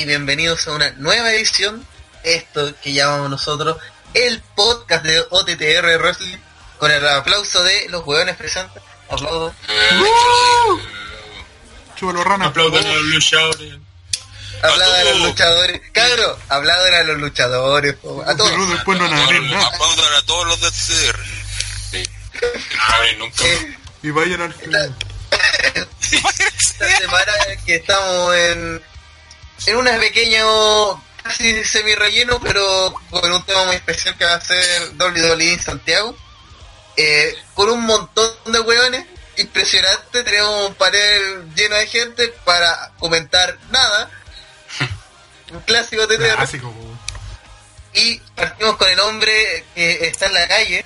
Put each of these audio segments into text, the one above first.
y bienvenidos a una nueva edición, esto que llamamos nosotros el podcast de OTTR Wrestling, con el aplauso de los hueones presentes. Aplaudo. Chúbalo rana. Aplaudan a los luchadores. Hablado de los luchadores. Cabro, hablado de los luchadores. po, A todos. A a todos los de CDR. Sí. No abren nunca. Eh, Y vayan al final. esta semana que estamos en, en una pequeño casi semi relleno pero con un tema muy especial que va a ser WWE en Santiago eh, con un montón de hueones impresionante tenemos un panel lleno de gente para comentar nada un clásico de TTR Clásico, y partimos con el hombre que está en la calle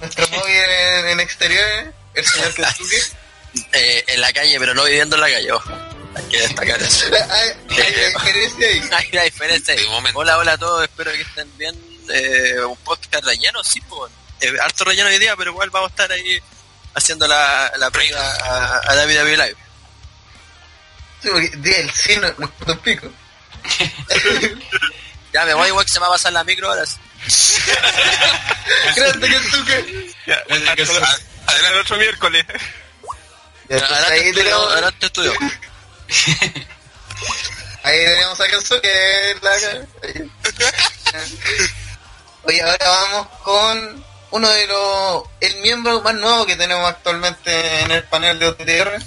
nuestro móvil en, en exteriores el señor Kensuke Eh, en la calle, pero no viviendo en la calle. ojo. Hay que destacar eso. hay, hay diferencia ahí Hay una diferencia. ahí. Hola, hola a todos. Espero que estén bien. Eh, un podcast relleno, sí, pues. Eh, harto relleno hoy día, pero igual vamos a estar ahí haciendo la, la previa a, a David David Live. Sí, porque del cine nos puto un pico. Ya me voy, igual que se me va a pasar la micro ahora. sí. Grande que tú que. Adelante el otro miércoles. Ya, Adelante, estudio, adelante estudio. ahí tenemos a Kenzo que la. Oye, ahora vamos con uno de los. el miembro más nuevo que tenemos actualmente en el panel de OTTR.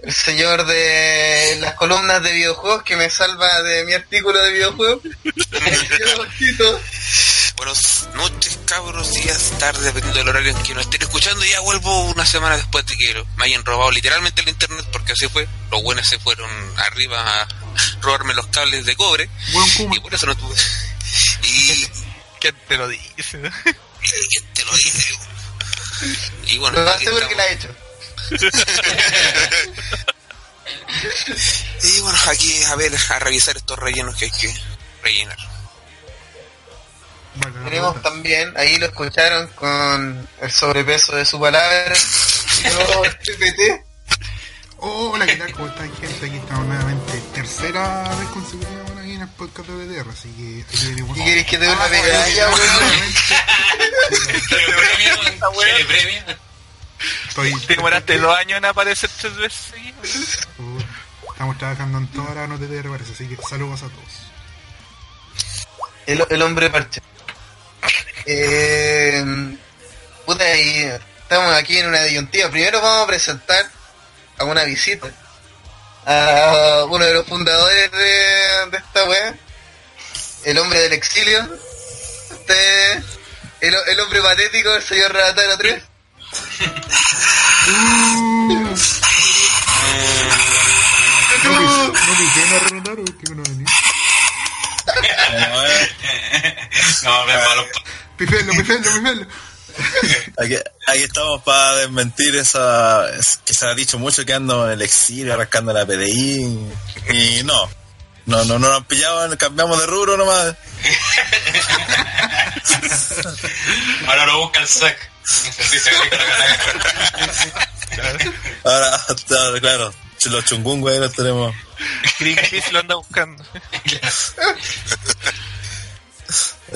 El señor de las columnas de videojuegos que me salva de mi artículo de videojuegos. Buenas noches, cabros, días, tardes, dependiendo del horario en que nos estén escuchando. Ya vuelvo una semana después de que me hayan robado literalmente el internet, porque así fue. Los buenos se fueron arriba a robarme los cables de cobre, y por eso no tuve. Y. ¿Quién te lo dice? ¿Quién te lo dice? Y bueno, Lo más seguro que la he hecho. Y bueno, aquí a ver, a revisar estos rellenos que hay que rellenar. Tenemos también, ahí lo escucharon con el sobrepeso de su palabra. No, TPT. Hola, ¿qué tal? ¿Cómo están, gente? Aquí estamos nuevamente. Tercera vez consecutiva bueno, aquí en el podcast de BDR, así que aquí venimos. ¿Y querés que te dé una medalla, weón? nuevamente. ¿Tiene premio? Te demoraste dos años en aparecer tres veces seguidas. Estamos trabajando en toda la nota de parece, así que saludos a todos. El, el hombre parche. Eh, puta, estamos aquí en una disyuntiva. Primero vamos a presentar a una visita a uno de los fundadores de, esta wea, el hombre del exilio, este, el, hombre patético, el señor Ratataro 3. No, no piqué no renotaron, que no venía. No, me malo. Pifelo, pifelo, pifelo. Aquí, aquí estamos para desmentir esa es- que se ha dicho mucho que ando en el exilio arrancando la PDI y no. No, no, no nos pillaban, cambiamos de rubro nomás. Ahora lo busca el sac. Ahora, claro, los chungungos ahí los tenemos. Greenpeace lo anda buscando.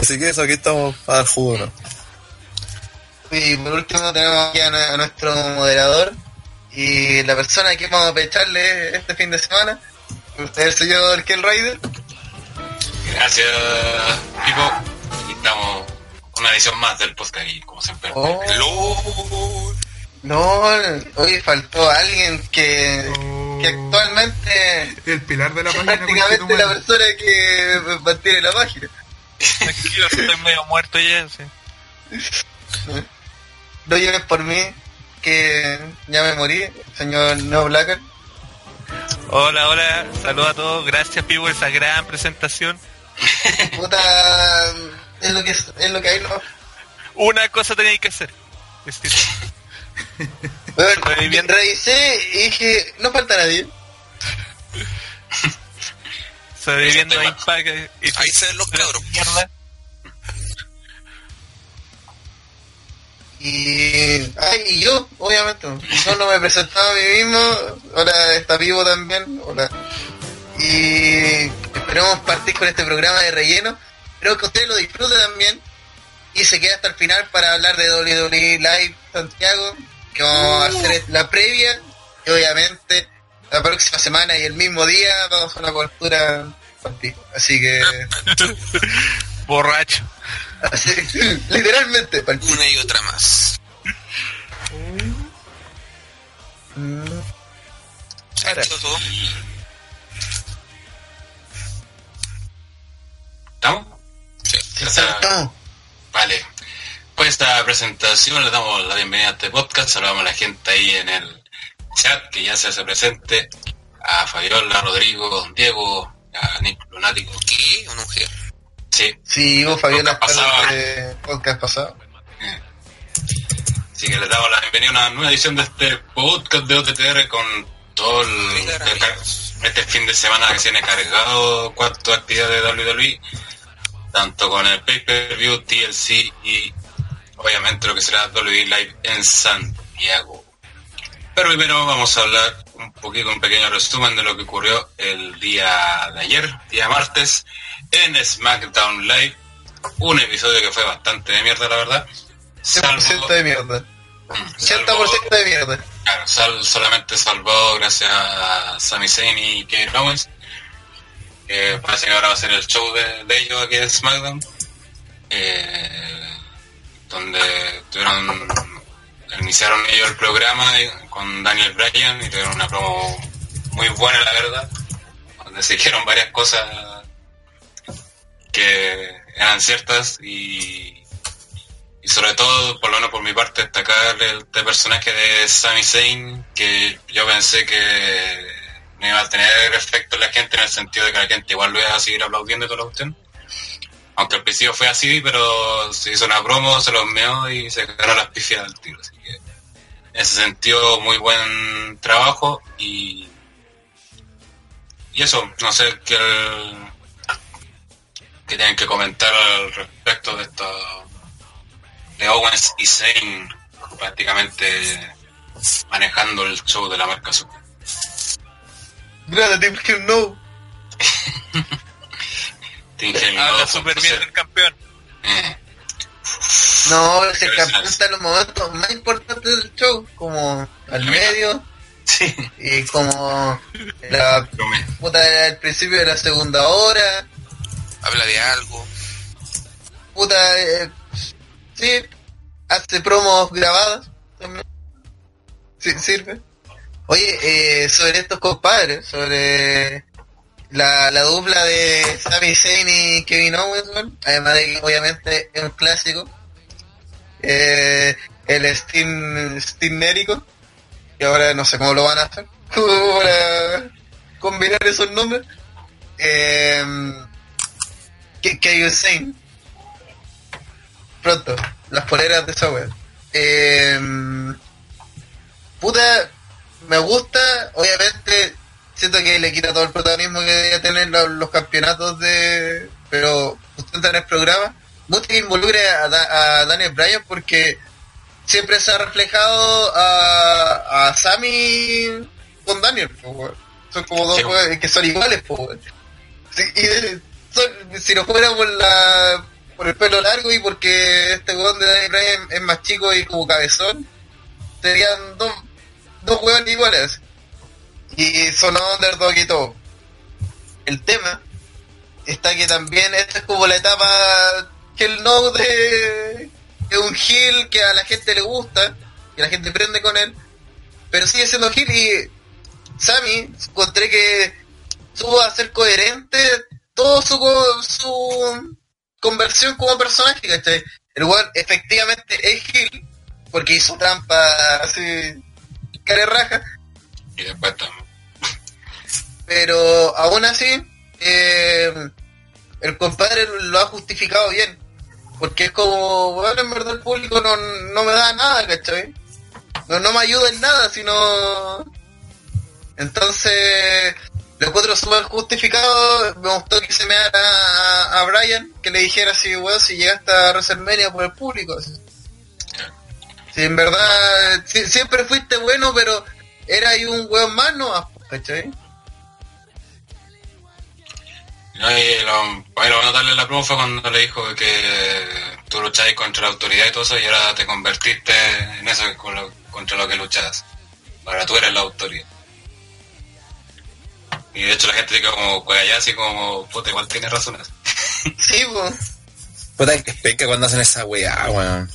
Así que eso, aquí estamos para el jugo, ¿no? Y por último tenemos aquí a, nue- a nuestro moderador y la persona que vamos a pecharle este fin de semana, el señor Ken Rider. Gracias, Pipo. Aquí estamos con una edición más del podcast y como siempre. Oh, LOL. no, hoy faltó alguien que, Oh. que actualmente El pilar de la es página. prácticamente la persona que mantiene la página. Tranquilo, estoy medio muerto ya. Sí. No lleves por mí que ya me morí, señor No Blacker. Hola, hola. Saludos a todos. Gracias, Pipo, por esa gran presentación. Puta, es lo que es, lo que hay, ¿no? Una cosa tenéis que hacer. Bueno, revisé y dije, no falta nadie. Sobreviviendo a Impact. y- Ahí se ven los cabros. Mierda. Y, ay, y yo, obviamente, yo no me presentaba a mí mismo, ahora está vivo también, hola. Y esperemos partir con este programa de relleno. Espero que ustedes lo disfruten también. Y se quede hasta el final para hablar de WWE Live Santiago. Que vamos a hacer la previa. Y obviamente la próxima semana y el mismo día vamos a una cobertura contigo. Así que. Borracho. así, literalmente. pal- Una y otra más. Mm. ¿Estamos? Sí. Ya está. no. Vale. Pues esta presentación le damos la bienvenida a este podcast. Saludamos a la gente ahí en el chat que ya se hace presente. A Fabiola, Rodrigo, Diego, a Nick Lunático. ¿Qué? ¿Una mujer? Sí, Sí, vos Fabiola de podcast pasado. así que les damos la bienvenida a una nueva edición de este podcast de OTTR con todo el, este fin de semana que se viene cargado cuarto actividad de WWE, tanto con el pay-per-view, TLC y obviamente lo que será WWE Live en Santiago. Pero primero vamos a hablar un poquito, un pequeño resumen de lo que ocurrió el día de ayer, día martes, en SmackDown Live. Un episodio que fue bastante de mierda, la verdad. 100% de mierda. salvo- 80% de mierda. Claro, sal- solamente salvó gracias a Sami Zayn y Kevin Owens. Que parece que ahora va a ser el show de, de ellos aquí en SmackDown. Eh, donde tuvieron, iniciaron ellos el programa y- con Daniel Bryan y tuvieron una promo muy buena, la verdad. Donde se dijeron varias cosas que eran ciertas y y sobre todo, por lo menos por mi parte, destacar el, este personaje de Sami Zayn, que yo pensé que no iba a tener efecto en la gente en el sentido de que la gente igual lo iba a seguir aplaudiendo y toda la cuestión. Aunque al principio fue así, pero se hizo una promo, se los meó y se ganó las pifias del tiro. En ese sentido, muy buen trabajo y... Y eso, no sé qué qué tienen que comentar al respecto de esto de Owens y Zayn prácticamente manejando el show de la marca Super. Grande, Team Hill no. Habla no, bien del campeón. Eh, No, el está en los momentos más importantes del show, como al medio sí, y como la puta al principio de la segunda hora, Habla de algo. puta eh, sí, hace promos grabadas también. Sí, sirve. Oye, eh, sobre estos compadres, sobre la, la dupla de Sami Zayn y Kevin Owens, además de que obviamente es un clásico, eh, el Steam, Steam Nérico, y ahora no sé cómo lo van a hacer, cómo van a combinar esos nombres, eh, Kevin Zayn, pronto, las poleras de esa wea. Eh, puta, me gusta, obviamente, siento que le quita todo el protagonismo que debería tener los, campeonatos de. Pero usted en el programa, que involucre a, Da- a Daniel Bryan porque siempre se ha reflejado a, a Sammy con Daniel, po. Son como dos Sí. weones que son iguales, po. Sí, y de- son- si no fuera por la por el pelo largo y porque este weón de Daniel Bryan es más chico y como cabezón, serían dos, dos iguales. Y son underdog y todo. El tema está que también esta es como la etapa que el no de, de un heel que a la gente le gusta, que la gente prende con él, pero sigue siendo heel y Sammy encontré que supo a ser coherente todo su, su conversión como personaje, ¿cachai? El weón efectivamente es heel porque hizo trampa así, cara raja, y después pero aún así eh, el compadre lo ha justificado bien porque es como bueno en verdad el público no, no me da nada ¿cachai? no, no me ayuda en nada sino entonces lo encuentro súper justificado me gustó que se me a, a Brian que le dijera así weón si llegaste a WrestleMania por el público si en verdad si- siempre fuiste bueno pero era ahí un weón más no ¿cachai? No, y lo, bueno, a darle la prueba fue cuando le dijo que tú lucháis contra la autoridad y todo eso y ahora te convertiste en eso con lo- contra lo que luchabas. Ahora tú eres la autoridad. Y de hecho la gente dice como, pues allá así como, puta, igual tienes razón. Sí, pues. Puta que penca cuando hacen esa weá, weón.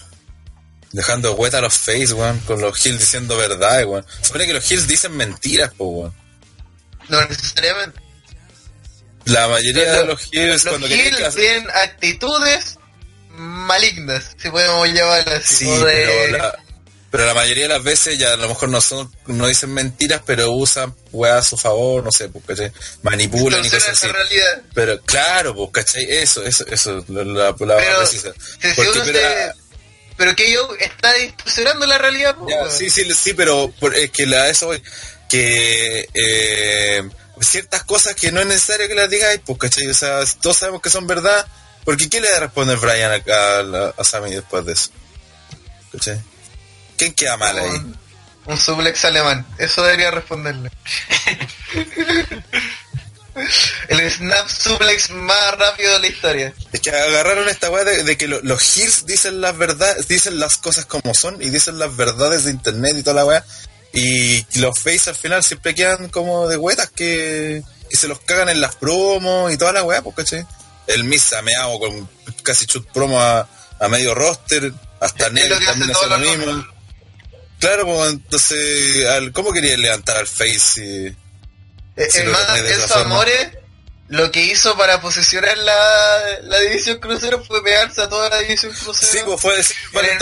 Dejando hueta a los face, weón, con los hills diciendo verdad, weón. Supone que los hills dicen mentiras, po, weón. No necesariamente. La mayoría de los hills cuando que hacer- tienen actitudes malignas, si podemos llamarlas así. Sí, de- pero la, pero la mayoría de las veces ya a lo mejor no son, no dicen mentiras, pero usan weá a su favor, no sé, pues, ¿cachai? Manipulan y cosas así. realidad. Pero claro, pues, ¿cachai? Eso, eso, eso, la, la, Pero, precisa. si- si Porque, uno pero, se- pero que yo está distorsionando la realidad, pues, Ya, sí, sí, sí, pero por- es que la eso que eh, ciertas cosas que no es necesario que las digáis, pues, ¿cachai? O sea, todos sabemos que son verdad, porque ¿qué le va a responder Brian a, a, a Sammy después de eso? ¿Cachai? ¿Quién queda mal ahí? un, un suplex alemán. Eso debería responderle. El snap suplex más rápido de la historia. Es que agarraron esta weá de, de que lo- los heels dicen las verdades, dicen las cosas como son y dicen las verdades de internet y toda la weá. Y los face al final siempre quedan como de huetas que, que se los cagan en las promos y toda la weá, pues caché. El Misa me hago con casi chut promo a, a medio roster, hasta que también hace lo mismo. Claro, pues entonces, al- ¿cómo quería levantar al face? si- Eh, Sí, es lo más, tomé de esa Enzo forma. Amore lo que hizo para posicionar la, la división crucero fue pegarse a toda la división crucero. Sí, pues fue decir, en valen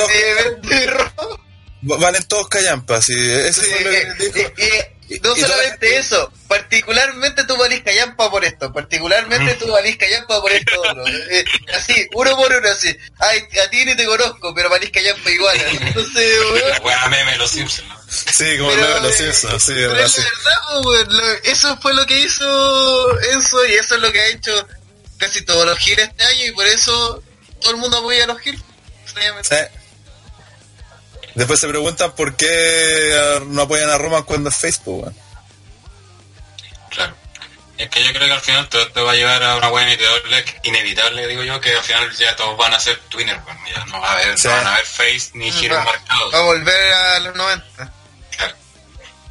valen todos callampas, sí, eso Sí, fue lo que eh, dijo. eh, eh, Y- no y solamente eso, particularmente tú valís callampa por esto, particularmente tú valís callampa por esto. Eh, así, uno por uno, así. Ay, a ti ni te conozco, pero valís callampa igual. Entonces, weón, La wea meme de los Simpsons, ¿no? Sí, como Pero, eh, Simpsons, sí, pero es verdad, weón, lo- eso fue lo que hizo Enzo y eso es lo que ha hecho casi todos los giros este año y por eso todo el mundo apoya a los. Sí. Después se preguntan por qué eh, no apoyan a Roman cuando es Facebook, weón. Claro. Es que yo creo que al final todo esto va a llevar a una wea inevitable, inevitable, digo yo, que al final ya todos van a ser Twinner, pues, ya no va a haber, Sí. no van a haber face ni giro Va, marcados. va a volver a los 90. Claro.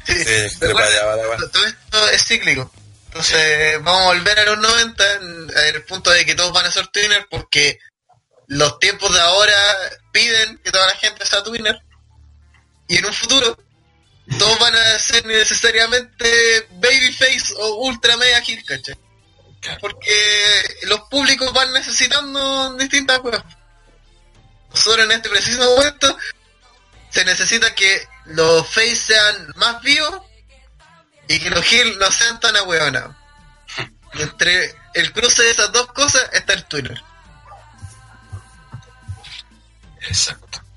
Sí, Recuerda, trepa allá, todo esto es cíclico. Entonces vamos a volver a los 90 en, en el punto de que todos van a ser twinner porque los tiempos de ahora piden que toda la gente sea twinner y en un futuro todos van a ser necesariamente babyface o ultra mega heel, ¿cachai? Porque los públicos van necesitando distintas cosas. Nosotros en este preciso momento se necesita que los face sean más vivos y que los heal no sean tan ahueonados. Entre el cruce de esas dos cosas está el Twitter. Exacto.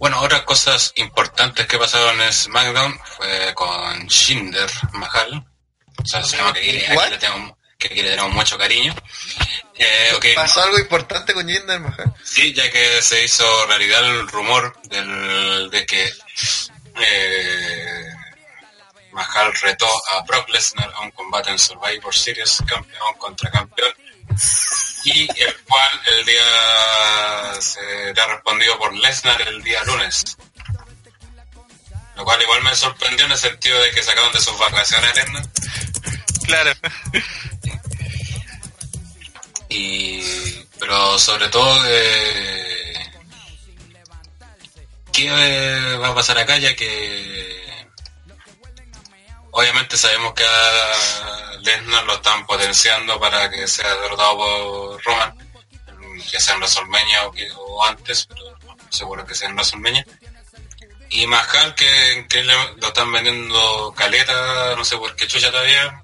Bueno, otras cosas importantes que pasaron en SmackDown fue con Shinder Mahal. O sea, se llama que, aquí le tengo, que aquí le tenemos mucho cariño. Eh, Pasó algo importante con Jinder Mahal. Sí, ya que se hizo realidad el rumor del, de que eh, Mahal retó a Brock Lesnar a un combate en Survivor Series, campeón contra campeón, y el cual el día será respondido por Lesnar el día lunes. Lo cual igual me sorprendió en el sentido de que sacaron de sus vacaciones Lesnar. Claro. y pero sobre todo eh, qué va a pasar acá ya que obviamente sabemos que a Lesnar lo están potenciando para que sea derrotado por Roman ya sea en WrestleMania o, que- antes pero seguro que sea en WrestleMania. Y Mahal que, que lo están vendiendo caleta no sé por qué chucha todavía.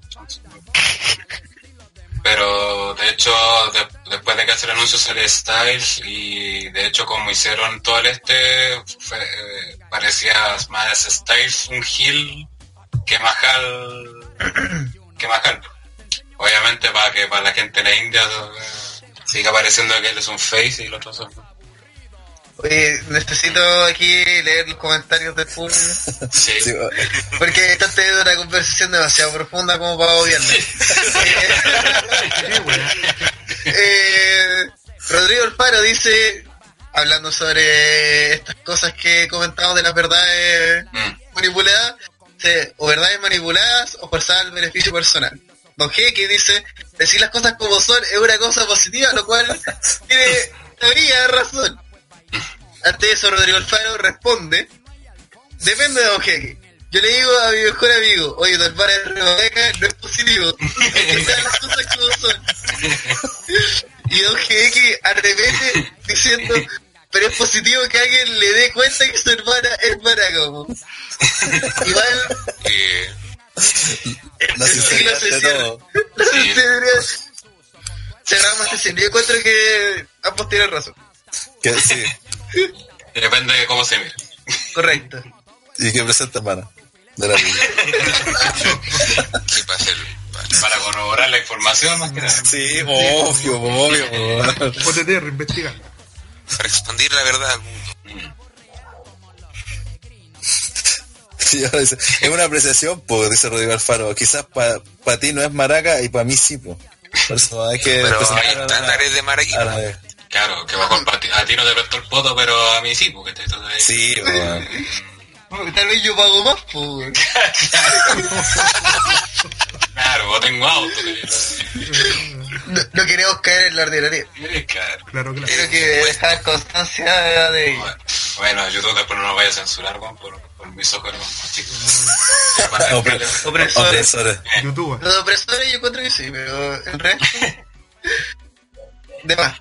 Pero de hecho de- después de que hace el anuncio sale Styles y de hecho como hicieron todo el este eh, parecía más Styles un heel que Mahal que Mahal obviamente para que para la gente de la India eh, siga pareciendo que él es un face y los otros son Oye, necesito aquí leer los comentarios del público. Sí. Sí, Porque esta es una conversación demasiado profunda como para weón. Eh, Rodrigo Alfaro dice, hablando sobre estas cosas que comentamos de las verdades Mm. manipuladas, dice, o verdades manipuladas o forzadas al beneficio personal. Don G dice, decir las cosas como son es una cosa positiva, lo cual tiene teoría razón. Ante eso Rodrigo Alfaro responde, depende de Don Jeque. Yo le digo a mi mejor amigo, oye, Don Alfaro es Rebeca, no es positivo. Que decir las cosas como son. Y Don Jeque arremete diciendo, pero es positivo que alguien le dé cuenta que su hermana es maracomo. Igual, Eh, la el siglo sinceridad se cierra. Cerramos este siglo. Yo encuentro que ambos tienen razón. Que, sí. Depende de cómo se mire. Correcto. Y que presenta hermana. De la vida. ¿Qué Para corroborar la información más que nada. Sí, obvio, obvio. OTT, reinvestigar. Para expandir la verdad al mundo. Es una apreciación, pues, dice Rodrigo Alfaro. Quizás para ti no es maraca y para mí sí, pues. Por eso hay que Pero hay estándares de Maraquí. a la vez. Claro, que va con a ti no te prestó el poto, pero a mí sí, porque te todo ahí. Sí, pues. Tal vez yo pago más, pues. Claro, o tengo auto. No, no queremos caer en la ordinaria. Claro. Claro, claro. Quiero que dejar constancia de ello. Bueno, YouTube después no nos vaya a censurar, weón, por, por mis ojos chicos. Opre- Opresores. Opresores. YouTube. Los opresores yo encuentro que sí, pero el resto... De más.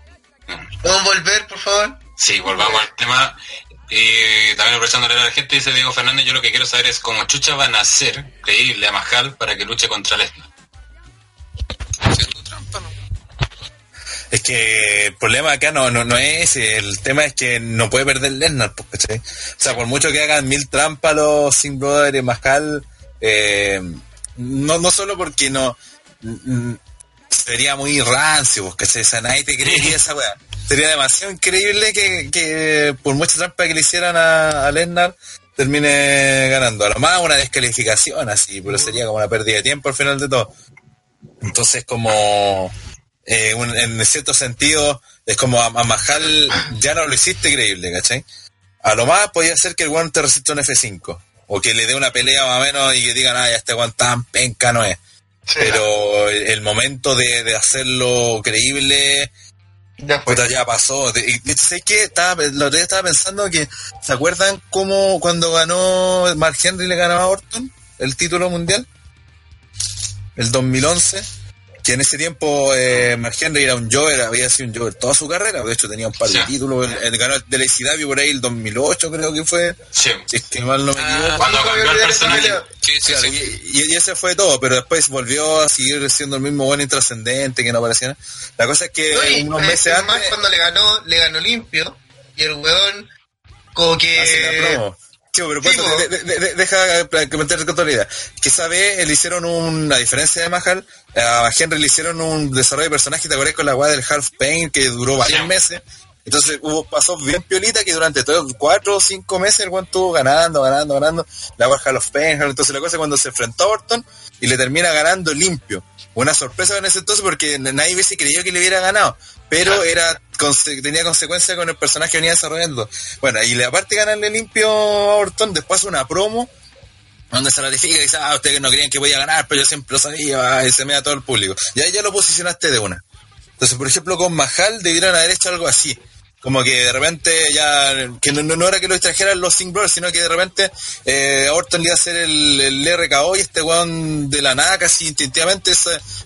¿Podemos volver, por favor? Sí, volvamos al tema. Y también aprovechando a la gente, dice Diego Fernández, yo lo que quiero saber es cómo chucha van a hacer pedirle a Majal para que luche contra Lesnar. Es que el problema acá no, no, no es ese, el tema es que no puede perder Lesnar, pues, ¿cachai? O sea, por mucho que hagan mil trampas los Sin Brother y Mascal, eh, no, no solo porque no mm, sería muy rancio, pues, ¿cachai? O sea, nadie te creería esa weá. Sería demasiado increíble que, que por mucha trampa que le hicieran a, a Lesnar termine ganando. A lo más una descalificación así, pero sería como una pérdida de tiempo al final de todo. Entonces como eh, un- en cierto sentido es como a, a Mahal ya no lo hiciste creíble, ¿cachai? A lo más podía ser que el guante te resista un F5 o que le dé una pelea más o menos y que digan, ah, ya este guante tan penca no es. Pero el, el momento de, de hacerlo creíble Ya fue. Puta, ya pasó. Y, ¿Sabes qué? Estaba, lo día estaba pensando que, ¿se acuerdan cómo cuando ganó Mark Henry le ganaba a Orton el título mundial? El 2011. Que en ese tiempo eh, Mark Henry era un Jover, había sido un Jover toda su carrera. De hecho, tenía un par de Sí. títulos. Él ganó el de la ICW por ahí el 2008, creo que fue. Sí. Si es que mal no me Ah. Cuando cambió el personaje. Sí, sí, Claro, sí. y, y- ese fue todo, pero después volvió a seguir siendo el mismo bueno intrascendente que no aparecía. nada. La cosa es que No, y unos además meses antes. cuando le ganó, le ganó limpio. Y el weón, como que. Pero de- de- de- deja comentar con toda la idea. Que esa vez le hicieron un, a diferencia de Mahal, a Henry le hicieron un desarrollo de personaje, te acuerdas con la weá del Half Pain que duró varios Sí. meses. Entonces hubo, pasó bien piolita que durante todos cuatro o cinco meses el weón estuvo ganando, ganando, ganando. La Hall of Pain, entonces la cosa es cuando se enfrentó a Orton y le termina ganando limpio. Una sorpresa en ese entonces porque nadie hubiese creído que le hubiera ganado. Pero era conse- tenía consecuencia con el personaje que venía desarrollando. Bueno, y aparte ganarle limpio a Orton, después una promo donde se ratifica y dice, ah, ustedes no creían que voy a ganar, pero yo siempre lo sabía, y se me da todo el público. Y ahí ya lo posicionaste de una. Entonces, por ejemplo, con Mahal debieron haber hecho algo así. Como que de repente ya, que no, no, era que lo extrajeran los Sing Brothers, sino que de repente eh, Orton le iba a hacer el, el RKO y este weón de la nada, casi instintivamente,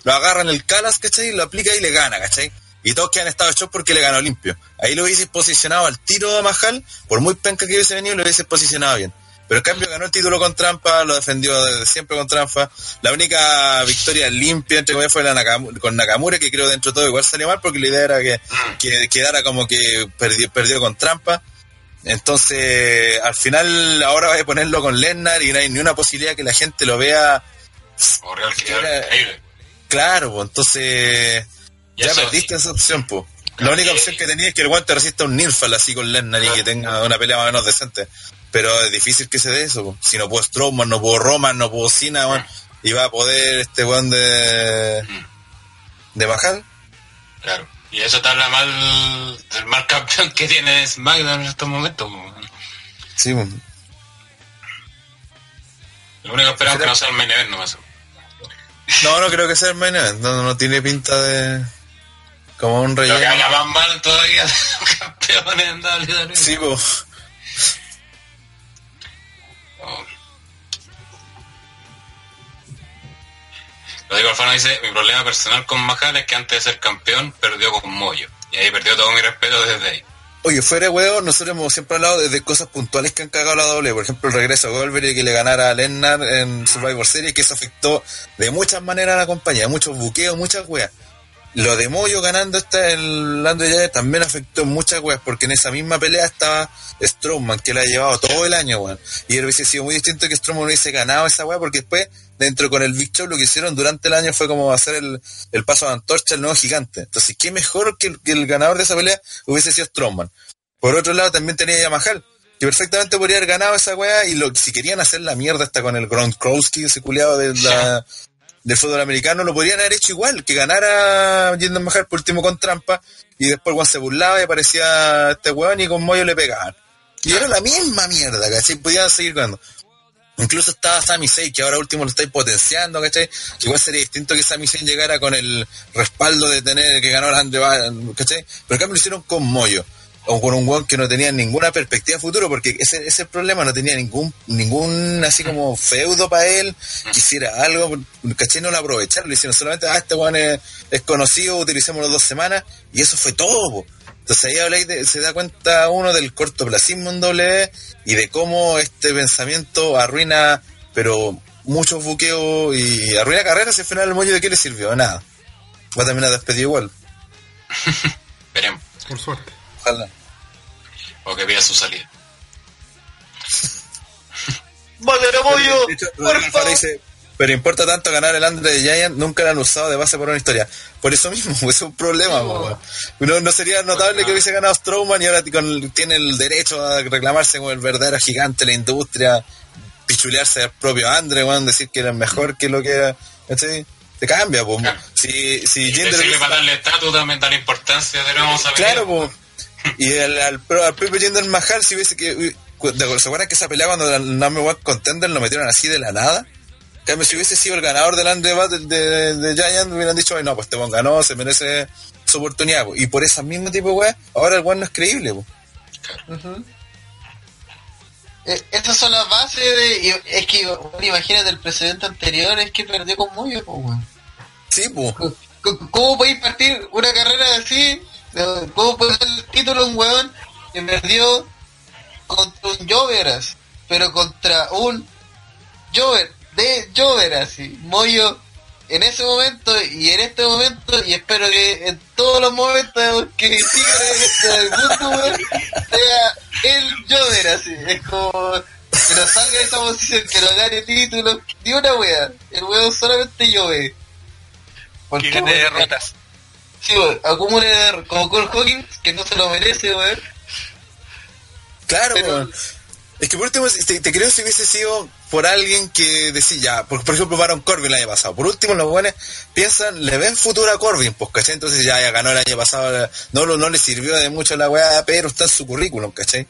lo agarra en el Calas, ¿cachai? Lo aplica y le gana, ¿cachai? Y todos que han estado hechos porque le ganó limpio. Ahí lo hubiese posicionado al tiro a Mahal, por muy penca que hubiese venido, lo hubiese posicionado bien. Pero en cambio ganó el título con trampa, lo defendió desde siempre con trampa. La única victoria limpia, entre comillas, fue la Nakam- con Nakamura, que creo dentro de todo igual salió mal, porque la idea era que, que quedara como que perdió, perdió con trampa. Entonces, al final, ahora va a ponerlo con Lennar y no hay ni una posibilidad que la gente lo vea O Real que Era- increíble. claro, pues entonces ya perdiste esa opción, pues. La única opción que tenía es que el guante resista un Nilfal así con Lennar y que tenga una pelea más o menos decente. Pero es difícil que se dé eso. po. Si no puedo Strowman, no puedo Roman, no puedo Cena, weón. Y va a poder este weón de. de bajar. Claro. Y eso te habla mal del mal campeón que tiene SmackDown en estos momentos. po. Sí, po. Lo único que esperamos es que no sea el main event nomás. No, no creo que sea el main event. No, no tiene pinta de. como un Lo que haga más mal todavía de los campeones en WWE. Sí, po. Lo digo Alfano dice, mi problema personal con Mahal es que antes de ser campeón perdió con Moyo. Y ahí perdió todo mi respeto desde ahí. Oye, fuera de huevo, nosotros hemos siempre hablado de, cosas puntuales que han cagado la doble. Por ejemplo, el regreso a Goldberg y que le ganara a Lennart en Survivor Series, que eso afectó de muchas maneras a la compañía, muchos buqueos, muchas weas. Lo de Moyo ganando esta el Lando Giants también afectó muchas weas, porque en esa misma pelea estaba Strowman, que la ha llevado todo el año, weón. Y hubiese sido muy distinto que Strowman hubiese ganado esa wea, porque después, dentro con el Big Show, lo que hicieron durante el año fue como hacer el, el paso de antorcha al nuevo gigante. Entonces, qué mejor que el, que el ganador de esa pelea hubiese sido Strowman. Por otro lado, también tenía a Yamahal, que perfectamente podría haber ganado esa weá y lo, si querían hacer la mierda hasta con el Gronkowski, ese culiado de la, del fútbol americano, lo podrían haber hecho igual, que ganara Jinder Mahal por último con trampa y después Juan se burlaba y aparecía este weón y con Moyo le pegaban. Y era la misma mierda, ¿cachai? Podían seguir ganando. Incluso estaba Sami Zayn, que ahora último lo estáis potenciando, ¿cachai? Igual sería distinto que Sami Zayn llegara con el respaldo de tener que ganó el ¿cachai? Pero en cambio lo hicieron con Moyo o con un weón que no tenía ninguna perspectiva de futuro, porque ese ese problema, no tenía ningún, ningún así como feudo para él, quisiera algo, ¿cachai? No lo aprovecharon, le hicieron solamente, ah, este weón es, es conocido, utilicémoslo dos semanas, y eso fue todo, po. Entonces ahí habláis de- se da cuenta uno del cortoplacismo en doble y de cómo este pensamiento arruina, pero muchos buqueos y arruina carreras y al final el mollo de qué le sirvió, nada. Va a terminar despedido igual, Veremos. Por suerte. ojalá. O que pida su salida. ¡Madre Moyo! ¡Por favor! dice, pero importa tanto ganar el Andre de Giant, nunca lo han usado de base por una historia. Por eso mismo, pues, es un problema. no, no sería notable que hubiese ganado Strowman y ahora con- tiene el derecho a reclamarse como el verdadero gigante de la industria, pichulearse al propio Andre, weón, decir que era mejor que lo que era. ¿cachai? Te cambia, pues. Claro. Si, si Y Jinder decirle para darle estatus también da la importancia de no saber. Claro, po. Y el, al, pro- al propio Jinder Mahal, si hubiese que. ¿Se acuerdan que esa pelea cuando el number one contender lo metieron así de la nada? Si hubiese sido el ganador del Under Battle de, de, Giant, hubieran dicho, "Ay, no, pues este weón ganó, se merece su oportunidad. po". Y por ese mismo tipo de weá, ahora el weón no es creíble. po. Eh, esas son las bases de. Es que, bueno, imagínate, el precedente anterior es que perdió con Moyo, pues, weón. Sí, c- ¿Cómo podéis partir una carrera así? ¿Cómo puede dar el título a un weón que perdió contra un Joveras? Pero contra un Jover, de Jover así. Moyo en ese momento y en este momento, y espero que en todos los momentos que sigan en este mundo, weón, sea el Jover así. Es como que no salga de esa posición, que no gane título, ni una wea. El weón solamente Jover. Que gane weón, derrotas. Sí, weón, acumule de- como Cole Hawkins, que no se lo merece, weón. Claro, Pero- weón. Es que por último, te, te creo si hubiese sido por alguien que decía, por, por ejemplo, Baron Corbin el año pasado. Por último, los buenos piensan, le ven futuro a Corbin, pues, ¿cachai? Entonces ya, ya ganó el año pasado, no, lo- no le sirvió de mucho la weá, pero está en su currículum, ¿cachai?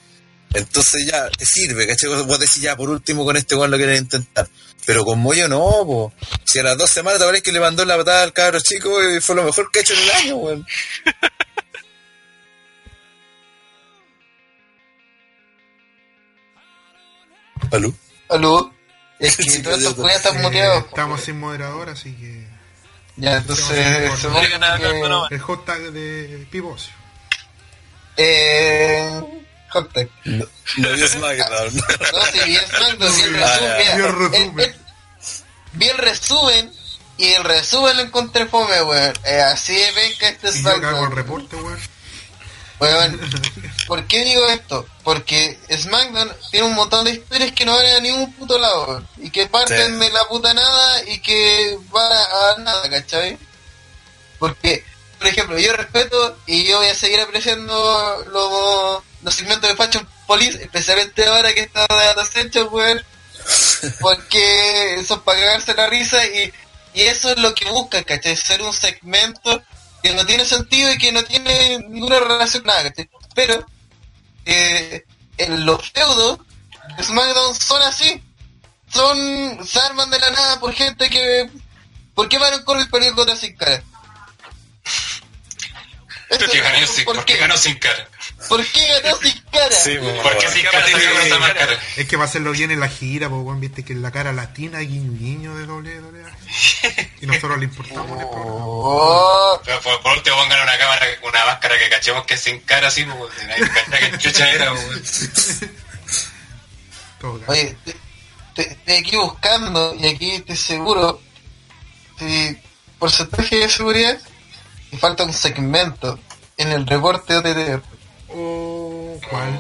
Entonces ya te sirve, ¿cachai? Vos decís, ya, por último, con este weón lo quieren intentar. Pero con Moyo no, po. Si a las dos semanas te parece que le mandó la patada al cabro chico y fue lo mejor que ha hecho en el año, weón. ¿Aló? Aló. Es que Sí, todos estos están Eh, muteados. estamos sin moderador, así que. Ya, entonces, que... No, no, no. El hashtag de Pivocio. Eh... Hot tag. No, no vio SmackDown. No, SmackDown, el Ah, resumen, ya. mira, Vi el el- resumen. el- vi el resumen y el resumen lo encontré fome, weón. Eh, así de venga este Y yo cago el SmackDown. reporte, weón. Weón, ¿por qué digo esto? Porque SmackDown tiene un montón de historias que no van a ningún puto lado. Y que parten Sí. de la puta nada y que van a, a nada, ¿cachai? Porque por ejemplo, yo respeto y yo voy a seguir apreciando los, los segmentos de Fashion Police, especialmente ahora que está de Ascension, weón. Porque son para cagarse la risa y, y eso es lo que buscan, ¿cachai? Ser un segmento que no tiene sentido y que no tiene ninguna relación nada. Pero eh, en los feudos de SmackDown son así. Son, se arman de la nada por gente que... ¿Por qué Baron Corbin perdió contra Sin Cara? ¿Por qué ganó sin, ¿Por ¿por qué qué? ganó sin cara? ¿Por qué ganó Sin Cara? Sí, po, ¿Por qué sin cara tiene que máscara? Es que va a hacerlo bien en la gira, pues, weón, viste que es la cara latina, guiño guiño de WWE. Y nosotros le importamos. Oh, Pero por, por último pongan una cámara, una máscara que cachemos que es sin cara así, pues, si nadie cacha que chucha era, pues. Caso. oye, te- te- estoy aquí buscando y aquí estoy seguro. Si porcentaje de seguridad, me falta un segmento en el reporte OTT. Oh, ¿cuál?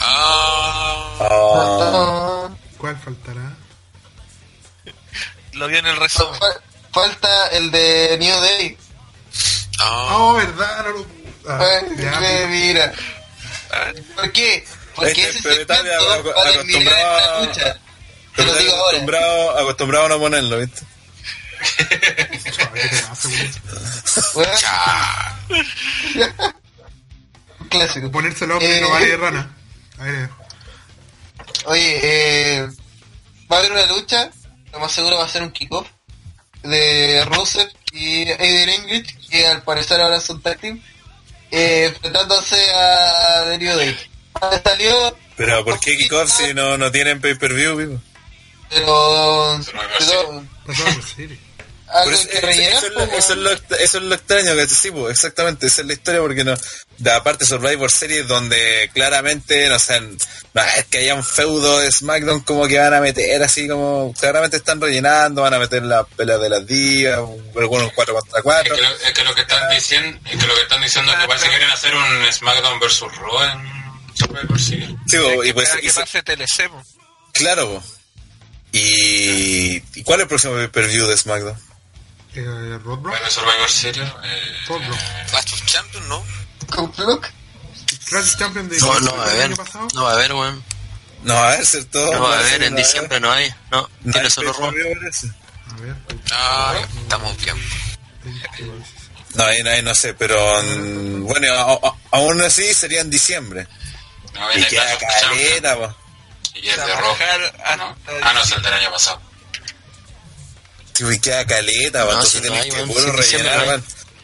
Ah, ¿Cuál faltará? Lo vi en el resumen. Fal- Falta el de New Day. ah, Oh, verdad, no lo. Ah, ya, eh, mira. ¿Por qué? Porque Este, ese segmento para acostumbrado esta a- lucha. Te lo digo ahora. acostumbrado, acostumbrado a no ponerlo, ¿viste? chaval, ¿qué te pasa, clásico. Ponerse el hombre Eh, no vale de rana. A ver, Oye, eh, va a haber una lucha, lo más seguro va a ser un kickoff de Rusev y Aiden English, que al parecer ahora son tag team, eh, enfrentándose a The New Day. Salió, Pero ¿por qué kickoff si no, no tienen pay-per-view, vivo? pero, Survivor pero pasó eso, que eso- rellenar. eso es lo, pues, eso es lo extra- eso es lo extraño, que sí, pues, exactamente, esa es la historia porque no, de aparte Survivor Series donde claramente, no sé, no es que haya un feudo de SmackDown como que van a meter así como, claramente están rellenando, van a meter la pelea de las divas, algunos 4 contra Es 4. que, lo, es que lo que están diciendo, es que lo que están diciendo es que parece que quieren hacer un SmackDown vs Raw en Survivor Series. Sí, y pues, que pase TLC, po. claro, y, ¿y cuál es el próximo pay-per-view de SmackDown? Eh, Roadblock. Bueno, Survivor Series. Eh, Roadblock. Clash of Champions, ¿no? Fluke. Clash Champion de No, no va a haber. año pasado. No va a haber, weón. No va a haber, ¿cierto? No va a haber, en diciembre no hay. No, tiene solo parece. A ver, Ah, estamos bien. No, ahí, ahí no sé, pero mm, bueno, a- a- aún así sería en diciembre. no, Y queda of Champions. caleta, po. Y es de No. hasta Ah, no, es el del año pasado. Sí, y queda caleta. No, entonces si no tienes hay, que weón, puro si rellenar.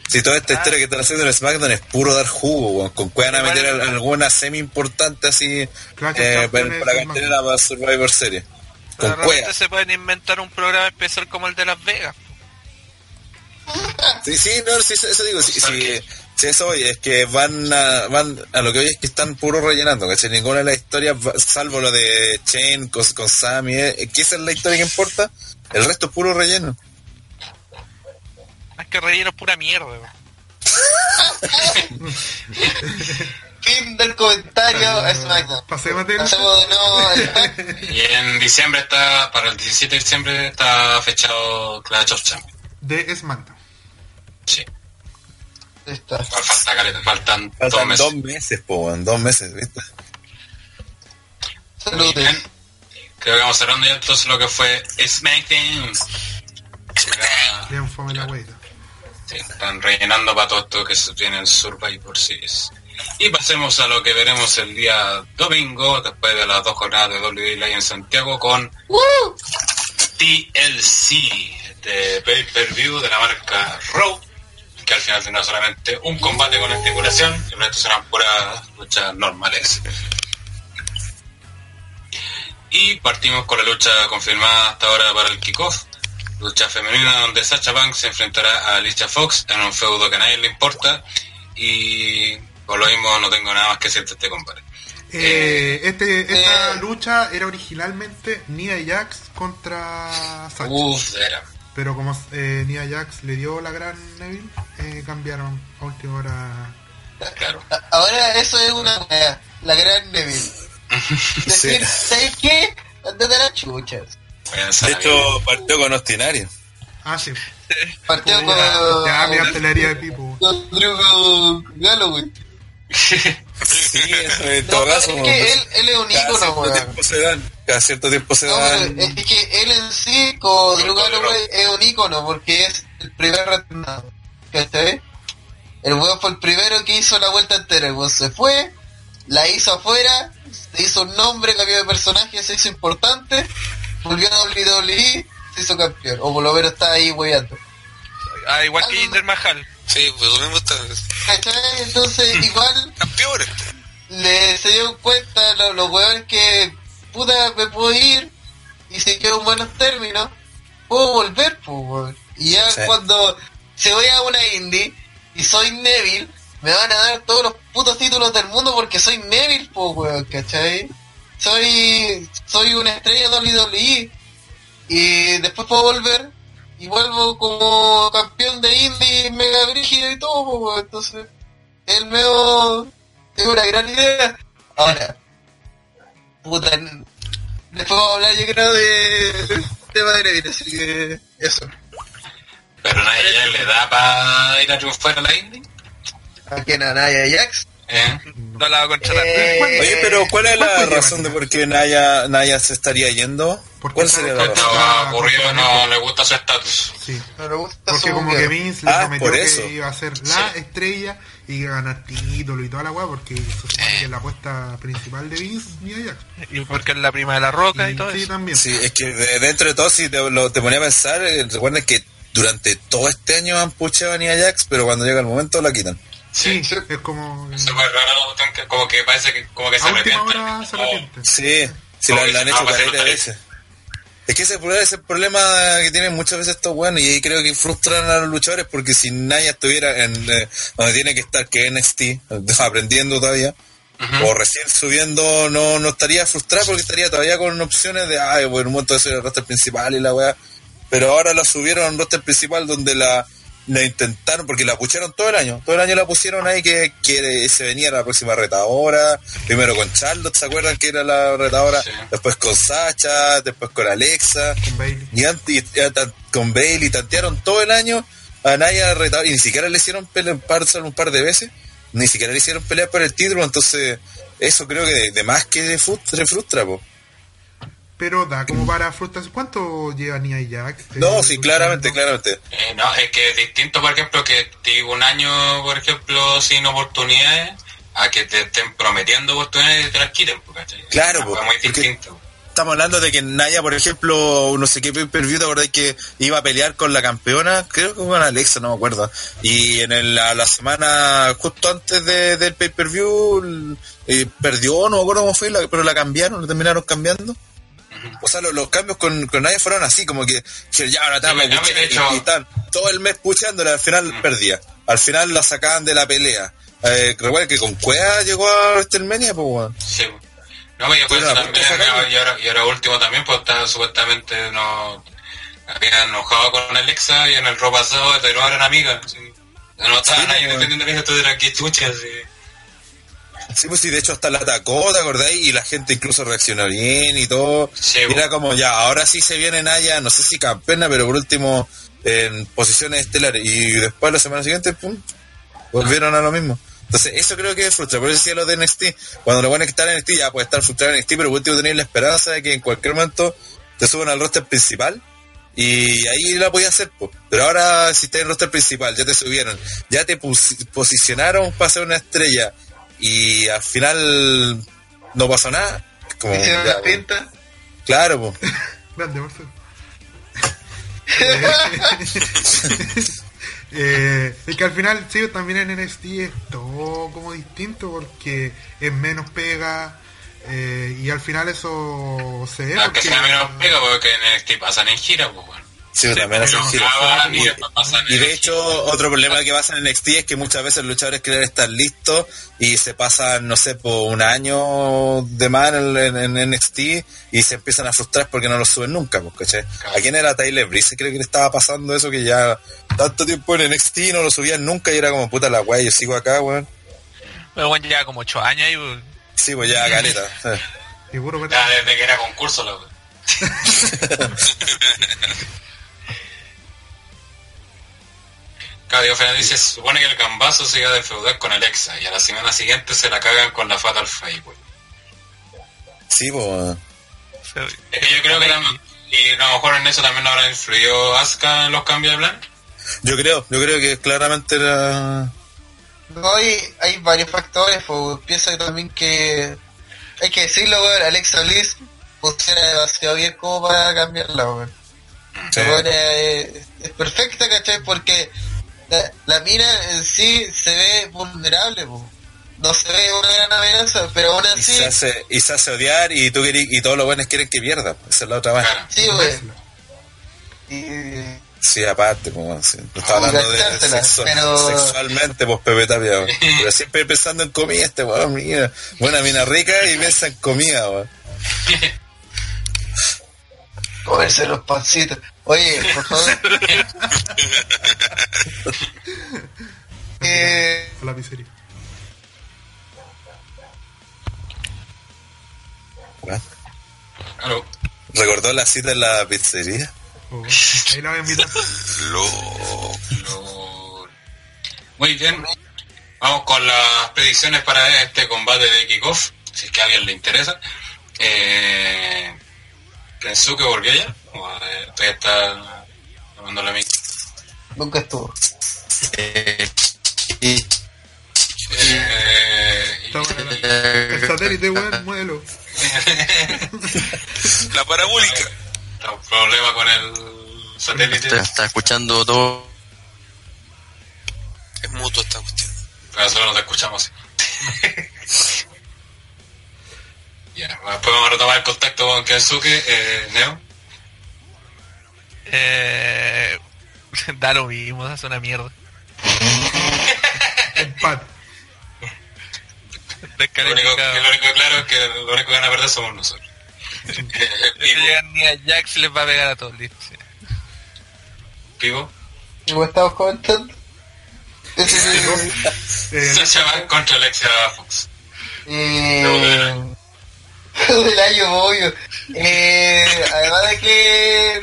Si toda esta historia que están haciendo en SmackDown es puro dar jugo, weón. Con que van a meter al- alguna semi importante así Clash of eh, para, cartelera para Survivor Series. Con cueva. se pueden inventar un programa especial como el de Las Vegas. Sí, sí, no, sí, eso digo, sí, sí, sí, eso hoy es que van a, van a lo que hoy es que están puro rellenando, ¿cachai? Ninguna de las historias, salvo lo de Chain con, con Sammy, eh, que esa es la historia que importa, el resto es puro relleno. Es que relleno es pura mierda. Fin del comentario SmackDown. Pasemos de Pasemos de nuevo. Y en diciembre está, para el 17 de diciembre está fechado Clash of Champions. de SmackDown. Sí. Está. Falta caleta, faltan dos Faltan meses. dos meses, po, weón, dos meses, ¿viste? Saludos. Creo que vamos cerrando ya entonces lo que fue SmackDown. Bien fome la weita. sí, están rellenando para todo esto que se tiene en Survivor Series. Y pasemos a lo que veremos el día domingo, después de las dos jornadas de WWE Live en Santiago, con TLC de pay-per-view de la marca Raw, que al final tendrá solamente un combate con estipulación, y el resto serán puras luchas normales. Y partimos con la lucha confirmada hasta ahora para el kickoff. Lucha femenina donde Sacha Banks se enfrentará a Alicia Fox en un feudo que a nadie le importa. Y por lo mismo no tengo nada más que decir de este combate. Eh, este, esta eh. lucha era originalmente Nia Jax contra Sacha. Uff, era. Pero como eh, Nia Jax le dio la gran Neville, eh, cambiaron a última hora. Claro. Ahora eso es una wea, la gran Neville. Decir, ¿sabes qué? Andate las chuchas. De hecho, partió con Ostinario. Ah, sí. Partió con... ya, mi artillería de Pipo. con Drew Galloway. Sí, No, es caso. que él, él es un cada ícono, cierto se dan. Cada cierto tiempo se No, dan. es que él en sí, con Drew Galloway, es un ícono porque es el primer retornado. ¿Cachai? El weón fue el primero que hizo la vuelta entera. El weón se fue, la hizo afuera, se hizo un nombre, cambió de personaje, se hizo importante, volvió a WWE, se hizo campeón. O por lo menos está ahí weyando. Ah, igual que Jinder Mahal. Sí, pues lo mismo está. ¿Cachai? Entonces, igual Campeones. le se dio cuenta lo- los weones que puta me puedo ir y si quedo en buenos términos puedo volver pues weón. y ya Sí. cuando se voy a una indie y soy Neville me van a dar todos los putos títulos del mundo porque soy Neville pues weón ¿cachai? soy soy una estrella de WWE y después puedo volver y vuelvo como campeón de indie mega brígido y todo pues entonces el medio es una gran idea. Ahora, puta, después vamos a hablar yo creo de tema de Neville, así que eso. Pero nadie le da para ir a triunfar a la Indy. ¿A quién? ¿A Naya Jax? ¿Eh? No la va a contratar. Eh, Oye, pero ¿cuál es la ¿cuánto razón de por qué Naya, Naya se estaría yendo? Porque ¿Cuál sería la razón? Ocurrido no le gusta su estatus. Sí. no le gusta Porque su como que. Vince le Ah, prometió por que eso. iba a ser la Sí. estrella y iba a ganar título y toda la weá, porque que es la apuesta principal de Vince Nia Jax. Y porque es la prima de la roca y, Y todo sí, eso. también. Sí, es que de- dentro de todo, si te, lo, te ponía a pensar, eh, recuerden que durante todo este año han puchado a Nia Jax, pero cuando llega el momento la quitan. Sí, Sí. es como... Súper raro la como que parece que como que se arrepiente. hora se arrepiente. Sí, sí, Como la, que la han hecho no, pues, veces. Es que ese es el- problema que tienen muchas veces estos buenos y ahí creo que frustran a los luchadores porque si Naya estuviera en eh, donde tiene que estar, que NXT, aprendiendo todavía, o recién subiendo, no, no estaría frustrado porque estaría todavía con opciones de, ay, bueno, un momento de ser el roster principal y la weá. Pero ahora la subieron a un roster principal donde la, la intentaron, porque la pucharon todo el año. Todo el año la pusieron ahí que, que se venía la próxima retadora. Primero con Charlotte, ¿se acuerdan que era la retadora? Sí. Después con Sacha, después con Alexa. Con Bailey. Y antes, y- y tan- con Bailey tantearon todo el año a Naya retadora y ni siquiera le hicieron pelear un par, solo un par de veces. Ni siquiera le hicieron pelear por el título, entonces eso creo que de, de más que le frustra, le frustra po. Pero da como para frustración. ¿Cuánto lleva Nia Jax? No, Eh, sí, claramente, claramente. Eh, no, es que es distinto, por ejemplo, que digo un año, por ejemplo, sin oportunidades, a que te estén prometiendo oportunidades y te las quiten, pues, ¿cachai? Claro, Es pues, muy porque- distinto. Estamos hablando de que Naya, por ejemplo, no sé qué pay-per-view, ¿te acordás que iba a pelear con la campeona? Creo que con Alexa, no me acuerdo. Y en el- la, la semana, justo antes de- del pay-per-view, eh, perdió, no me acuerdo cómo fue, la- pero la cambiaron, la terminaron cambiando. O sea, lo- los cambios con, con Naya fueron así, como que que ya ahora de y- y tal. Todo el mes puchándola, al final perdía. Al final la sacaban de la pelea. Eh, recuerda que con Cueva llegó a WrestleMania, pues, weón. Sí. No, y después Pero también, y ahora, y ahora último también, pues estaba supuestamente no había enojado con Alexa y en el robo pasado de no eran amigas. Sí. No estaban Sí, ahí dependiendo de que esto era que chucha, sí. Sí, pues sí, de hecho hasta la atacó, ¿te acordáis? Y la gente incluso reaccionó bien y todo. Sí, Y pues. era como, ya, ahora sí se viene Naya, no sé si campeona, pero por último en posiciones estelares. Y después la semana siguiente, pum, volvieron a lo mismo. Entonces, eso creo que es frustra. Por eso decía lo de NXT. Cuando lo bueno es que estar en NXT, ya puede estar frustrado en NXT, pero por último tener la esperanza de que en cualquier momento te suban al roster principal. Y ahí la podía hacer, pues. Pero ahora, si estás en el roster principal, ya te subieron, ya te posicionaron para ser una estrella. Y al final no pasó nada. Como, Hicieron ya, la pues. pinta. Claro, pues. Grande, Marcelo. eh, es que al final, sí, también en NXT es todo como distinto porque es menos pega eh, y al final eso se ve. Aunque porque- sea menos pega, porque en NXT pasan en gira, pues bueno. Sí, también hacen graban y Y- Y de hecho, otro problema que pasa en NXT es que muchas veces los luchadores quieren estar listos y se pasan, no sé, por un año de más en, en- en NXT y se empiezan a frustrar porque no los suben nunca, pues, ¿cachai? Claro. ¿A quién era Tyler Breeze? Creo que le estaba pasando eso que ya tanto tiempo en NXT y no lo subían nunca y era como, puta la weá, yo sigo acá, weón. Pero bueno, lleva como 8 años ahí. pues. Sí, pues ya, caleta. Eh. Seguro que Ya desde que era concurso, loco. acá Diego Fernández dice, se supone que el gambazo se iba a defeudar con Alexa y a la semana siguiente se la cagan con la Fatal Five, güey. Sí, pues. Es que yo creo que tam- y a lo mejor en eso también habrá influido Asuka en los cambios de plan. Yo creo, yo creo que claramente era. No, hay, hay varios factores, pues pienso que también que hay que decirlo, weón, Alexa Bliss funciona demasiado bien como para cambiarla, weón. Sí. La weona es, es perfecta, ¿cachai? Porque la, la mina en sí se ve vulnerable. No se ve una gran amenaza, pero aún Y así, se hace, y se hace odiar y tú querís- y todos los buenos quieren que pierda. Esa es la otra más. Claro. sí, weón. Y, Sí, aparte, como si no está hablando de sexo- pero- sexualmente, pues Pepe Tapia. Pero siempre pensando en comida, este weón, mira. Buena mina rica y piensa en comida, weón. comerse los pancitos. Oye, por favor. eh, la. Claro. ¿Recordó la cita en la pizzería? Oh, ahí la voy a invitar. Lo... Lo- Muy bien. Vamos con las predicciones para este combate de kickoff, si es que a alguien le interesa. Eh, Kensuke volvió ya. O, eh, todavía está tomando la mic. nunca estuvo. Eh, Está buena la- El satélite, weón, muévelo. La parabólica. está un problema con el satélite. Está, está escuchando todo. Es mutuo esta cuestión. Pero nosotros no te escuchamos. ya, después vamos a retomar el contacto con Kensuke. Eh, Neo. Eh, da lo mismo, es una mierda. Empate. Lo único, que, Descalificado. lo único claro es que lo único que van a perder somos nosotros. Si llegan ni a Jax les va a pegar a todos, listo. sí. Pivo. Como estamos comentando. Sacha Banks contra Alexia Fox. eh, del año, obvio. Eh, además de que.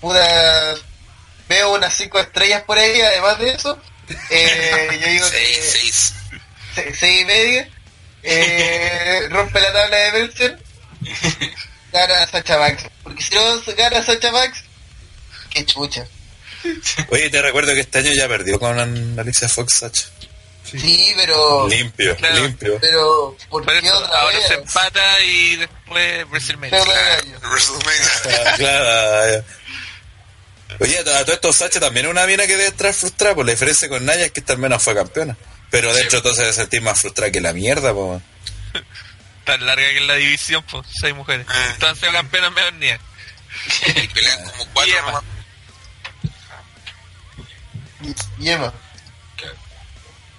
Puta. Veo unas 5 estrellas por ahí, además de eso. Eh, yo digo Seis, que. seis. se- seis y media. Eh, rompe la tabla de Belsen. Gana Sacha Banks. Porque si no gana Sacha Banks, qué chucha. Oye, te recuerdo que este año ya perdió con Alicia Fox, Sacha. Sí. Sí, pero. Limpio, Claro. limpio. Pero, ¿por qué otra ahora vez? se empata y después WrestleMania. WrestleMania. Claro. ya. Oye, a todo esto Sacha también es una mina que debe estar frustrada, por la diferencia con Naya es que esta al menos fue campeona. Pero dentro entonces debe sentir más frustrada que la mierda, po. Tan larga que es la división, pues, seis mujeres. Ah. Entonces campeonas me venía. Y pelean como cuatro Y nomás. Y Emma.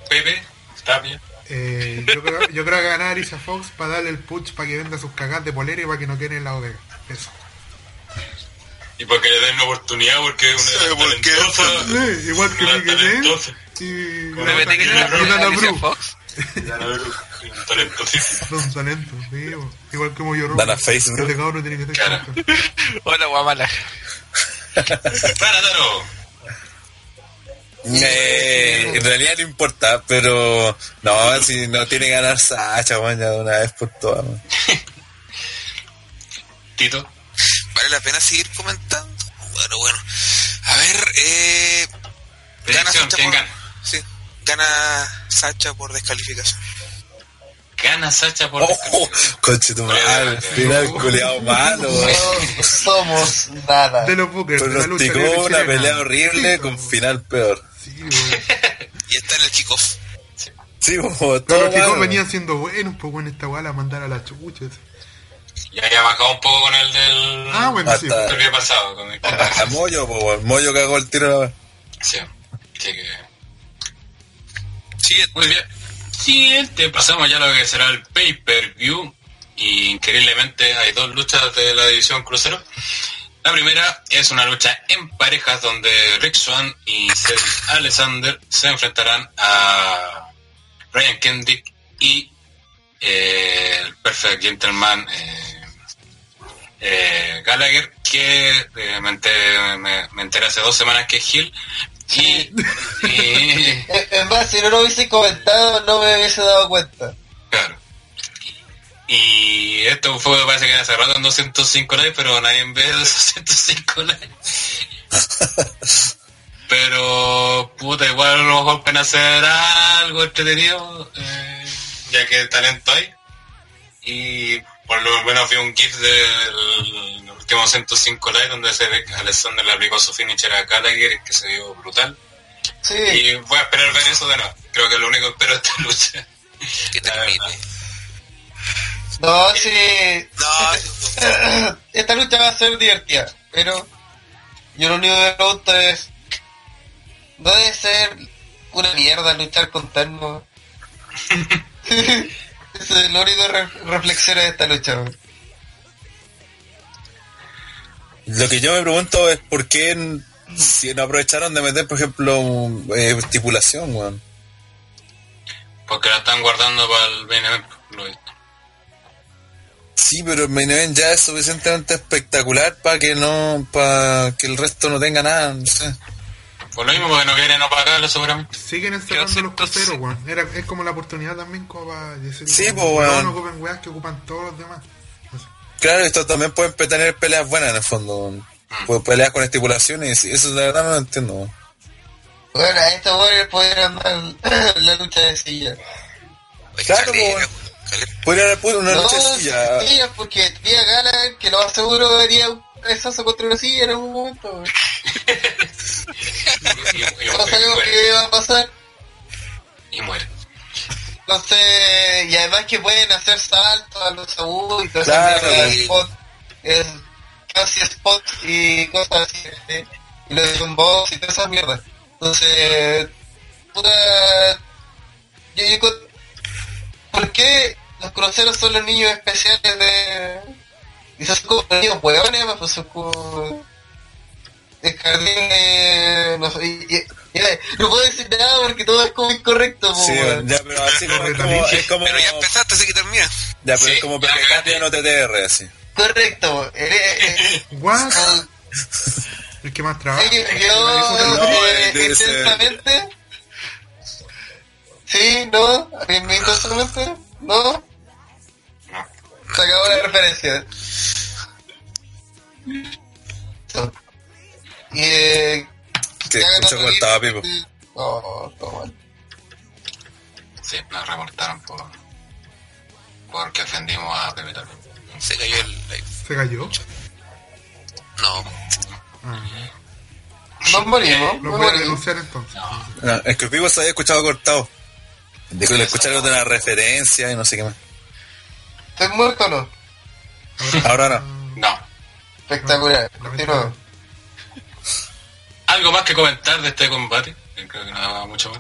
Pepe. Tapia. Eh, yo, creo, yo creo que ganar Alicia Fox para darle el push para que venda sus cagas de polera y para que no quede en la bodega. Eso. Y porque le den una oportunidad porque es Sí, una porque- talentosa. Eh, igual que Una. James y Como Pepe, ¿te que y Dana Alicia Brooke. Fox? Talentosísimo. Son talentos, sí, igual como yo Dana Facebook. Este cabrón tiene que campeón. Hola, guamala. Para, Taro. Eh, en realidad no importa, pero no, si no tiene que ganar Sacha, ya de una vez por todas. Tito. ¿Vale la pena seguir comentando? Bueno, bueno. A ver, eh... Gana Sacha ¿quién por... gana? Sí, gana Sacha por descalificación. Gana Sacha por Oh, descalificación. conche tu madre, final culeado malo. No somos nada. De los Bookers, Pronosticó una pelea horrible con final peor. Sí, Y está en el kickoff. Sí, bo, Pero todo los chicos malo. venían siendo buenos, pues bueno, esta weá la mandar a la chucha. Ya había bajado un poco con el del. Ah, bueno, sí. Hasta- El día pasado. Con el... A Moyo, weón. Moyo cagó el tiro. Sí. Así que. Siguiente. Muy bien. Siguiente, pasamos ya a lo que será el pay-per-view. Y increíblemente hay dos luchas de la división crucero. La primera es una lucha en parejas donde Rick Swan y Cedric Alexander se enfrentarán a Ryan Kendrick y eh, el Perfect Gentleman eh, eh, Gallagher, que eh, me, enteré, me- me enteré hace dos semanas que es Hill, Y, y- En más, si no lo hubiese comentado, no me hubiese dado cuenta. claro. Esto fue, parece que hace rato en 205 likes, pero nadie ve esos 205 likes. Pero, puta, igual a lo mejor pueden hacer algo entretenido, eh, ya que talento hay. Y por lo menos vi un GIF del último 105 likes donde se ve que Alexander le aplicó su finisher a Gallagher, que se vio brutal. Sí, Y voy a esperar ver eso de nuevo. Creo que lo único que espero de esta lucha. Que termine. No, sí. No, sí, Esta lucha va a ser divertida, pero yo lo único que me pregunto es, ¿no debe ser una mierda luchar con Terno? Eso es lo único re reflexión de esta lucha. weón. Lo que yo me pregunto es por qué si no aprovecharon de meter, por ejemplo, eh, estipulación, weón. Porque la están guardando para el event, lo visto. Sí, pero el main event ya es suficientemente espectacular para que no, para que el resto no tenga nada, no sé. Por lo mismo, porque no quieren apagarlo seguramente. Siguen encerrando los cruceros, weón. Era, es como la oportunidad también como para decir, Sí, po, weón. No ocupen weas que ocupan todos los demás. No sé. Claro, esto también pueden tener peleas buenas en el fondo, weón. Pues peleas con estipulaciones, y eso la verdad no lo entiendo, weón. Bueno, a estos weones podrían dar la lucha de silla. Pues Claro, weón, haber puesto una no, lucha así ya. sillas, porque tenía ganas que lo más seguro haría un cabezazo contra una silla en algún momento. weón. Y, y- y- No sabemos qué va a pasar. Y muere. Entonces, y además que pueden hacer saltos a los agudos y cosas Claro, spot, es casi spot y cosas así, ¿sí? y lo de un box y todas esas mierdas. Entonces, puta, yo digo, ¿por qué los cruceros son los niños especiales de... Y son como los niños hueones, pues son como... El jardín de... No sé, y- no puedo decir nada porque todo es como incorrecto, po, Sí, weón. ya, pero así como, es como, es como, Pero ya empezaste, así que termina. ya, pero Sí, es como cagaste. en OTTR, así. Correcto. Eres- What? eh, El que más trabaja. yo No, eh, intensamente. Sí, no, intensamente, no. No. Se acabó la referencia. Y eh, Que Torino. cortaba, Pipo. No, todo mal. Sí, nos reportaron por. Porque ofendimos a Pepe Torre. Se cayó el live. Se cayó. No, Ah, Nos morimos, lo voy a. Ah, denunciar entonces. No, es que el Pipo se había escuchado cortado. Le escucharon de una referencia y no sé qué más. ¿Estoy muerto o no? Ahora no. No. Espectacular. No, Continúa. ¿Algo más que comentar de este combate? Creo que no va mucho más.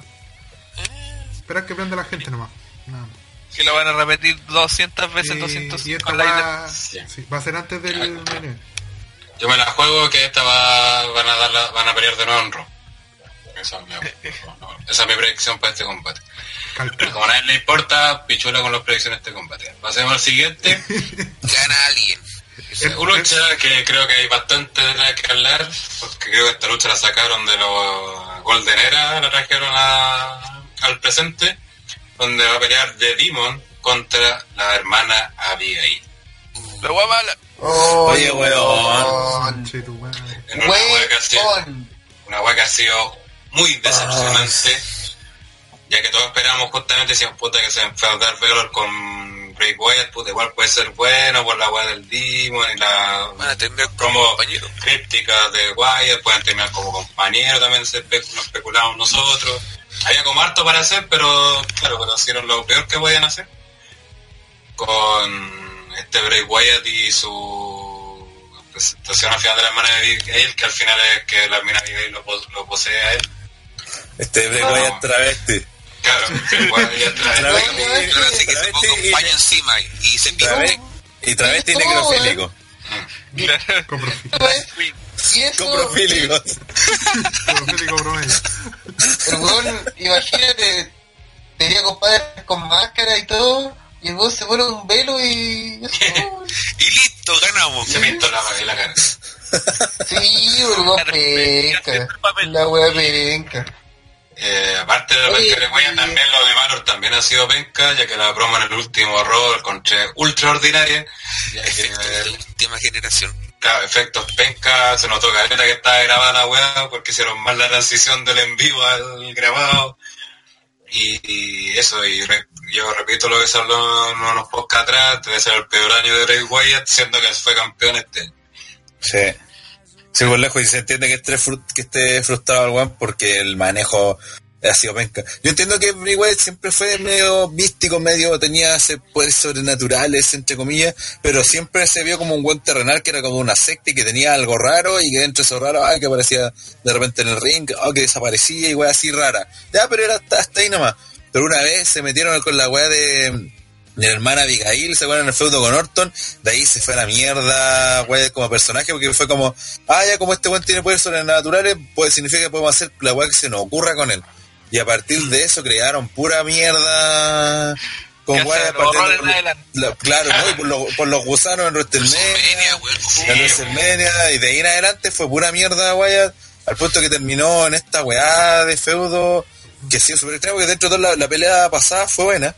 Espera que prenda la gente nomás. Nada más. Que lo van a repetir 200 veces, Y- 200 y esta va, Sí. sí, va a ser antes del menú. Yo me la juego que esta va, van a dar la- van a pelear de nuevo en Raw. Esa es mi, esa es mi predicción para este combate. Y Calca. como a nadie le importa, pichula con las predicciones de este combate. Pasemos al siguiente. gana alguien. Una lucha que creo que hay bastante de la que hablar, porque creo que esta lucha la sacaron de los Golden Era, la trajeron a- al presente, donde va a pelear The Demon contra la hermana Abigail. La guapa mala. Oh, Oye, weón. En una hueá que ha sido- Weón. una hueá que ha sido muy decepcionante, ya que todos esperábamos justamente si puta que se enfrentar Valor con Bray Wyatt, puta igual puede ser bueno por la hueá del Demon y la como compañeros. crípticas de Wyatt, pueden terminar como compañeros también, se espe- lo especulamos nosotros. Había como harto para hacer, pero claro, pero hicieron lo peor que podían hacer. Con este Bray Wyatt y su presentación al final de la hermana de Abigail, que al final es que la hermana de Abigail lo, lo posee a él. Este Bray Wyatt travesti. Claro, el Wyatt trae- Travesti, Pero así que se ponga un travesti paño encima y, se travesti, y travesti necrofílico. Coprofílicos. Profílico promedio. el weón, imagínate, tenía compadres con máscara y todo, y el weón se pone un velo y... Y listo, ganamos. se pintó la, la cara. Sí, weón, penca. La wea penca. Eh, aparte de la Oye, penca de Guaya, y- también lo de Valor también ha sido penca, ya que la promo en el último rol encontré ultra ordinaria. Ya que, Efectos de la última generación. claro, efectos penca, se notó que estaba grabada la weá, porque hicieron mal la transición del en vivo al grabado. Y, y eso, y re- yo repito lo que se habló en unos podcasts atrás, debe ser el peor año de Bray Wyatt, siendo que fue campeón este año. Sí. Sí, por lejos, y se entiende que esté, que esté frustrado el weón porque el manejo ha sido penca. Yo entiendo que Bray Wyatt siempre fue medio místico, medio tenía ese poderes sobrenaturales, entre comillas, pero siempre se vio como un buen terrenal que era como una secta y que tenía algo raro y que dentro de eso raro, ah, que aparecía de repente en el ring, ah, que desaparecía y weá así rara. Ya, pero era hasta, hasta ahí nomás. Pero una vez se metieron con la weá de la hermana Abigail, se en el feudo con Orton, de ahí se fue a la mierda, güey, como personaje, porque fue como, ah, ya como este güey tiene poderes sobrenaturales, pues significa que podemos hacer la weá que se nos ocurra con él. Y a partir de eso crearon pura mierda con Que weá, claro, ¿no? Y por, los- por los gusanos en WrestleMania, en WrestleMania, y de ahí en adelante fue pura mierda, Wyatt, al punto que terminó en esta weá de feudo, que ha sido súper extraño, porque dentro de toda la, la pelea pasada fue buena,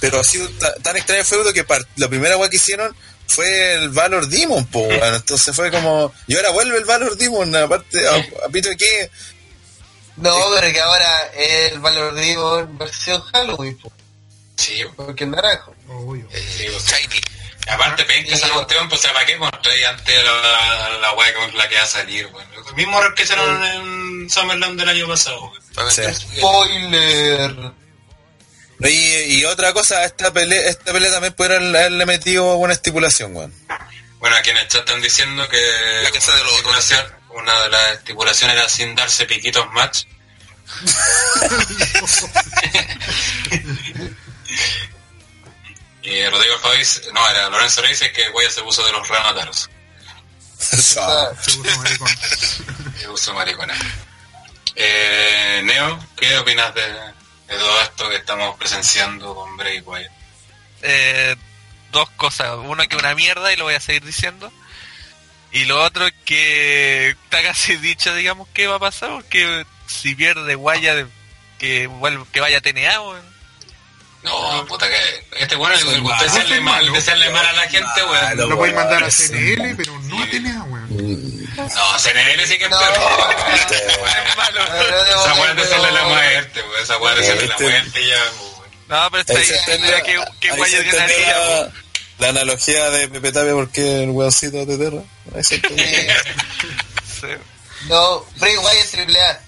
pero ha sido ta- tan extraño el feudo que la primera weá que hicieron fue el Valor Demon, po, weón. entonces fue como, y ahora vuelve el Valor Demon, aparte, a, a pito de que, No, pero que ahora es el valor digo en versión Halloween, po, Sí, porque es naranjo. Obvio. sí, pues, Shiny. Aparte, penca esa cuestión, pues, ¿para qué mostré antes la, la weá con la que va a salir, weón? El mismo error que hicieron en SummerLand del año pasado. Spoiler. Y, y otra cosa, esta pelea, esta pelea también pudieron haberle metido buena estipulación, weón. Bueno, aquí en el chat están diciendo que La casa una, de los una de las estipulaciones era sin darse piquitos match. y Rodrigo dice, no, era Lorenzo Reyes dice que Guaya se puso de los remataros. Ah. Se puso maricona. Eh, Neo, ¿qué opinas de, de todo esto que estamos presenciando con Bray Wyatt? eh, dos cosas. Uno que una mierda y lo voy a seguir diciendo. Y lo otro que está casi dicho, digamos, que va a pasar. Porque si pierde Guaya, de- que, vuelve, que vaya a TNA, weón. No, puta que... Este bueno, el malo. desearle mal, mal a la gente, weón. Lo pueden mandar a CNL, pero no a TNA, weón. No, CNL sí que es No. peor. De Esa weá es momento- desearle la muerte, weón. Esa weá es desearle la Este- muerte ya, weón. No, pero mira entendió, que, que ahí Guaya se entendió ganaría, la, la analogía de Pepe Tapia porque el weoncito de Terra. Ahí se entendió. Sí. No, Bray Wyatt triple A.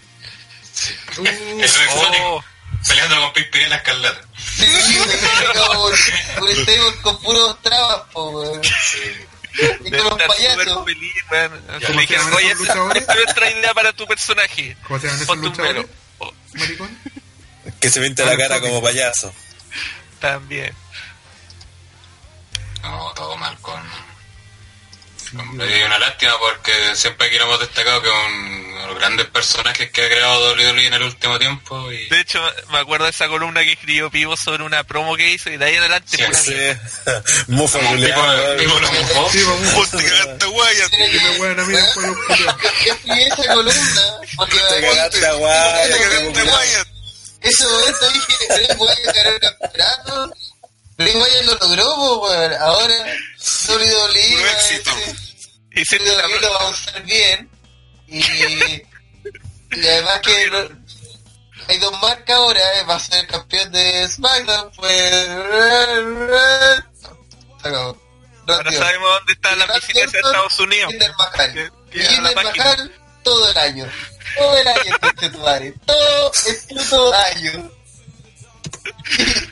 Uh, Eso es exótico. Oh, Peleando con Pimpirela Escarlata. Sí, como por estemos con puros trabas, po, weón. Y de estar súper payasos. feliz, weón. Ya, Le dijeron, ¿cómo se llaman oye, esta es nuestra idea para tu personaje. ¿Cómo se llaman esos luchadores? Oh, Maricón. que se pinta la cara como payaso. también. No, todo mal con... Y una lástima porque siempre aquí lo hemos destacado que es un de los grandes personajes que ha creado WWE en el último tiempo y... De hecho, me acuerdo de esa columna que escribió Pivo sobre una promo que hizo y de ahí en adelante Sí, sí. Mufa tipo lo mojó. Sí, vamos. Ponte cagaste, Wyatt. Que me weón a mí después los culiados. Yo escribí esa columna Te cagaste a Wyatt. Te cagaste como a que- Wyatt. ese momento dije, Bray Wyatt ganó el campeonato. Bray Wyatt lo logró, weón. Ahora WWE a éxito. la WWE lo va a usar bien. Y, y además que no- hay dos marcas ahora, eh, va a ser campeón de SmackDown, pues... Se acabó. No, Ahora tío. sabemos dónde está la oficina de Estados Unidos. Jinder Mahal. Y todo el año. Todo el año, madre. Todo el puto año.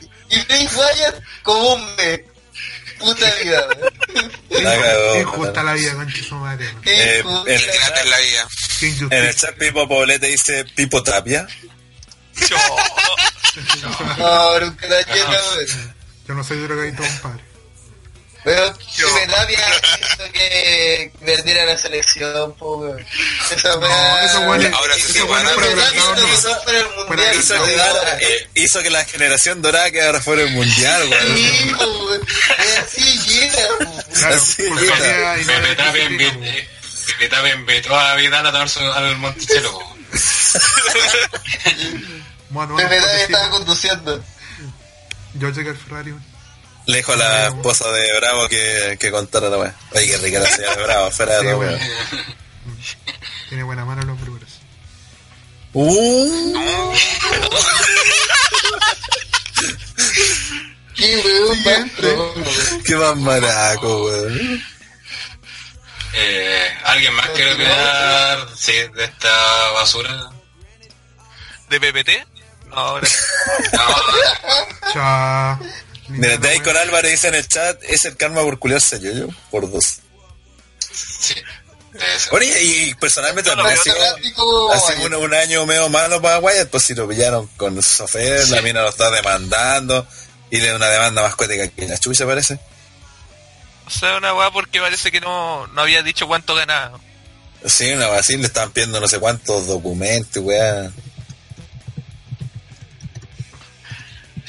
Y, Bray Wyatt como un mes. Puta vida, cagó. Injusta la vida, concha su madre. Eh, el- en la vida. En el chat Pipo Poblete dice Pipo Tapia. Cho. No, nunca la llena. Yo no soy drogadito, compadre. Pero que me da bien que perdiera la selección, po, weón. Esa No, eso bueno es, Ahora sí eso se bueno Me da agrandado, miedo que no. no fuera el. Hizo que, eh, hizo que la generación dorada quedara fuera del mundial, weón. Es así. Claro, Así y no Pepe de Tapia disciplina, invi- Invitaba, invitó a tomarse al Monticello. po. Bueno, Pepe bueno, Tapia sí, estaba conduciendo. Yo llegué al Ferrari, weón. Le dijo a la esposa de Bravo que, que contara la weá. Oye, qué rica la señora de Bravo, fuera de Sí, todo. Tiene buena mano los bruros. Uh, Qué weón, qué más maraco, weón. Eh, ¿Alguien más quiere opinar sí, de esta basura? ¿De PPT? No, ahora. No, Chao. Mira, de con Álvarez dice en el chat, es el karma por culiarse yo, yo, por dos. sí. Bueno, y, y personalmente también ha sido, Fanático, ha sido un, un año medio malo para Wyatt, pues si lo pillaron con Sofer, la mina lo está demandando, y le da una demanda más cuética que la chucha parece. O sea, una weá porque parece que no, no había dicho cuánto ganaba. Sí, una así le están pidiendo no sé cuántos documentos, weá,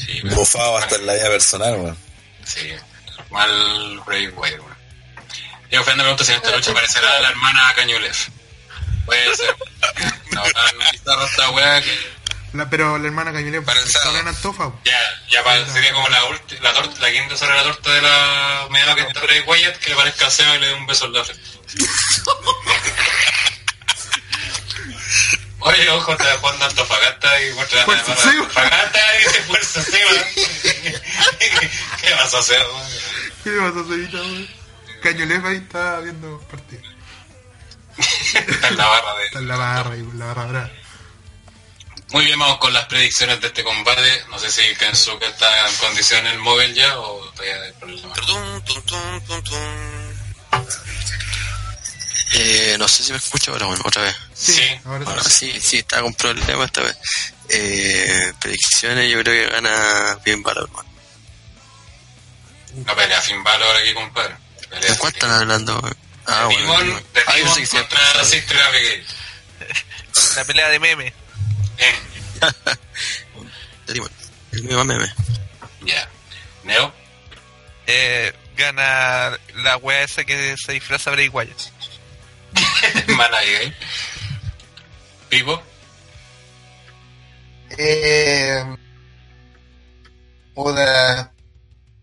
Sí, hasta en la vida personal, weón. Sí, mal Braithwaite, weón. Diego Fernando pregunta si en esta noche aparecerá la hermana Cañulef. Puede ser. No, bizarro esta weá que La, pero la hermana Cañulé Para el sábado. en Antofa. ya, ya pa- sería como la, ulti- la, torta, la quinta sobre la torta de la media que está Braithwaite que le parezca a Seba y le dé un beso la frente. Oye, ojo, está jugando Antofagasta y muestra la Fuerza, mano. Seba. Antofagasta y dice fuerza, Seba. ¿Qué vas a hacer, weón? ¿Qué le pasó a weón? Cañulef ahí está viendo partido. Está en la barra de. Está en la barra, y la barra brava. Muy bien, vamos con las predicciones de este combate. No sé si Kensuke está en condiciones el móvil ya o todavía hay problemas. Eh, no sé si me escucha ahora, bueno, otra vez. Sí, Ahora Bueno, sí. sí, sí, está con problemas esta vez. Eh, predicciones, yo creo que gana bien Valor, man. no pelea Finn Balor aquí, compadre. ¿De cuánto están hablando? Ah, de bueno. Demon. de Ah, sé que sí, contra empezó. Sister Abigail. La pelea de meme. Eh, De Demon. El mismo meme. ya. Neo, Eh, gana la wea esa que se disfraza Bray Wyatt. Mala Abigail. Pipo, Eh, puta,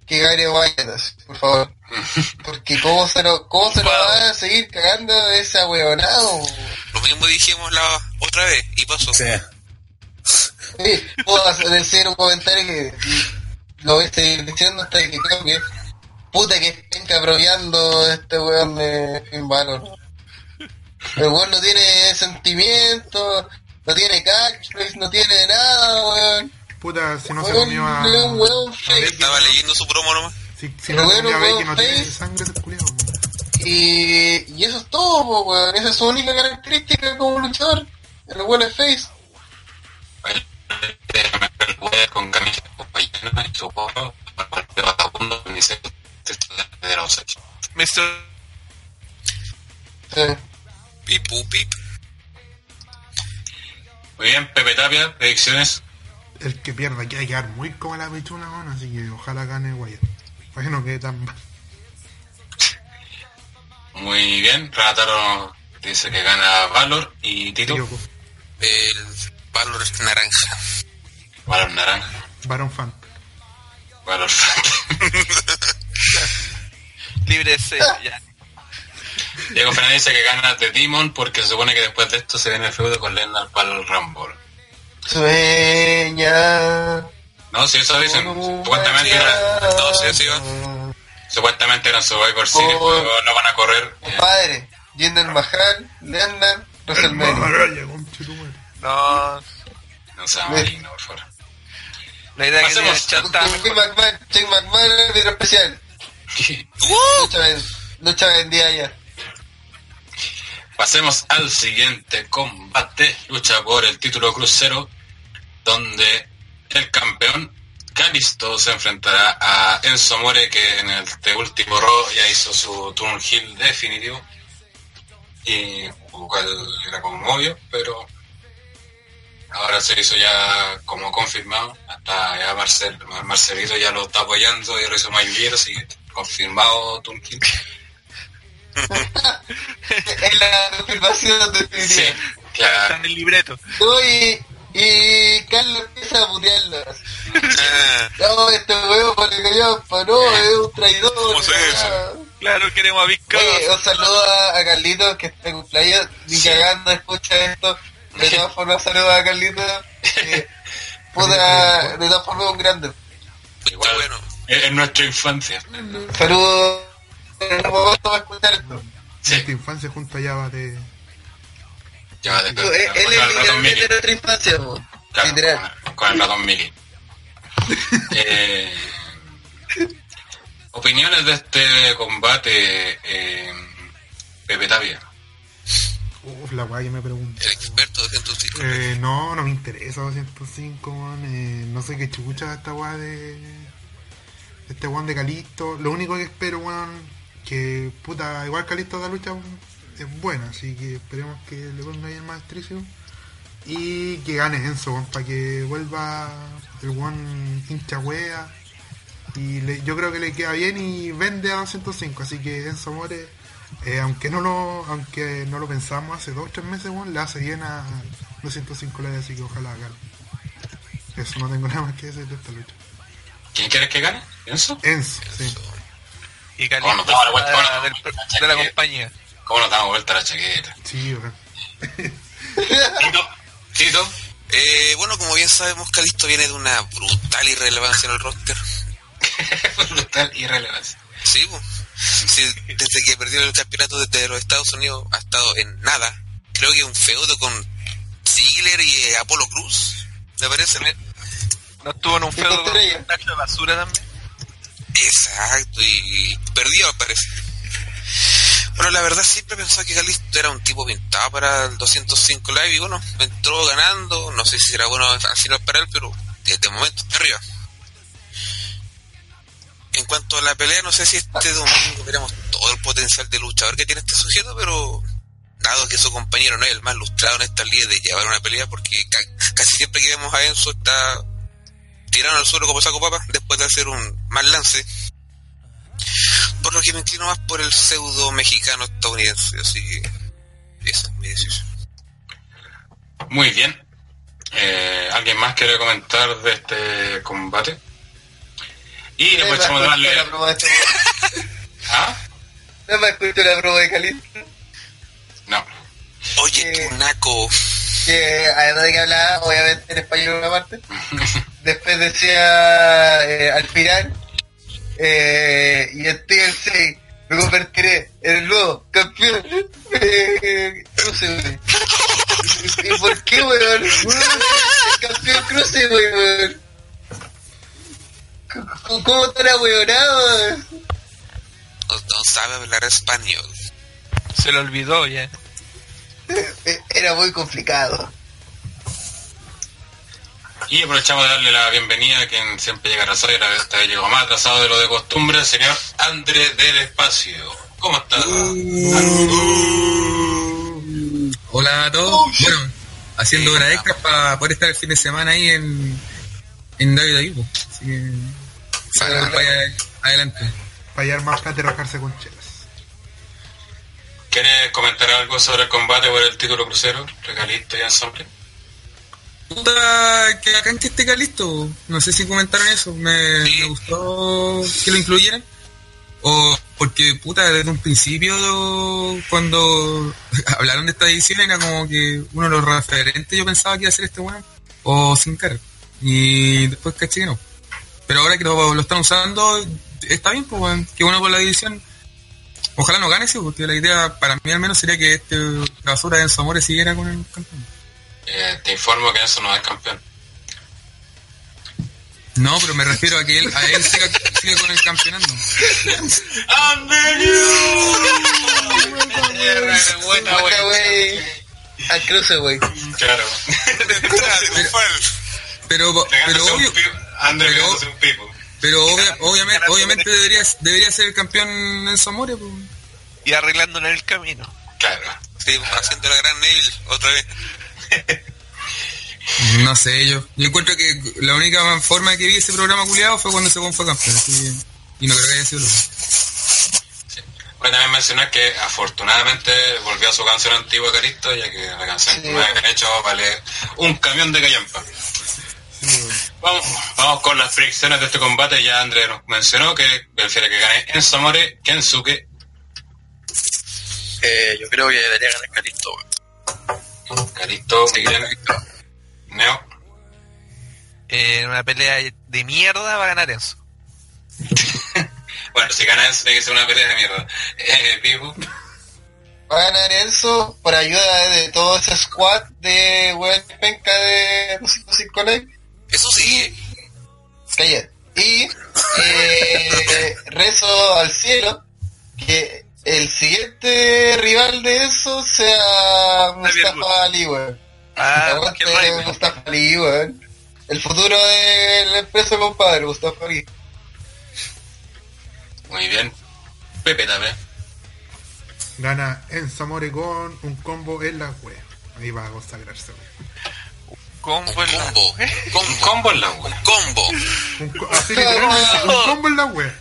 que gane Wyatt, por favor. Porque cómo se lo, cómo se lo va a seguir cagando ese ahueonado. Lo mismo dijimos la otra vez y pasó. Sí. Sí, puedo hacer- decir un comentario que lo voy a seguir diciendo hasta que cambie. Puta que venga bromeando este weón de Finn Balor. El weón no tiene sentimiento, no tiene catchphrase, no tiene nada, weón. Puta, si no se Weón, comió a. un weón a. Becky, Estaba leyendo su promo nomás. Si, si no se comió a Becky, weón, no tiene face. sangre de culiao, weón. Y, y eso es todo, weón. Esa es su única característica como luchador. El weón es face. con camisa y su porro, de vagabundo, de. Mr. Sí. Pipu, pip. Muy bien, Pepe Tapia, predicciones. El que pierda quiere quedar muy como la pichula, weón. Así que ojalá gane Wyatt. Para que no quede tan mal. Muy bien, Renataro dice que gana Valor y Tito. El valor es naranja. Valor naranja, Baron Fan. Valor Libre de ser, ya. Diego Fernández dice que gana The Demon porque se supone que después de esto se viene el feudo con Lennart para el Rumble. Sueña. No, si eso dicen, supuestamente, era, No, sí, sí, va. supuestamente eran Survivor Series, pero no van a correr. Padre, Jinder Mahal, Leonard, WrestleMania. No, no sea maligno, por favor. la idea que tiene Pasemos. chat está Shane mejor. McMahon, Shane McMahon, video especial. Lucha, ven- lucha vendida ya. Pasemos al siguiente combate, lucha por el título crucero, donde el campeón Calisto se enfrentará a Enzo More, que en este último Raw ya hizo su turn heel definitivo, y lo cual era como obvio, pero ahora se hizo ya como confirmado, hasta ya Marcel, Marcelito ya lo está apoyando, ya lo hizo Mayullero, así confirmado turn heel. es la confirmación Sí, definitiva. Está claro. en el libreto. Y, Carlos empieza a putearlo. así. Ah, No, este huevo para que callampa, no, es un traidor. Claro, queremos a Vizcarra. Oye, un saludo a, a Carlitos que está en cumpleaños, ni cagando escucha esto. De todas formas, saludo a Carlitos. que, puta, de todas formas, un grande. Igual, bueno. es nuestra infancia. Saludos. No puedo escuchar esto. Sí, Esta infancia junto a Java de... ya va de Él él es con el ratón literalmente Mickey. de nuestra infancia, po. Claro, literal. con, con el ratón Mickey. Eh, opiniones de este combate, eh, Pepe Tapia. Uf, la guay que me pregunta. el experto de 105. Eh, no, no me interesa 205, man. Eh, no sé qué chucha esta weá de. de Este weón de Calisto. Lo único que espero, weón, que puta, igual Calisto da lucha es buena, así que esperemos que le ponga ahí el maestricio. Y que gane Enzo, para que vuelva el weón hincha wea. Y le- yo creo que le queda bien y vende a 205, así que Enzo More, eh, aunque no lo aunque no lo pensamos hace dos o tres meses, weón, le hace bien a 205 live, así que ojalá gane. Eso no tengo nada más que decir de esta lucha. ¿Quién quieres que gane? ¿Enzo? Enzo, sí. Y ¿Cómo Calisto nos damos la vuelta? ah, ¿Cómo del- nos- de la compañía. ¿Cómo nos damos vuelta la chaqueta? Sí. Tito, Tito, Eh, bueno, como bien sabemos, Calisto viene de una brutal irrelevancia en el roster. brutal irrelevancia. Sí, desde que perdió el campeonato desde los Estados Unidos ha estado en nada. Creo que un feudo con Ziggler y eh, Apolo Cruz, me parece. No estuvo en un feudo con de basura también. Exacto, y perdió, parece. Bueno, la verdad siempre pensaba que Calisto era un tipo pintado para el 205 Live y bueno, entró ganando, no sé si será bueno al final para él, pero desde momento está arriba. En cuanto a la pelea, no sé si este domingo veremos todo el potencial de luchador que tiene este sujeto, pero dado que su compañero no es el más lustrado en esta liga de llevar una pelea, porque ca- casi siempre que vemos a Enzo está tirado al suelo como saco papa después de hacer un mal lance. Por lo que me inclino más por el pseudo mexicano estadounidense, así que esa es mi decisión. Muy bien. Eh, ¿Alguien más quiere comentar de este combate? Y echamos a escucho la darle... promo de este- ¿Ah? No me escucho la promo de Calisto. No. Oye, Eh. tú naco, que además de que hablaba obviamente en español una parte después decía eh, al final eh, y en TLC me convertiré en el nuevo campeón eh, cruce güey ¿y por qué weón? el campeón cruce weón ¿Cómo- ¿Cómo estará weonado? no, no sabe hablar español. Se lo olvidó ya. Eh, Era muy complicado. Y aprovechamos de darle la bienvenida a quien siempre llega atrasado y esta vez llegó más atrasado de lo de costumbre, el señor Andrés del Espacio. ¿Cómo está? Hola a todos. Bueno, haciendo horas extras para poder estar el fin de semana ahí en, en WWE. po. Así que, salgan para allá adelante. Para hallar más plata y rajarse con chelas. ¿Quieres comentar algo sobre el combate por el título crucero? Regalito y ensamble. Puta, que acá en que esté Calisto. No sé si comentaron eso. Me, me gustó que lo incluyeran. O porque, puta, desde un principio, cuando hablaron de esta edición, era como que uno de los referentes yo pensaba que iba a ser este bueno. O sin cara. Y después caché que no. Pero ahora que lo, lo están usando, está bien, pues, weón. que bueno por la edición. Ojalá no gane, sí, porque la idea para mí al menos sería que este, basura de Enzo Amores siguiera con el campeón. Eh, te informo que eso no es campeón. No, pero me refiero a que él, a él siga, siga con el campeonato. Buena, Buena, güey. Al cruce, güey. Claro. Pero, pero un obvio, pero- pegándose un pipo. pero obvia- obviamente, obviamente debería, debería ser el campeón Enzo Amore, pues. Y arreglándole el camino. Claro. Sí, haciendo la gran Neville otra vez. No sé, yo, yo encuentro que la única forma que vi ese programa culiado fue cuando ese fue campeón, así que- y no creo que haya sido lo cabe también mencionar que afortunadamente volvió a su canción antigua Caristo, ya que la canción que me habían hecho vale un camión de callampa. Vamos, vamos con las predicciones de este combate. Ya André nos mencionó que prefiere que gane Enzo Amore, Kensuke. Eh, yo creo que debería ganar Calisto. Calisto, Neo. En una pelea de mierda va a ganar Enzo. bueno, si gana Enzo tiene que ser una pelea de mierda. Eh, Pipo. Va a ganar Enzo por ayuda de todo ese squad de web penca de 255 Live. Eso sí. Calla. Y eh, rezo al cielo que el siguiente rival de eso sea Mustafa Ali, weón. Ah, Aguante qué rey, Mustafa Ali, weón. El futuro del empresa compadre, Mustafa Ali. Muy bien. Pepe también. Gana Enzo Amore con un combo en la web. Ahí va a consagrarse, weón. Combo en la- Combo. Un Combo. combo en la wea. Combo. Un co- así literalmente, un combo en la web.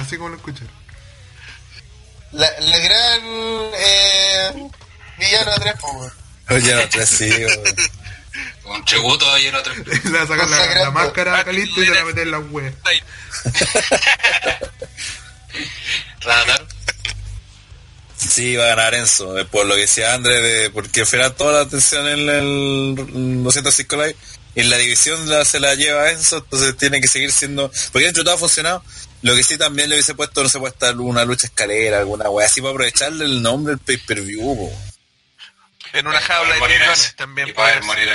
Así como lo escucharon. La, la gran eh, villano de tres, po, weón. Oye, no, tres sí, weón. Un tributo ahí en otro. Le va a sacar la, la máscara a Calisto y se la va a meter en la web. Radar. Sí, va a ganar Enzo, eh, por lo que decía André, de, porque al final toda la atención en el 205 Live, en la división la, se la lleva Enzo, entonces tiene que seguir siendo, porque dentro de todo ha funcionado, lo que sí también le hubiese puesto, no se puede estar una lucha escalera, alguna wea así para aprovecharle el nombre del pay-per-view. En una jaula de Enzo. también Y puede poder morir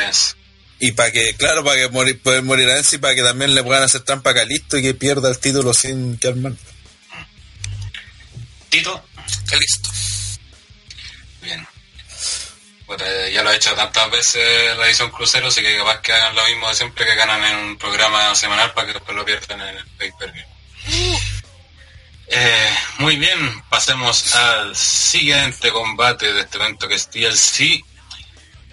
y para que, claro, para que morir, poder morir a Enzo y para que también le puedan hacer trampa a Calisto y que pierda el título sin que mal. Tito. Calisto. Bien. Puta, ya lo he hecho tantas veces la edición crucero, así que capaz que hagan lo mismo de siempre que ganan en un programa semanal para que después lo pierdan en el pay-per-view. Eh, muy bien, pasemos al siguiente combate de este evento que es TLC.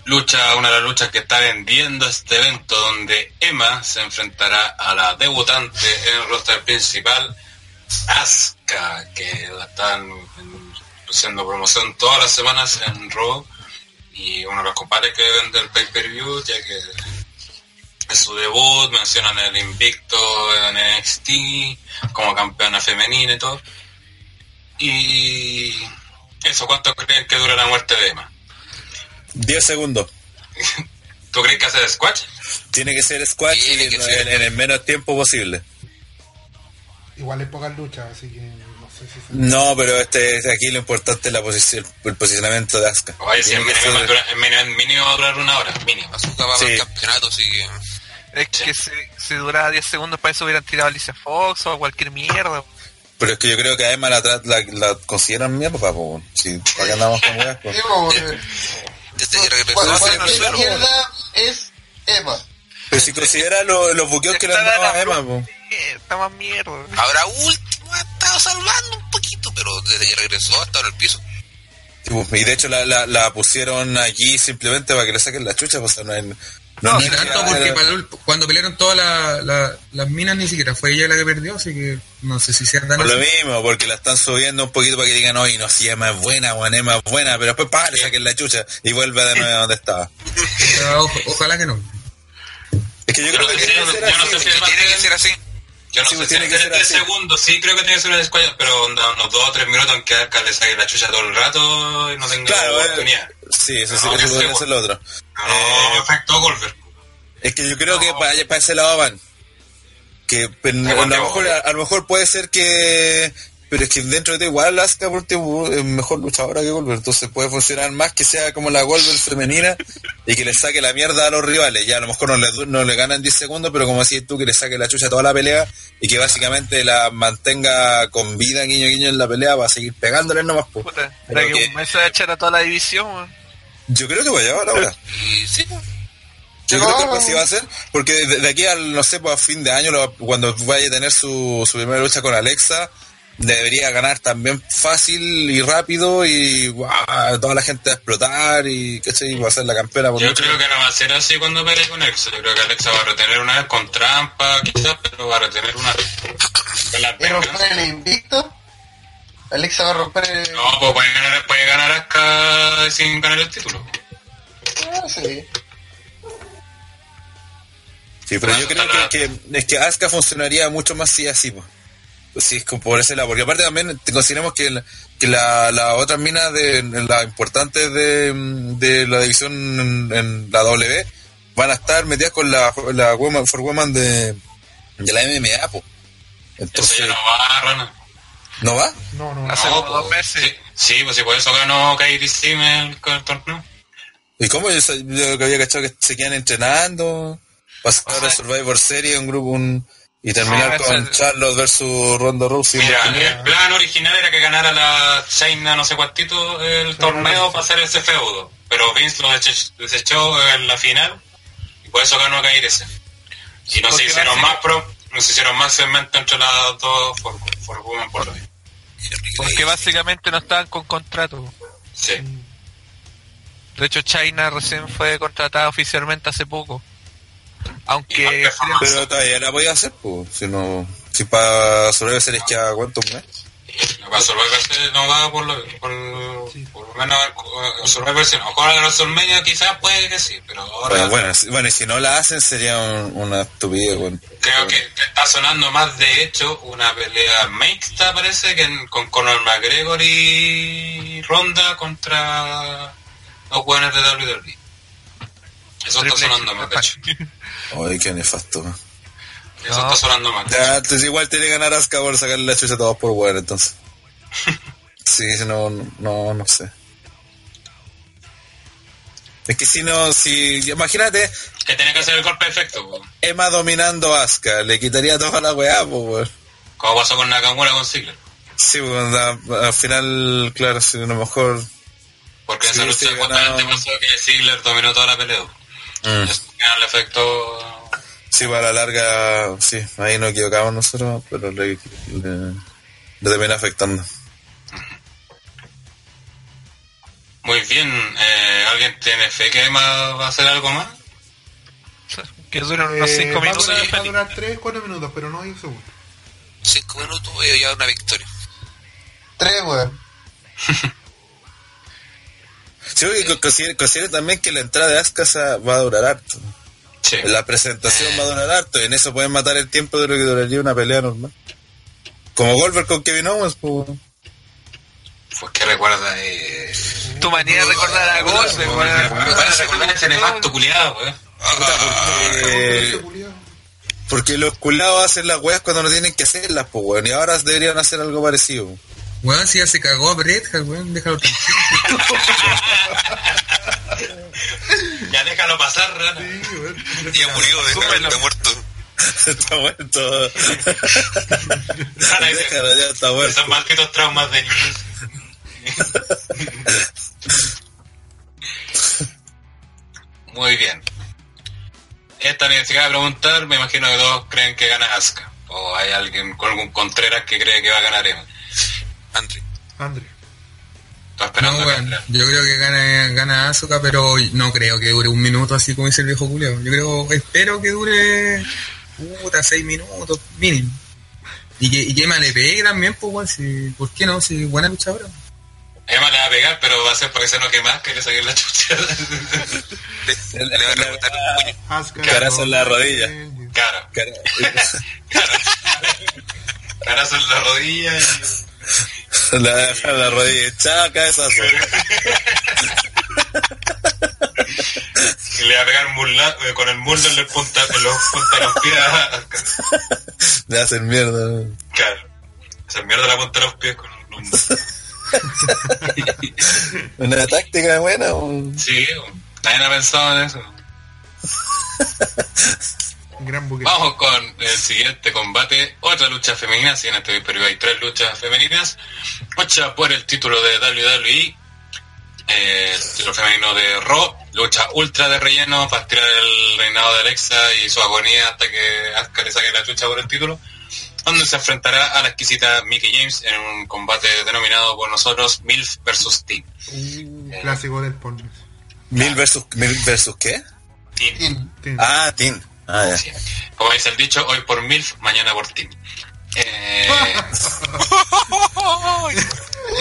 Lucha, una de las luchas que está vendiendo este evento donde Emma se enfrentará a la debutante en el roster principal, Asuka, que la están haciendo promoción todas las semanas en Raw y uno de los compadres que vende el pay-per-view ya que es su debut, mencionan el invicto en NXT como campeona femenina y todo y eso, ¿cuánto creen que dura la muerte de Emma? 10 segundos. ¿tú crees que hace squash? Tiene que ser squash y en, ser. en el menos tiempo posible. Igual es pocas luchas, así que no sé si se... No, pero este, este aquí lo importante es la posición, el posicionamiento de Asuka. Oye, si mínimo, ser- dura- va a durar una hora, mínimo. Va Sí. campeonato, así que. Es que si, si duraba 10 segundos para eso hubieran tirado a Alicia Fox o a cualquier mierda. Pero es que yo creo que además la, la, la consideran mierda, po. Si, ¿Para qué andamos con weas? po? Sí, po, weón. Desde que regresó Bueno, a bueno, hacer ¿qué mierda es Emma? Pero si considera lo- los buqueos que le han dado a Emma, po. Eh, Está más mierda. Ahora último ha estado salvando un poquito, pero desde que regresó ha estado en el piso. Y de hecho la, la, la pusieron allí simplemente para que le saquen la chucha, pues, o sea, no, hay- no, No, no ni tanto que- porque para el- cuando pelearon todas la- la- las minas ni siquiera fue ella la que perdió, así que no sé si se andan Por lo mismo, porque la están subiendo un poquito para que digan, oye, no, si es buena, Juan es buena, pero después para, le saquen la chucha y vuelve de nuevo a donde estaba. Pero ojalá que no. Es que yo creo no que sé tiene si- que ser yo no así. sé si- Que tiene que ser así. Yo no sé pues si tiene que ser 10 así. segundos, sí creo que tiene que ser una squash, pero onda, unos 2 o 3 minutos en que Asuka le saque la chucha todo el rato y no tenga Claro, oportunidad. eh, sí, eso, sí, No, eso podría ser lo otro. No, efecto Goldberg. Es que yo creo que para, para ese lado van. Que pero, a, lo mejor, a, a lo mejor puede ser que. Pero es que dentro de todo igual Asuka por último es mejor luchadora que Goldberg. Entonces puede funcionar más que sea como la Goldberg femenina y que le saque la mierda a los rivales. Ya a lo mejor no le, du- no le ganan 10 segundos, pero como decís tú, que le saque la chucha a toda la pelea y que básicamente la mantenga con vida, guiño guiño en la pelea para seguir pegándole nomás. po. Puta, Pero era que que- un mes se va a echar a toda la división. weón. Yo creo que va a llevar ahora. Y sí, pues. Yo creo que así va a ser, porque de, de aquí al, no sé, pues a fin de año, lo- cuando vaya a tener su, su primera lucha con Alexa, debería ganar también fácil y rápido y toda la gente va a explotar y que va a ser la campeona por Yo mucho creo que no va a ser así cuando pelee con Alexa. Yo creo que Alexa va a retener una vez con trampa, quizás, pero va a retener una vez. ¿Pero vengas. fue el invicto? Alexa va a romper el... No, pues puede ganar, puede ganar Asuka sin ganar el título. Ah, sí. Sí, pero Ah, yo creo que, que es que Asuka funcionaría mucho más si así, pues. Sí, es como por ese lado. Porque aparte también te- consideramos que, la, que la, la otra mina de la importante de, de la división en, en la W van a estar metidas con la, la woman, for woman de, de la MMA, pues. Eso Entonces, ya no va, Rana. ¿no va? No, no, no. Hace No, dos pues, meses. Sí, sí, pues si por eso ganó Kairi Sim el, el torneo. ¿Y cómo? Yo, yo que había cachado que se quedan entrenando, pasar a Survivor Series, un grupo, un, y terminar Ah, con Charlotte versus Ronda Rousey. Mira, el plan original era que ganara la China no sé cuántito el torneo para hacer ese feudo. Pero Vince lo desechó en la final y por eso ganó Kairi ese. Y no se hicieron más pro, no se hicieron más segmentos entre las dos por, por Women por hoy. Porque básicamente no estaban con contrato. Sí. De hecho, China recién fue contratada oficialmente hace poco. Aunque que. Pero todavía la podía hacer, pues. Si no. Si para Survivor Series queda cuánto un mes. Para Survivor Series no va por lo, por, por lo menos Survivor Series. A lo mejor a WrestleMania quizás puede que sí, pero ahora Bueno, bueno, si- bueno, y si no la hacen sería un- una estupidez, bueno. creo que está sonando más de hecho una pelea mixta parece que en- con Conor McGregor y Ronda contra los buenos de WWE. Eso está sonando más de hecho. Ay, qué nefasto. man. Eso No. está sonando más. de Ya, entonces igual tiene que ganar Asuka por sacarle la chucha a todos por bueno, entonces. Sí, si no, no, no sé. Es que si no, si, imagínate, Que tiene que hacer el golpe de efecto, po. Emma dominando a Asuka, le quitaría toda la weá, pues, weón. como pasó con Nakamura con Ziggler. Sí, pues, al final, claro, si a lo mejor. Porque Sí, esa sí, lucha ganado. justamente pasó que Ziggler dominó toda la pelea. Mm. El efecto Sí, para la larga, sí, ahí nos equivocamos nosotros, pero le, le, le termina afectando. Muy bien, eh, ¿alguien tiene fe que Emma va a hacer algo más? que duran unos Eh, 5 va a minutos durar- y Va a durar 3, 4 minutos, pero no hay un segundo. Cinco minutos voy a llevar una victoria. Tres, weón. Sí, porque co- considere, considere también que la entrada de Asuka sa- va a durar harto. Sí. La presentación va a durar harto, y en eso pueden matar el tiempo de lo que duraría una pelea normal. Como Goldberg con Kevin Owens, pues. Pues que recuerda eh... Tu manía de recordar a Goldberg, weón. van a recordar ese nefasto culiado, weón. Culiao. porque los culados hacen las weas cuando no tienen que hacerlas, pues, weón. Y ahora deberían hacer algo parecido. Weón, si ya se cagó a Bret Hart, weón, déjalo tranquilo. Ya déjalo pasar, rana. Sí, weón. Ya murió, déjalo, está muerto. está muerto. Rana Déjalo, ya está muerto. Esos malditos traumas de niños. Muy bien. Esta ni siquiera preguntar, me imagino que todos creen que gana Asuka. O hay alguien con algún Contreras que cree que va a ganar Emma. Andre. Esperando No, entre. yo creo que gana, gana Asuka, pero no creo que dure un minuto así como dice el viejo Julio. Yo creo, espero que dure, puta, seis minutos mínimo. Y que, y que Emma le pegue también, pues, weón, si, ¿por qué no? Si buena luchadora. Emma le va a pegar, pero va a ser para que se enoje más que le saquen la chucha. Le, le va a rebotar un puño. Carazo en la rodilla. claro. Carazo en la rodilla y... la la rodilla echada, cabezazo. Le va a pegar murla- con el muslo en, la punta, en los punta de los pies. Le hacen mierda. Claro. Se mierda la punta de los pies con un. Una táctica buena. weón. Sí, nadie ha pensado en eso. Gran buque. Vamos con el siguiente combate. Otra lucha femenina. Si en este periodo hay tres luchas femeninas. Lucha por el título de WWE. Eh, el título femenino de Raw. Lucha ultra de relleno para tirar el reinado de Alexa y su agonía hasta que Asuka le saque la lucha por el título. Donde se enfrentará a la exquisita Mickey James en un combate denominado por nosotros MILF vs. Team. Uh, clásico del porno. ¿Mil versus, mil versus qué? Team. Tin. Ah, Team. Ah, ya. Sí. Como dice el dicho, hoy por MILF, mañana por Team. Eh,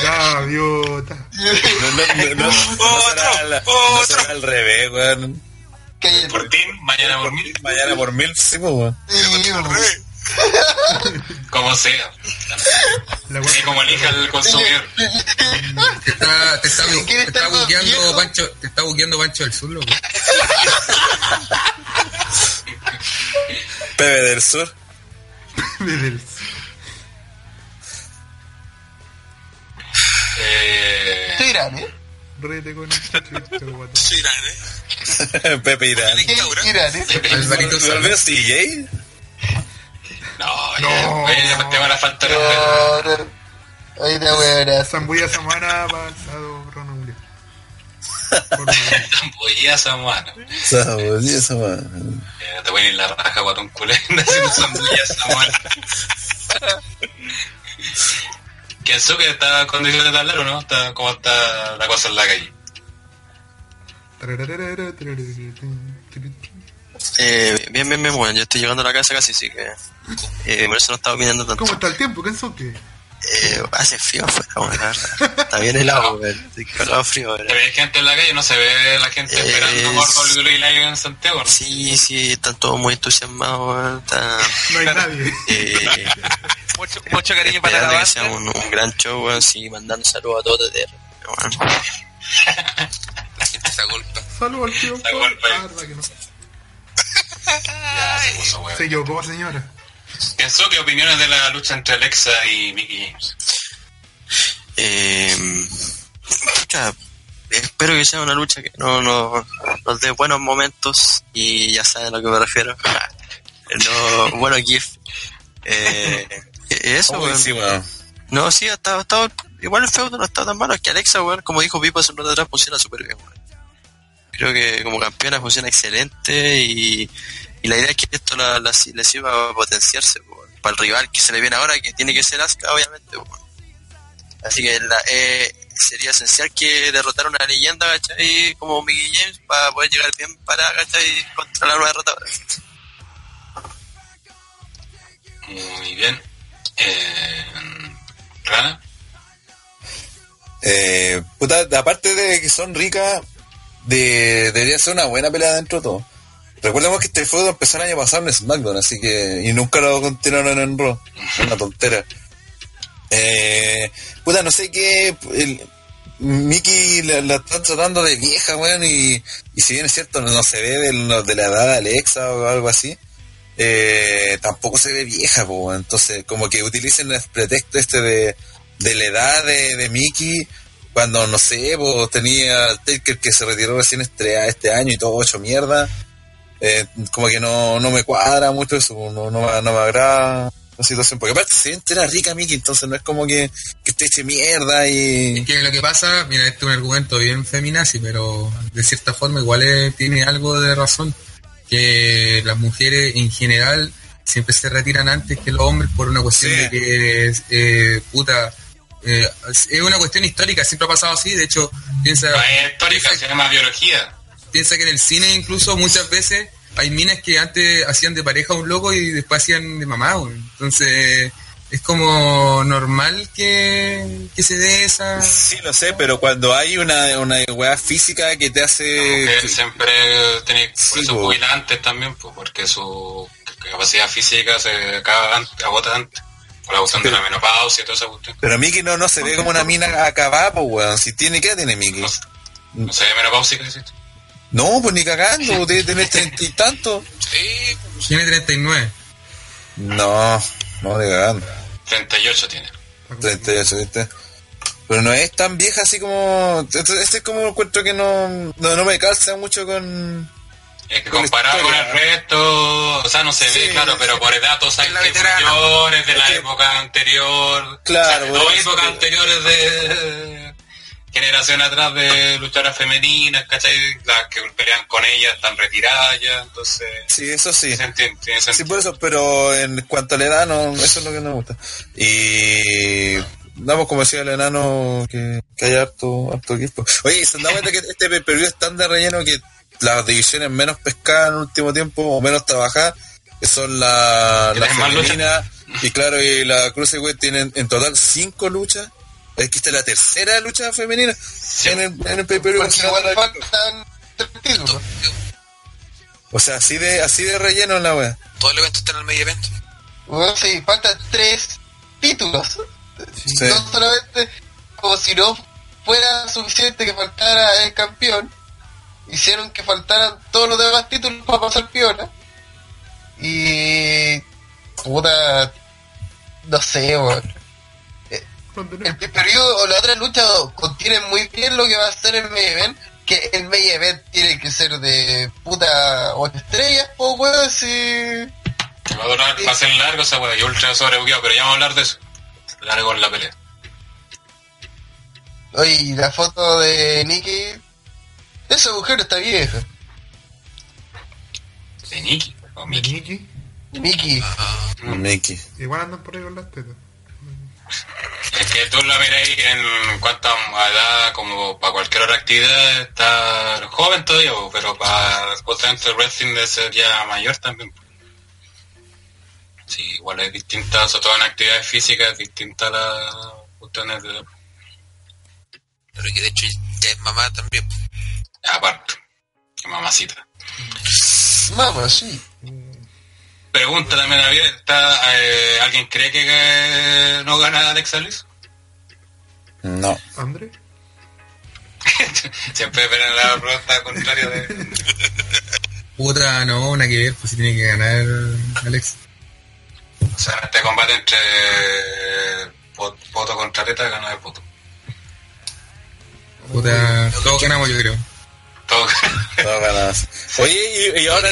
Gaviota. No, no, no, no, no será, la- no será al revés, weón. Por ti, mañana por mí, Mañana por mil, sí, pues, weón. Como sea. Sí, como elija el consumidor. Te está, te está, bu- ¿Quién te está buqueando? Pancho, te está buqueando Pancho del Sur, loco. Pepe del Sur. del Eh, Estoy grande, ¿eh? rete con el Irán, ¿eh? Pepe Irán. Irán, ¿eh? Alvarito ¿Lo veo CJ? no, No. ya, oye, ya tengo la falta de No, respeto. no, no. Zambullía Samuana. Sabía esa man. Eh, te voy a ir la raja, guatón culé, haciendo zambullía Samuana. Kensuke está en condiciones de hablar o no? Está, ¿Cómo está la cosa en la calle? Eh, bien, bien, bien, bueno, yo estoy llegando a la casa casi, así que... Eh, por eso no estaba opinando tanto. ¿Cómo está el tiempo? ¿Kensuke? Eh, hace frío afuera, bueno, la verdad. Está bien helado, weón. Estoy cagado frío, ¿Se weón. ve gente en la calle? ¿No se ve la gente Eh, esperando por es- WWE Live en Santiago? ¿no? Sí, sí, están todos muy entusiasmados, weón. Está, No hay nadie. eh, Mucho, mucho cariño para esperando la que sea banda. un, un gran show, weón. Sí, mandando saludos a todos desde... Bueno, La gente se agolpa. Saludos al tío. Ah, verdad que no. Se puso huevo. Se equivocó, señora. Kensuke, opiniones de la lucha entre Alexa y Mickey James. Eh, espero que sea una lucha que no, no nos dé buenos momentos y ya saben a lo que me refiero. No, bueno, GIF. Eh, eso. No, sí, ha estado, ha estado- igual el feudo no está tan malo. Es que Alexa, weón, como dijo Pipo hace un rato atrás, funciona súper bien, weón. Creo que como campeona funciona excelente y, y la idea es que esto la, la- le sirva a potenciarse. Para el rival que se le viene ahora, que tiene que ser Asuka, obviamente. Así que la- eh, sería esencial que derrotar a una leyenda, ¿cachai? Como Mickey James para poder llegar bien para, ¿cachai? Contra la nueva derrotadora. Muy bien. Eh, Rana. Eh, puta, aparte de que son ricas, de, debería ser una buena pelea dentro de todo. Recordemos que este feudo empezó el año pasado en SmackDown, así que. Y nunca lo continuaron en Raw. Una tontera. Eh, puta, no sé qué. El, Mickey la, la están tratando de vieja, weón, y, y si bien es cierto, no, se ve de, la edad de Alexa o algo así, eh, tampoco se ve vieja, po, entonces como que utilicen el pretexto este de, de la edad de, de Mickey, cuando no sé, pues tenía Taker que se retiró recién este, este año y todo hecho mierda, eh, como que no, no me cuadra mucho eso, no, no, me- no me agrada la situación, porque aparte se entera rica Mickey, entonces no es como que, que esté hecho mierda y... Es que lo que pasa, mira, este es un argumento bien feminazi, pero de cierta forma igual tiene algo de razón. Que las mujeres en general siempre se retiran antes que los hombres por una cuestión Sí. de que, eh, puta, eh, es una cuestión histórica, siempre ha pasado así. De hecho, piensa, No es histórica, se llama biología. piensa que en el cine incluso muchas veces hay minas que antes hacían de pareja a un loco y después hacían de mamá, güey. Entonces es como normal que, que se dé esa... Sí, lo sé, pero cuando hay una, una weá física que te hace... mujer siempre tiene Sí, por eso jubila antes también, pues, porque su capacidad física se acaba antes, agota antes. Por la cuestión de la menopausia y toda esa cuestión. Pero Mickey no, no se ve como una mina acabada, pues weón. Si tiene, ¿qué tiene Mickey? No, no se ve menopáusica, ¿existe? No, pues ni cagando, debe tener treinta y tanto. Sí, Tiene 39. No, no de cagando. 38 tiene. 38, ¿viste? Pero no es tan vieja así como... Este este es como un encuentro que no, no, no me calza mucho con... Es que comparado con el resto, o sea, no se Sí, ve, claro, pero por edad todos saben la que es veterana. mayor, es de la época anterior. Claro, o sea, bueno, dos épocas anteriores de generación atrás de luchadoras femeninas, ¿cachai? Las que pelean con ellas están retiradas ya, entonces... Sí, eso sí. entiende, tiene Sí, por eso, pero en cuanto a la edad, no, eso es lo que no me gusta. Y damos como decía el enano que, que hay harto, harto equipo. Oye, ¿y se han dado cuenta que este pay-per-view es tan de relleno que las divisiones menos pescadas en el último tiempo o menos trabajadas, que son la, ¿Que la tienen más lucha? femenina, Y claro, y la Cruiserweight tienen en total cinco luchas. Es que esta es la tercera lucha femenina en el, en el pay-per-view. Porque igual faltan tres títulos. O sea, así de, así de relleno la wea. Todo el evento está en el medio evento. Bueno, sí, faltan tres títulos. Sí. No solamente como si no fuera suficiente que faltara el campeón, hicieron que faltaran todos los demás títulos para pasar piola. Y. puta. no sé, weón. El periodo o la otra lucha contiene muy bien lo que va a ser el main event. Que el main event tiene que ser de puta 8 estrellas, po weón, si. Va a durar, va a ser largo esa weá, y ultra sobrebuqueado, pero ya vamos a hablar de eso. Largo en la pelea. Oye, y la foto de Nikki. Esa mujer está vieja. De Nikki o. Nikki. Nikki. Mickey. Igual andan por ahí con las tetas. Es que tú la miráis en cuanto a edad, como para cualquier otra actividad, está joven todavía, pero para justamente el wrestling de ser ya mayor también. Sí, igual es distinta, sobre todo en actividades físicas, es distinta a las cuestiones de... Pero que de hecho ya es mamá también. Aparte, que mamacita. Mamá, sí. Pregunta también abierta, eh, ¿alguien cree que no gana Alexa Bliss? No. ¿André? Siempre esperan la pregunta contraria de... Puta, no, nada que ver, pues si tiene que ganar Alex. O sea, este combate entre Pot- Poto contra Teta ganó el Poto. Puta, todos ganamos yo creo. Todo. Ganas. Oye, y, y ahora.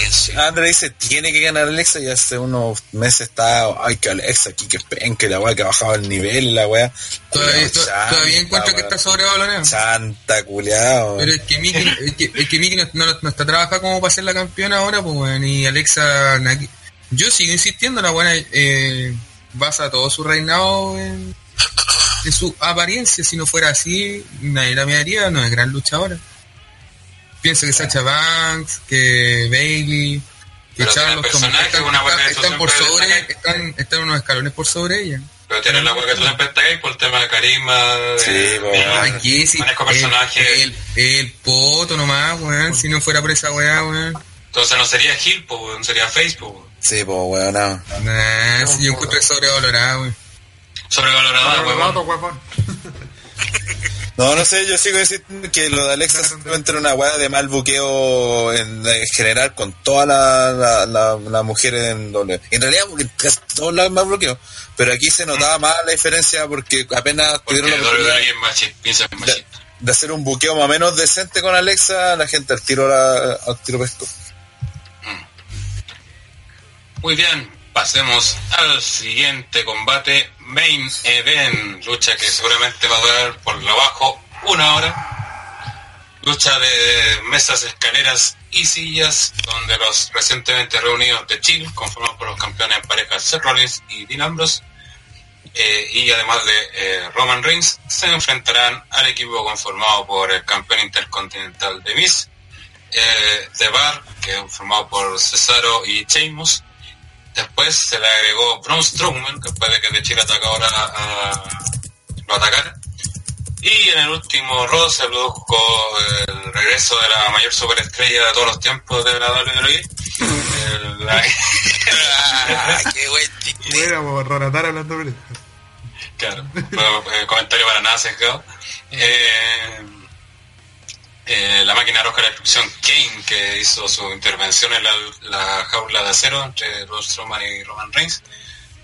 Andre dice, tiene que ganar Alexa y hace unos meses está, ay que Alexa aquí que penque la weá que ha bajado el nivel la weá. Todavía, chanta, todavía encuentro que weón. está sobrevalorado. Santa culiao. Pero es que Miki, es que, es que Miki no, no- no está trabajando como para ser la campeona ahora, pues bueno, y Alexa, yo sigo insistiendo, la buena eh, basa todo su reinado en, en su apariencia, si no fuera así, nadie la miraría, no es gran luchadora. Pienso que Sacha Banks, que Bailey, que personaje, están, una están- están por sobre, están, están unos escalones por sobre ella. Pero tienes la weá que tú siempre ahí por el tema de carisma, de Sí, po, de- sí, manejo el, personaje. el, el poto nomás, weón, si no fuera por esa weá, weón. Entonces no sería Gil, po, weón, sería Facebook. weón. Sí, pues weón, no. Nah, si yo encuentro sobrevalorado, weón. Sobrevalorada, Pero weón. No, no sé, yo sigo diciendo que lo de Alexa simplemente era una weá de mal buqueo en, en general con todas las la, mujeres en doble. En realidad, porque casi todos lados mal bloqueo. Pero aquí se notaba más la diferencia porque apenas Porque tuvieron la oportunidad de, hacer un buqueo más o menos decente con Alexa, la gente al tiro, la, al tiro pesco. Muy bien, pasemos al siguiente combate, Main Event, lucha que seguramente va a durar por lo bajo una hora. Lucha de mesas, escaleras y sillas, donde los recientemente reunidos de Chile, conformados por los campeones en pareja Seth Rollins y Dean eh, y además de eh, Roman Reigns, se enfrentarán al equipo conformado por el campeón intercontinental de Miz, eh, The Bar, que es formado por Cesaro y Sheamus, Después se le agregó Braun Strowman, que puede que de Chile ataca ahora a, lo atacara. Y en el último Raw se produjo el regreso de la mayor superestrella de todos los tiempos de la WWE. El- la- Ah, qué buen chiste. Era por Ronatar hablando de esto. claro, bueno, eh, comentario para nada sesgado. Eh, eh, la máquina roja de la destrucción Kane, que hizo su intervención en la, la jaula de acero entre Braun Strowman y Roman Reigns.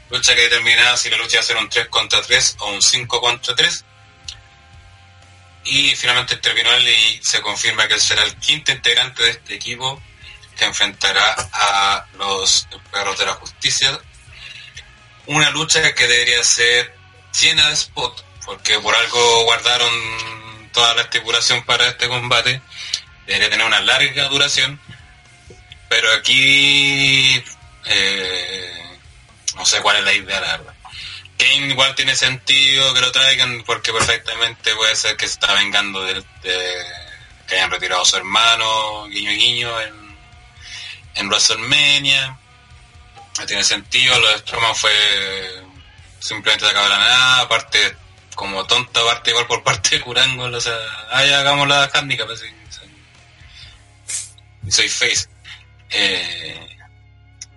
Lucha que determinaba si la lucha iba a ser un 3 contra 3 o un 5 contra 3. Y finalmente intervino él y se confirma que él será el quinto integrante de este equipo que enfrentará a los perros de la justicia. Una lucha que debería ser llena de spot, porque por algo guardaron toda la estipulación para este combate. Debería tener una larga duración. Pero aquí eh, no sé cuál es la idea, la verdad. Kane igual tiene sentido que lo traigan porque perfectamente puede ser que se está vengando de, de que hayan retirado a su hermano, guiño guiño, en, en WrestleMania. no tiene sentido, lo de Strowman fue simplemente de acabar la nada, aparte como tonta, aparte igual por parte de Curangol, o sea, ahí hagamos la handicap, así, y soy face. Eh,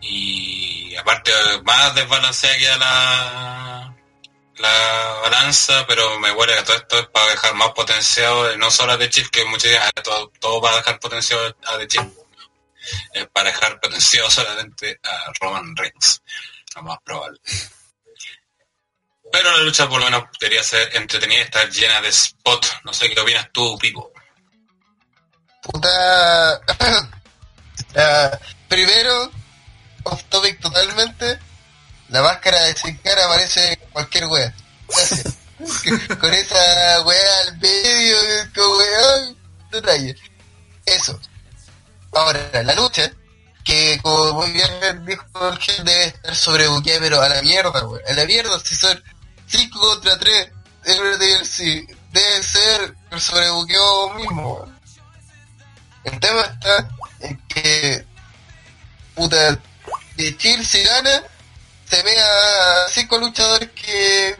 y aparte más desbalanceada queda la la balanza, pero me huele que todo esto es para dejar más potenciado, no solo a The Chief, que muchos días todo, todo para dejar potenciado a The Chief, es para dejar potenciado solamente a Roman Reigns, lo más probable. Pero la lucha por lo menos debería ser entretenida y estar llena de spot. No sé qué opinas tú, Pipo. Puta. Ah, primero, off topic totalmente. La máscara de Sin Cara parece cualquier wea. Gracias. Con esa wea al medio, con weón, detalle. Eso. Ahora, la lucha, que como muy bien dijo el debe estar sobrebuqueada, pero a la mierda, weón. A la mierda, si son 5 contra 3, sí, debe ser el sobrebuqueo mismo. El tema está en que, puta, de Chile si gana, se ve a cinco luchadores que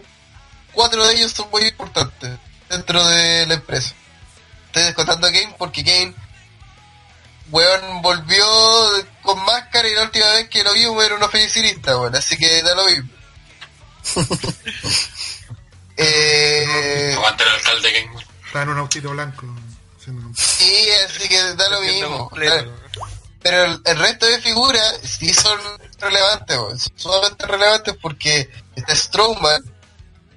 cuatro de ellos son muy importantes dentro de la empresa. Estoy descontando a Kane porque Kane, weón, volvió con máscara y la última vez que lo vimos era un oficinista, weón, así que da lo mismo. Eh, Aguanta el alcalde Kane. Está en un autito blanco. sí, así que da lo mismo. completo. Pero el, el resto de figuras sí son relevantes, son sumamente relevantes porque este Strowman,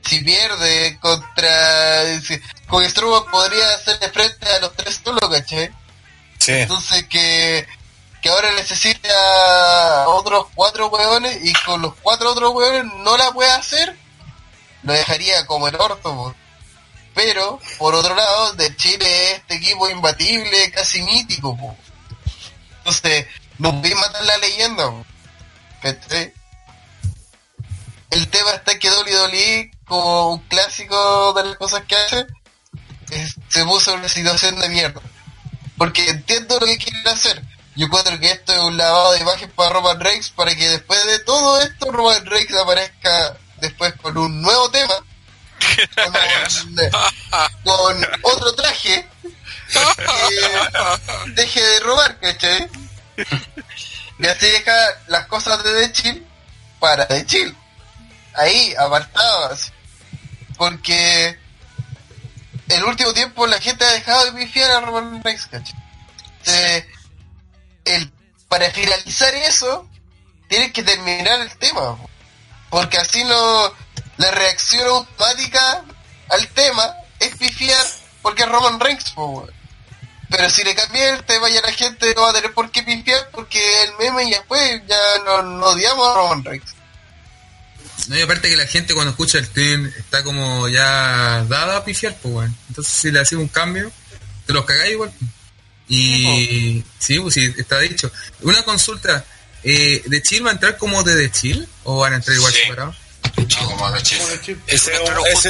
si pierde contra... Si, con Strowman podría hacerle frente a los tres solos, ¿cachai? Sí. Entonces que, que ahora necesita otros cuatro hueones y con los cuatro otros hueones no la puede hacer, lo dejaría como el orto. Pero, por otro lado, de Chile es este equipo imbatible, casi mítico. po. Entonces, no podéis matar la leyenda. ¿Cachai? El tema está que Dolly Dolly, como un clásico de las cosas que hace, se puso en una situación de mierda. Porque entiendo lo que quieren hacer. Yo encuentro que esto es un lavado de imagen para Roman Reigns para que después de todo esto Roman Reigns aparezca después con un nuevo tema. Con, con otro traje. Que deje de robar, ¿cachai? Y así deja las cosas de The Chill para The Chill. Ahí, apartadas. Porque el último tiempo la gente ha dejado de pifiar a Roman Reigns, ¿cachai? Entonces, el, para finalizar eso, tienes que terminar el tema. po. Porque así no. La reacción automática al tema es pifiar porque es Roman Reigns, po. Pero si le cambias el tema ya la gente no va a tener por qué pifiar porque el meme ya fue, ya no, odiamos a Roman Reigns. No, y aparte que la gente cuando escucha el team está como ya dada a pifiar, pues. Entonces si le haces un cambio, te los cagáis igual. Y sí, pues sí, está dicho. Una consulta, eh, ¿de Chill va a entrar como de The Chill o van a entrar igual Sí. separados? No, como de. Ese ese.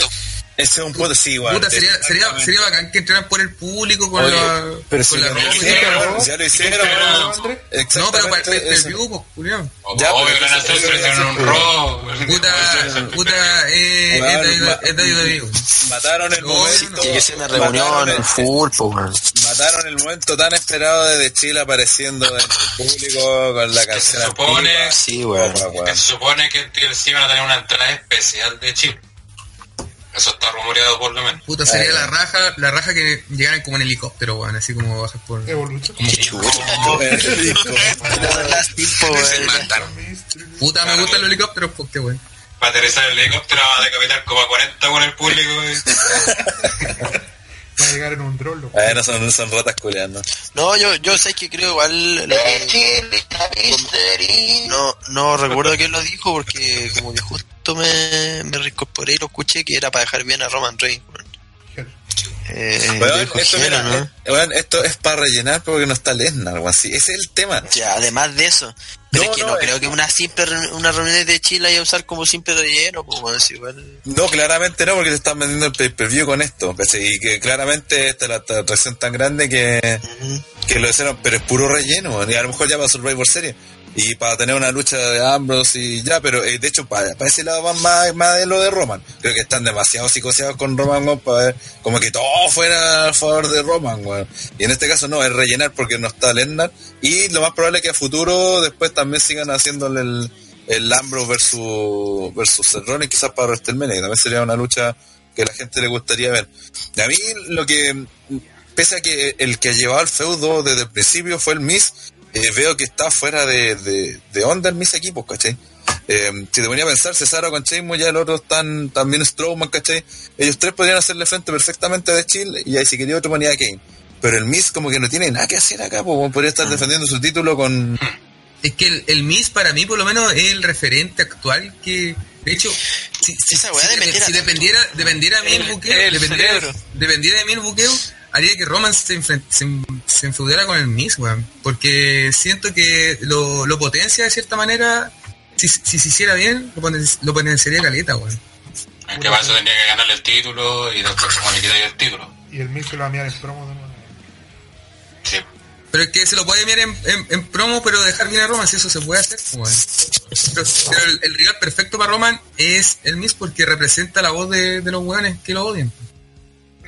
Ese es un punto, sí, igual. Puta, sería, sería, sería bacán que entraran por el público con Oye, la, pero con si la ya lo ropa hicieron, ya lo hicieron. Andrés? No, pero para el Exactamente pay eso. per view, pues, Julián. Ya, Obvio pero pero hicieron un robo. Puta, puta, eh, es de- es de WWE. Mataron el No, momento. Que una mataron reunión el- full, weón. Mataron el momento tan esperado de, Chile apareciendo en el público con la canción. se supone-. Sí, se supone que en TLC van a tener una entrada especial de chip. Eso está rumoreado por lo menos. Puta, sería Eh. la raja, la raja que llegaran como en helicóptero, weón, así como bajas por... Qué. Puta, me gustan los helicópteros, porque weón. Para aterrizar el helicóptero va a decapitar como a 40 con el público. Va a llegar en un drone. loco. Eh, no son, son ratas culeando. No, yo, yo sé que creo igual. no, no recuerdo quién lo dijo porque como que justo me, me reincorporé y lo escuché que era para dejar bien a Roman Reigns. Eh, eh, esto es para rellenar porque no está Lesnar, weón. Sí, ese es el tema. Ya, además de eso. Pero No, es que no, no, es- creo que una simple una reunión de Chile haya a usar como simple relleno, bueno, es igual. No, claramente no, porque te están vendiendo el pay-per-view con esto. Y que claramente esta es la atracción tan grande que, que lo hicieron, pero es puro relleno, y a lo mejor ya para Survivor Series. Y para tener una lucha de Ambrose y ya, pero eh, de hecho para, para ese lado van más, más de lo de Roman. Creo que están demasiado psicoseados con Roman weón, para ver como que todo fuera a favor de Roman. Y en este caso no, es rellenar porque no está Lennart. Y lo más probable es que a futuro después también sigan haciéndole el, el Ambrose versus, versus Cerrone, quizás para WrestleMania, que también sería una lucha que la gente le gustaría ver. A mí lo que, pese a que el que ha llevado el feudo desde el principio fue el Miss, eh, veo que está fuera de, de, de onda el Miss equipo, ¿cachai? Eh, si te ponía a pensar, Cesaro con Sheamus, ya el otro están también Strowman, ¿cachai? Ellos tres podrían hacerle frente perfectamente a The Chill y ahí si quería otro ponía a Kane. Pero el Miss como que no tiene nada que hacer acá, pues podría estar defendiendo su título con... Es que el, el Miss para mí por lo menos es el referente actual que... De hecho, si, si, esa weá si- dependiera si dependiera, dependiera a mí el, El- buqueo, el dependiera, de mí el buqueo, haría que Roman se, enfren- se, se enfeudara con el Miss, weón. Porque siento que lo, lo potencia de cierta manera. Si, si se hiciera bien, lo, poten- lo potenciaría caleta, weón. En que paso tendría que ganarle el título y después como le el título. Y el Miz se lo va a mirar en promo de nuevo. Sí. Pero es que se lo puede mirar en, en- en promo, pero dejar bien a Roman, si eso se puede hacer, weón. Pero, pero el, el rival perfecto para Roman es el Miss porque representa la voz de, de los weones que lo odian.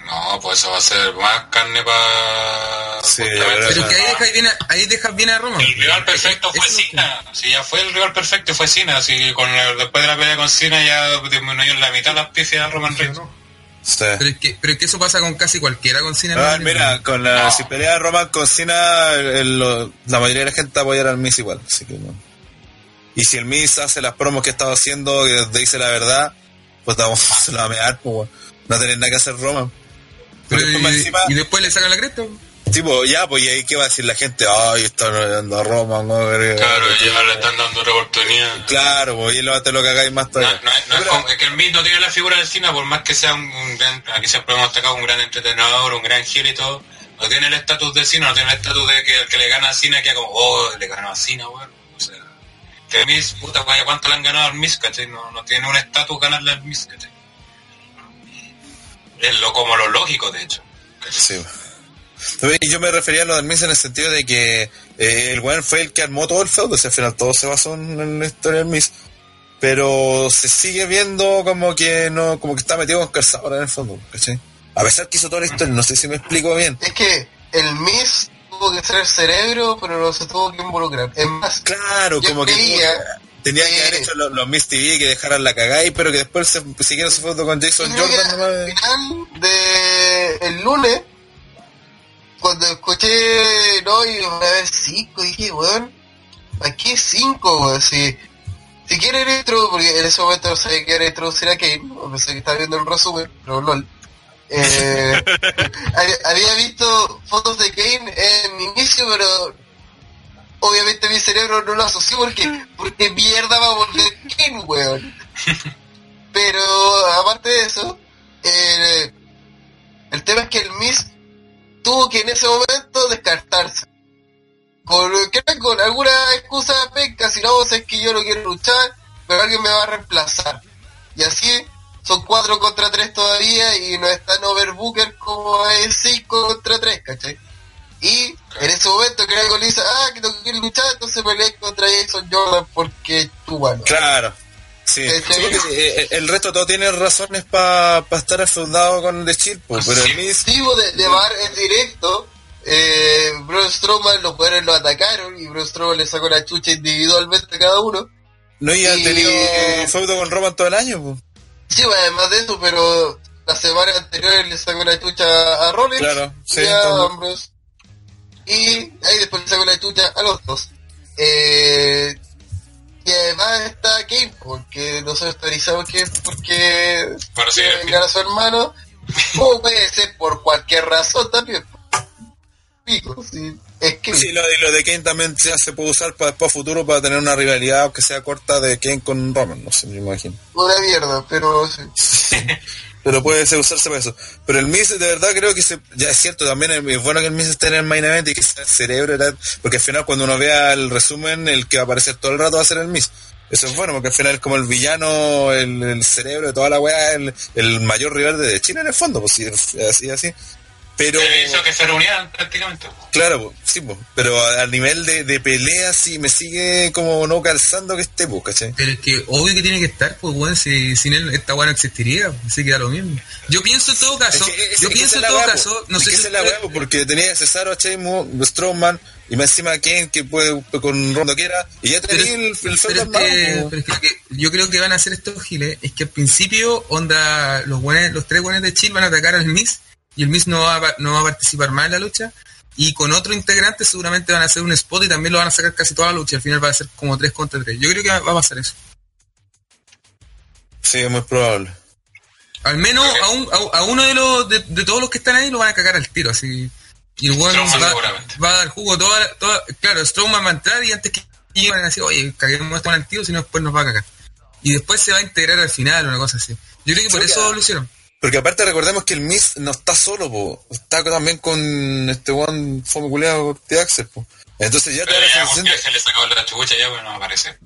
No, pues eso va a ser más carne para... Sí, Pero es que ahí dejas bien a, ahí dejas bien a Roman. El rival perfecto fue que- Cena. Si ya fue el rival perfecto, fue Cena. Si con el- después de la pelea con Cena ya disminuyó en la mitad las pifias a Roman Reigns. ¿no? Sí. Pero es, que, pero es que eso pasa con casi cualquiera con Cena. Ah, ¿no? mira, con la No. si pelea Roman con Cena, el- lo- la mayoría de la gente va a apoyar al Miss igual, así que no. Y si el Miss hace las promos que estaba haciendo, que dice la verdad, pues vamos, se la va a mear, pues, no tener nada que hacer Roman. Pero Pero después más y, encima, y después le sacan la cresta. tipo, ya, pues y ahí qué va a decir la gente, ay, están odiando a Roman, no, Claro, ya le están dando otra oportunidad. Claro, pues y él va a lo cagáis más No, todavía. no, es- no es, como- es que el Miz no tiene la figura de Cena, por más que sea un, un gran, aquí siempre hemos destacado un gran entrenador, un gran heel y todo, no tiene el estatus de Cena, no tiene el estatus de que el que le gana a Cena queda como, oh, le ganó a Cena, weón. O sea, que el Miz, puta, vaya, ¿cuánto le han ganado al Miz, cachai? No, no tiene un estatus ganarle al Miz, cachai. Es lo, como lo lógico, de hecho. Sí. Yo me refería a lo del Miz en el sentido de que eh, el weón fue el que armó todo el feudo, o sea, al final todo se basó en, en la historia del Miz. Pero se sigue viendo como que no, como que está metido con calzador en el fondo, ¿cachai? A pesar que hizo toda la historia, no sé si me explico bien. Es que el Miss tuvo que ser el cerebro, pero no se tuvo que involucrar. Es más, Claro, Yo como que tenía que haber hecho los, los Miz TV que dejaran la cagada y pero que después se siguieron su foto con Jason Jordan al final de el lunes, cuando escuché, no, y a ver cinco, dije, weón, aquí cinco, weón, si, si quieren intro, porque en ese momento no sabía que era introducir a Kane, pensé que estaba viendo el resumen, pero lol. Eh, había visto fotos de Kane en inicio, pero obviamente mi cerebro no lo asoció porque, porque mierda va a volver weón. Pero aparte de eso, eh, el tema es que el Miss tuvo que en ese momento descartarse. Con, con alguna excusa penca, si no, es que yo no quiero luchar, pero alguien me va a reemplazar. Y así son 4 contra 3 todavía y no es tan overbooker como es 5 contra 3, ¿cachai? Y en ese momento que algo le dice, ah, que no quiero luchar, entonces peleé contra Jason Jordan porque tu bueno. Claro. Sí, Eh, Sí, porque, eh, el resto todo tiene razones para estar afeudado con el de Chill, pues, pero el motivo de, de bar en directo, eh, Braun Strowman, los poderes lo atacaron y Braun Strowman le sacó la chucha individualmente a cada uno. no y- tenido feudo con Roman todo el año, pues. Sí, bueno, además de eso, pero la semana anterior le sacó la chucha a Rollins Claro, sí, y a. Ambrose. Y ahí después le sacó la chucha a los dos. Eh, y además está Kane, porque nosotros teorizamos que es porque Para quiere seguir vengar a su hermano, o puede ser por cualquier razón también. Pico, sí. Es que Sí, lo, de Kane también ya se puede usar para después a futuro para tener una rivalidad, aunque sea corta, de Kane con Roman, no sé, me imagino. una mierda, pero sí. Pero puede ser usarse para eso. Pero el Miz, de verdad, creo que se, ya es cierto, también es bueno que el Miz esté en el main event y que sea el cerebro, porque al final cuando uno vea el resumen, el que va a aparecer todo el rato va a ser el Miz. Eso es bueno, porque al final es como el villano, el, cerebro de toda la weá, el, mayor rival de China en el fondo, pues sí, así, así. Pero, hizo que se reunieran prácticamente. claro, sí, po, pero a, a nivel de, de pelea sí me sigue como no calzando que esté, pues, ¿cachai? Pero es que obvio que tiene que estar, pues bueno, si sin él esta weá no existiría, así que da lo mismo. Yo pienso en todo caso, Es que- es- yo es pienso en todo weá, po. caso, no Es sé que si es la ustedes- weá, po, porque tenía a Cesaro, a Sheamus, Strowman, y más encima Kane que puede con Rondo quiera, y ya Pero, tenía el, el pero feudo es que, armado, pero es que lo que yo creo que van a hacer estos giles es que al principio onda los buenos, los tres buenos de Chill van a atacar al Miz y el Miz no va, a, pa- no va a participar más en la lucha. Y con otro integrante seguramente van a hacer un spot y también lo van a sacar casi toda la lucha. Al final va a ser como 3 contra 3 yo creo que va va a pasar eso. Sí, es muy probable. al menos a, un- a, a uno de los de, de todos los que están ahí lo van a cagar al tiro así. Y el Strowman va, a dar jugo toda, la- toda claro Strowman va a entrar y antes que iban a decir oye caguemos esto al tiro si no después nos va a cagar y después se va a integrar al final una cosa así. Yo creo que por eso lo hicieron Porque aparte recordemos que el Miz no está solo, po. Está también con este fome culeado de Axel, po. Entonces ya te da la sensación porque de- se le sacó la chucha ya, pues no aparece.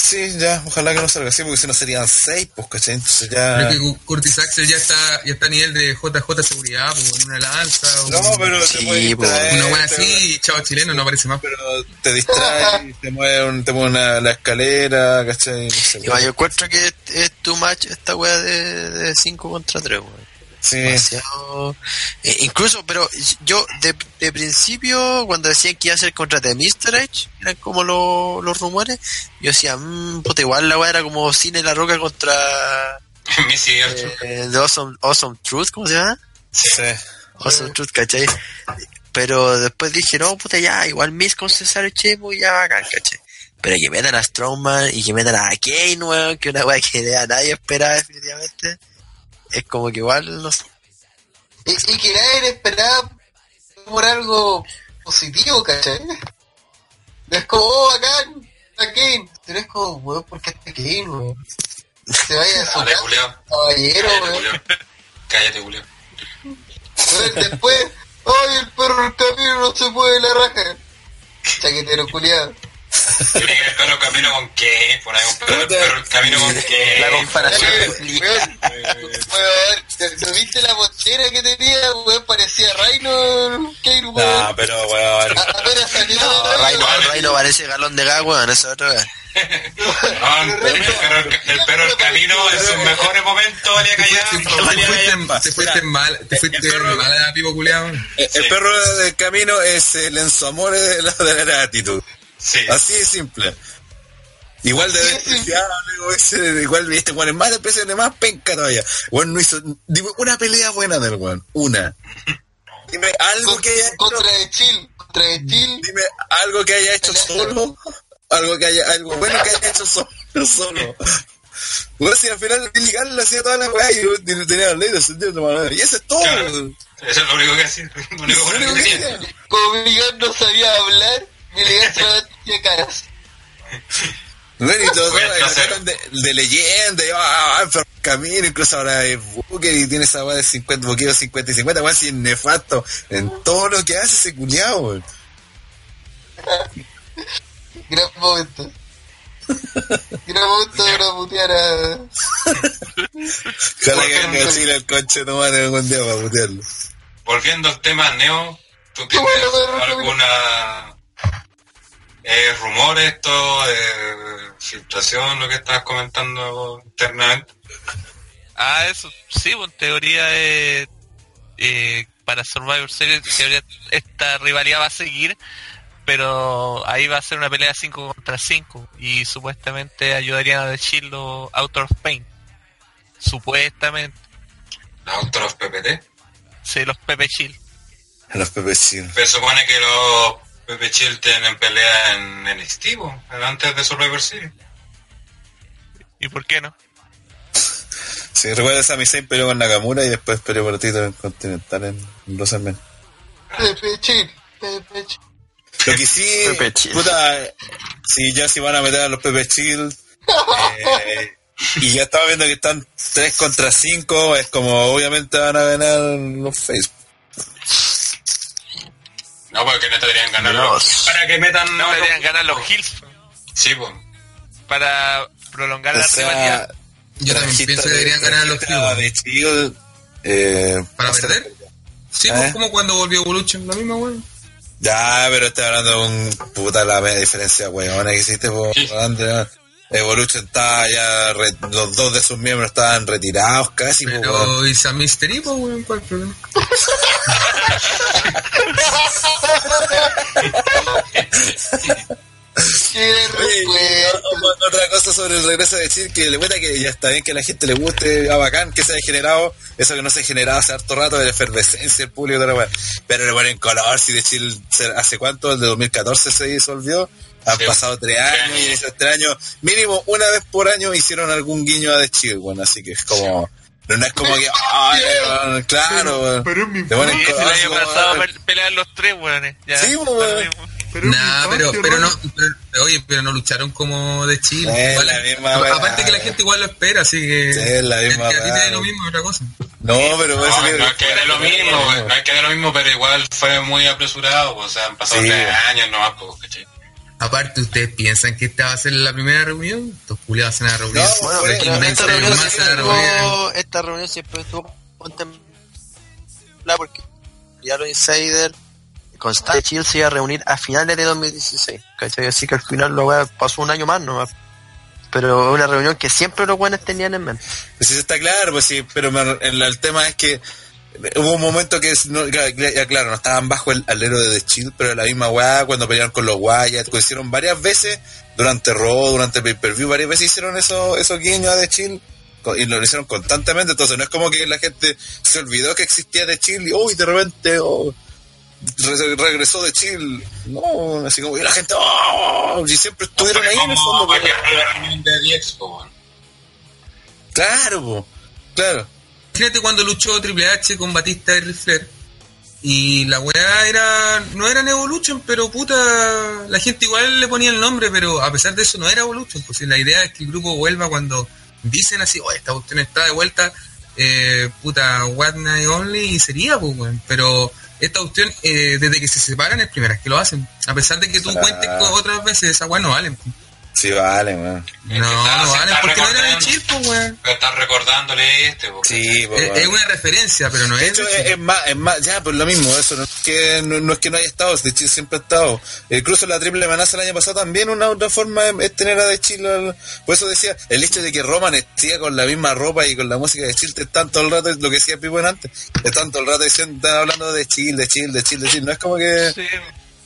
Sí, ya, ojalá que no salga así, porque si no serían seis, pues, ¿cachai? Entonces ya... que Curtis Axel ya está ya está a nivel de JJ seguridad pues, en una lanza o No, pero Sí, te puede po. distraer, una buena así chavo chileno no aparece más Pero te distrae, te mueve, un- te mueve una, la escalera, ¿cachai? No sé, Igual yo encuentro que es, es too much esta weá de 5 contra 3, weón. Sí, Demasiado. Eh, incluso, pero yo de, de principio, cuando decían que iba a ser contra The Mr. Edge, eran como lo- los rumores, yo decía, mmm, puta, igual la weá era como Cine La Roca contra eh, The awesome, awesome Truth, ¿cómo se llama? sí. Awesome Truth, ¿cachai? Pero después dije, no, puta, ya, igual Miss con Cesaro Chemo ya bacán, ¿cachai? Pero que metan a Strowman y que metan a Kane, weón, que una weá que a nadie esperaba definitivamente. Es como que igual, no sé. Y, y que nadie esperaba por algo positivo, ¿cachai? No es como, oh, bacán, está Kane. Pero es como, weón, ¿por qué está Kane, weón? Se vaya a su Dale, casa, culiao. caballero, Cállate, weón. Cállate, Julio. Weón, Después, ay, el perro del camino no se puede la raja. Chaquetero culiado. Tiene que ver perro camino con qué, por ahí un perro, perro camino con qué. La comparación Weón, weón, weón, ¿no viste la mochera que tenía? Weón, parecía Rhino Kane, weón. No, pero, weón. A- Apenas salió No, Reino, Reino parece galón de gas, weón, eso es otra vez. No, el perro, el perro camino en sus mejores momentos valía callar. te fuiste, mal te fuiste el perro- mal a pipo culiado El, el perro del camino es el Enzo Amore de la, de la actitud. Sí. Así de simple. Igual de despreciable, ese- igual este weón es más despreciable, más penca todavía. Weón no hizo, dime una pelea buena del weón, una. Dime algo que haya hecho, Contra de Chill, contra de Chill. dime algo que haya hecho solo, algo que haya, algo bueno que haya hecho solo, solo. Weón, si al final Billy Gunn le hacía toda la weá y yo tenía la ley de sentido. Y eso es todo. Claro. Eso es lo único que hacía. Lo único Lo bueno único que que tenía. hacía. Como Miguel no sabía hablar, Solamente hacía caras. Bueno, y todos tratan de, de leyenda, y, ah, ah, pero camino, incluso ahora es Booker y tiene esa weá de 50, boquillo 50 y 50, weón, si es nefasto en todo lo que hace ese culiao, weón. Gran momento. Gran momento para putear a... Ojalá que venga a Chile el conche no madre algún día para putearlo. Volviendo al tema Neo, ¿tú tienes alguna eh, rumor esto, eh, filtración, lo que estabas comentando internamente? Ah, eso, sí, pues, en teoría eh, eh, para Survivor Series, teoría esta rivalidad va a seguir, pero ahí va a ser una pelea 5 contra 5 y supuestamente ayudarían a los Out of Pain. Supuestamente, ¿La Autor of PPT? sí, los Pepe Shield. Los pepecinos. Pero supone que los Pepe Chill tienen pelea en NXT, po, antes de Survivor Series. ¿Y por qué no? Sí, recuerda Sami Zayn peleó con Nakamura y después peleó por el título en Continental en WrestleMania. Pepe Chill, Pepe Chill. Lo que sí, Pepe Chill. puta, si ya si van a meter a los Pepe Chill, eh, y ya estaba viendo que están 3 contra 5, es como obviamente van a ganar los Facebook. No, porque no te deberían ganar No. los... Para que metan... No deberían ganar los Hills Sí, pues. para prolongar O la sea, rivalidad. Yo también pienso que de- deberían ganar los Chill, Eh, ¿Para perder? Sí, ¿Eh? pues como cuando volvió Evolution, la misma, weón. Ya, pero estoy hablando de un puta la media diferencia, weón, que hiciste por Andrea. Evolution está ya, re- los dos de sus miembros estaban retirados casi, po. Pero, ¿y San Mystery, pues, weón? ¿Cuál problema? Oye, otra cosa sobre el regreso de Chill, que le cuenta que ya está bien que a la gente le guste, a bacán que se haya generado, eso que no se generaba hace harto rato de la efervescencia del público, pero le ponen color, si de Chill, se- ¿hace cuánto? El de 2014 se disolvió, han Sí. pasado tres años y en esos tres años, mínimo una vez por año hicieron algún guiño a The Chill, bueno, así que es como, no es como que, ay, weón, claro, weón. Pero es mi Le ponen Sí, el año pasado pe- peleaban los tres, weones. Ya. Sí, weón. Pero es Nah, pero, infancia, pero no, pero- oye, pero no lucharon como de Chile. Es Igual- la misma a- aparte que la gente igual lo espera, así que. Sí, es la misma que a ti te dé lo mismo es otra cosa. No, pero No, parece que- no es que de lo mismo, no es que de lo mismo, pero igual fue muy apresurado, pues, o sea, han pasado Sí. tres años nomás, pues, ¿cachai? Aparte, ¿ustedes piensan que esta va a ser la primera reunión? Estos culiados van a reunir. No, Bueno, pero esta reunión, más, se estuvo, esta reunión siempre estuvo contemplada porque ya los insiders Constante Chill se iba a reunir a finales de 2016. ¿cachai? Así que al final lo pasó un año más nomás. Pero una reunión que siempre los buenos tenían en mente. Pues sí, está claro, pues sí, pero me- el, el tema es que hubo un momento que, es- no, ya, claro, no estaban bajo el alero de The Chill, pero la misma weá, cuando pelearon con los Wyatt, que hicieron varias veces, durante Raw, durante Pay-Per-View, varias veces hicieron eso, esos guiños a The co- y lo hicieron constantemente, entonces no es como que la gente se olvidó que existía The Chill y, uy, de repente, oh, re- regresó The Chill, no, así como, y la gente, oh, y siempre estuvieron ahí en el fondo, Como pero- cualquier reunión de 10, bueno. claro, po, claro. Imagínate cuando luchó Triple H con Batista y Ric Flair. Y la weá era. No era Evolution, pero puta. La gente igual le ponía el nombre, pero a pesar de eso no era Evolution. Pues si la idea es que el grupo vuelva cuando dicen así, oh, esta cuestión está de vuelta, eh, puta, What Night Only, y sería, pues, weón. Pero esta cuestión, eh, desde que se separan, es primera vez que lo hacen. A pesar de que tú Ah. cuentes con otras veces, esas weas no valen. pues. Sí, vale, man. No, está porque no eran de pues, weón. Pero estás recordándole este, pues. Sí, po, Es, weón. es una referencia, pero no De es. hecho, de es, es más, es más, ya, pues lo mismo, eso no es que no, no es que no haya estado, de Chile siempre ha estado. Incluso la triple amenaza el año pasado también una otra forma es, es tener a de Chile. Por eso decía, el hecho de que Roman esté con la misma ropa y con la música de Chile, están todo el rato, lo que decía Pipo en antes, están todo el rato diciendo, están hablando de Chile, de Chile, de Chile, de Chile. No es como que, Sí.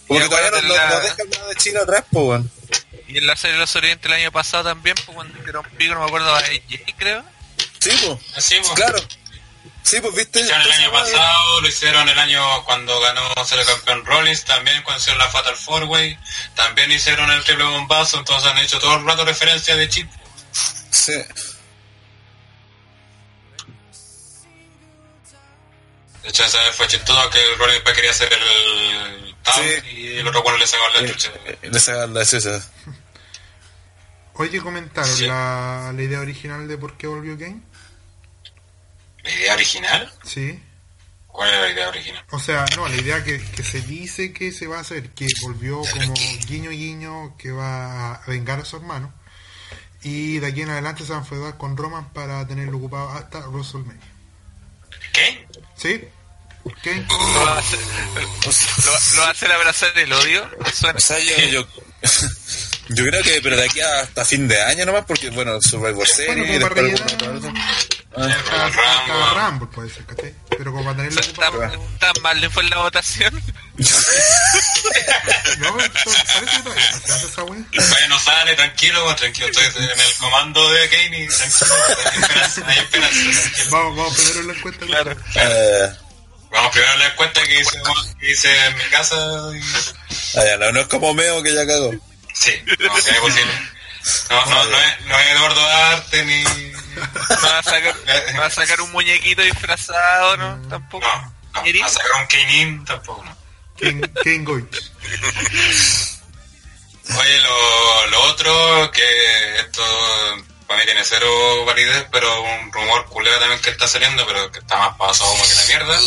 como Y que todavía no, la- no dejan nada de Chile atrás, pues, weón. Y en la serie de los Orientes el año pasado también, pues cuando hicieron pico, no me acuerdo, a AJ, creo. Sí, pues, Así, pues. claro. Sí, pues, viste. Lo hicieron el año pasado, lo hicieron el año cuando ganó ser el campeón Rollins, también cuando hicieron la Fatal Four Way, también hicieron el triple bombazo, entonces han hecho todo el rato referencia de chip. Sí. De hecho, esa vez fue chistoso que el Rollins después quería hacer el Sí. y el otro bueno le sacó la chucha. Eh, Le sacan la chucha. Oye, comentaron Sí. la, la idea original de por qué volvió Kane. ¿La idea original? Sí. ¿Cuál era la idea original? O sea, no, la idea que, que se dice que se va a hacer, que volvió como guiño guiño, que va a vengar a su hermano. Y de aquí en adelante se va a enfrentar con Roman para tenerlo ocupado hasta WrestleMania. ¿Qué? ¿Sí? Kane. Lo hacer, lo, hacer abrazar el odio. Suena. O sea, yo, yo, yo creo que, pero de aquí hasta fin de año nomás, porque, bueno, Survivor Series, Bueno, como para después rellenar- alguna- El Hasta, hasta Rambo. Rumble puede ser, ¿cachai? Pero como para tenerlo Tan, ocupado. tan mal le fue la votación. No, esto parece que todavía se hace esa wea. Oye, no sale, tranquilo, pues, tranquilo, estoy en el comando de Kane y tranquilo, hay esperanza, hay esperanza. Vamos, vamos primero en la encuesta. Claro. Eh, Vamos primero a la cuenta que hice, que hice en mi casa y... ah, ya, no, no es como Meo que ya cagó. Sí, no, es posible. No, no, no es, no es Eduardo Arte ni... Va a sacar, va a sacar un muñequito disfrazado, ¿no? Tampoco. No, no, ¿Erin? a sacar un Kainin tampoco, no. Kane Goich. Oye, lo, lo otro, que esto para mí tiene cero validez, pero un rumor culero también que está saliendo, pero que está más pasado como que la mierda,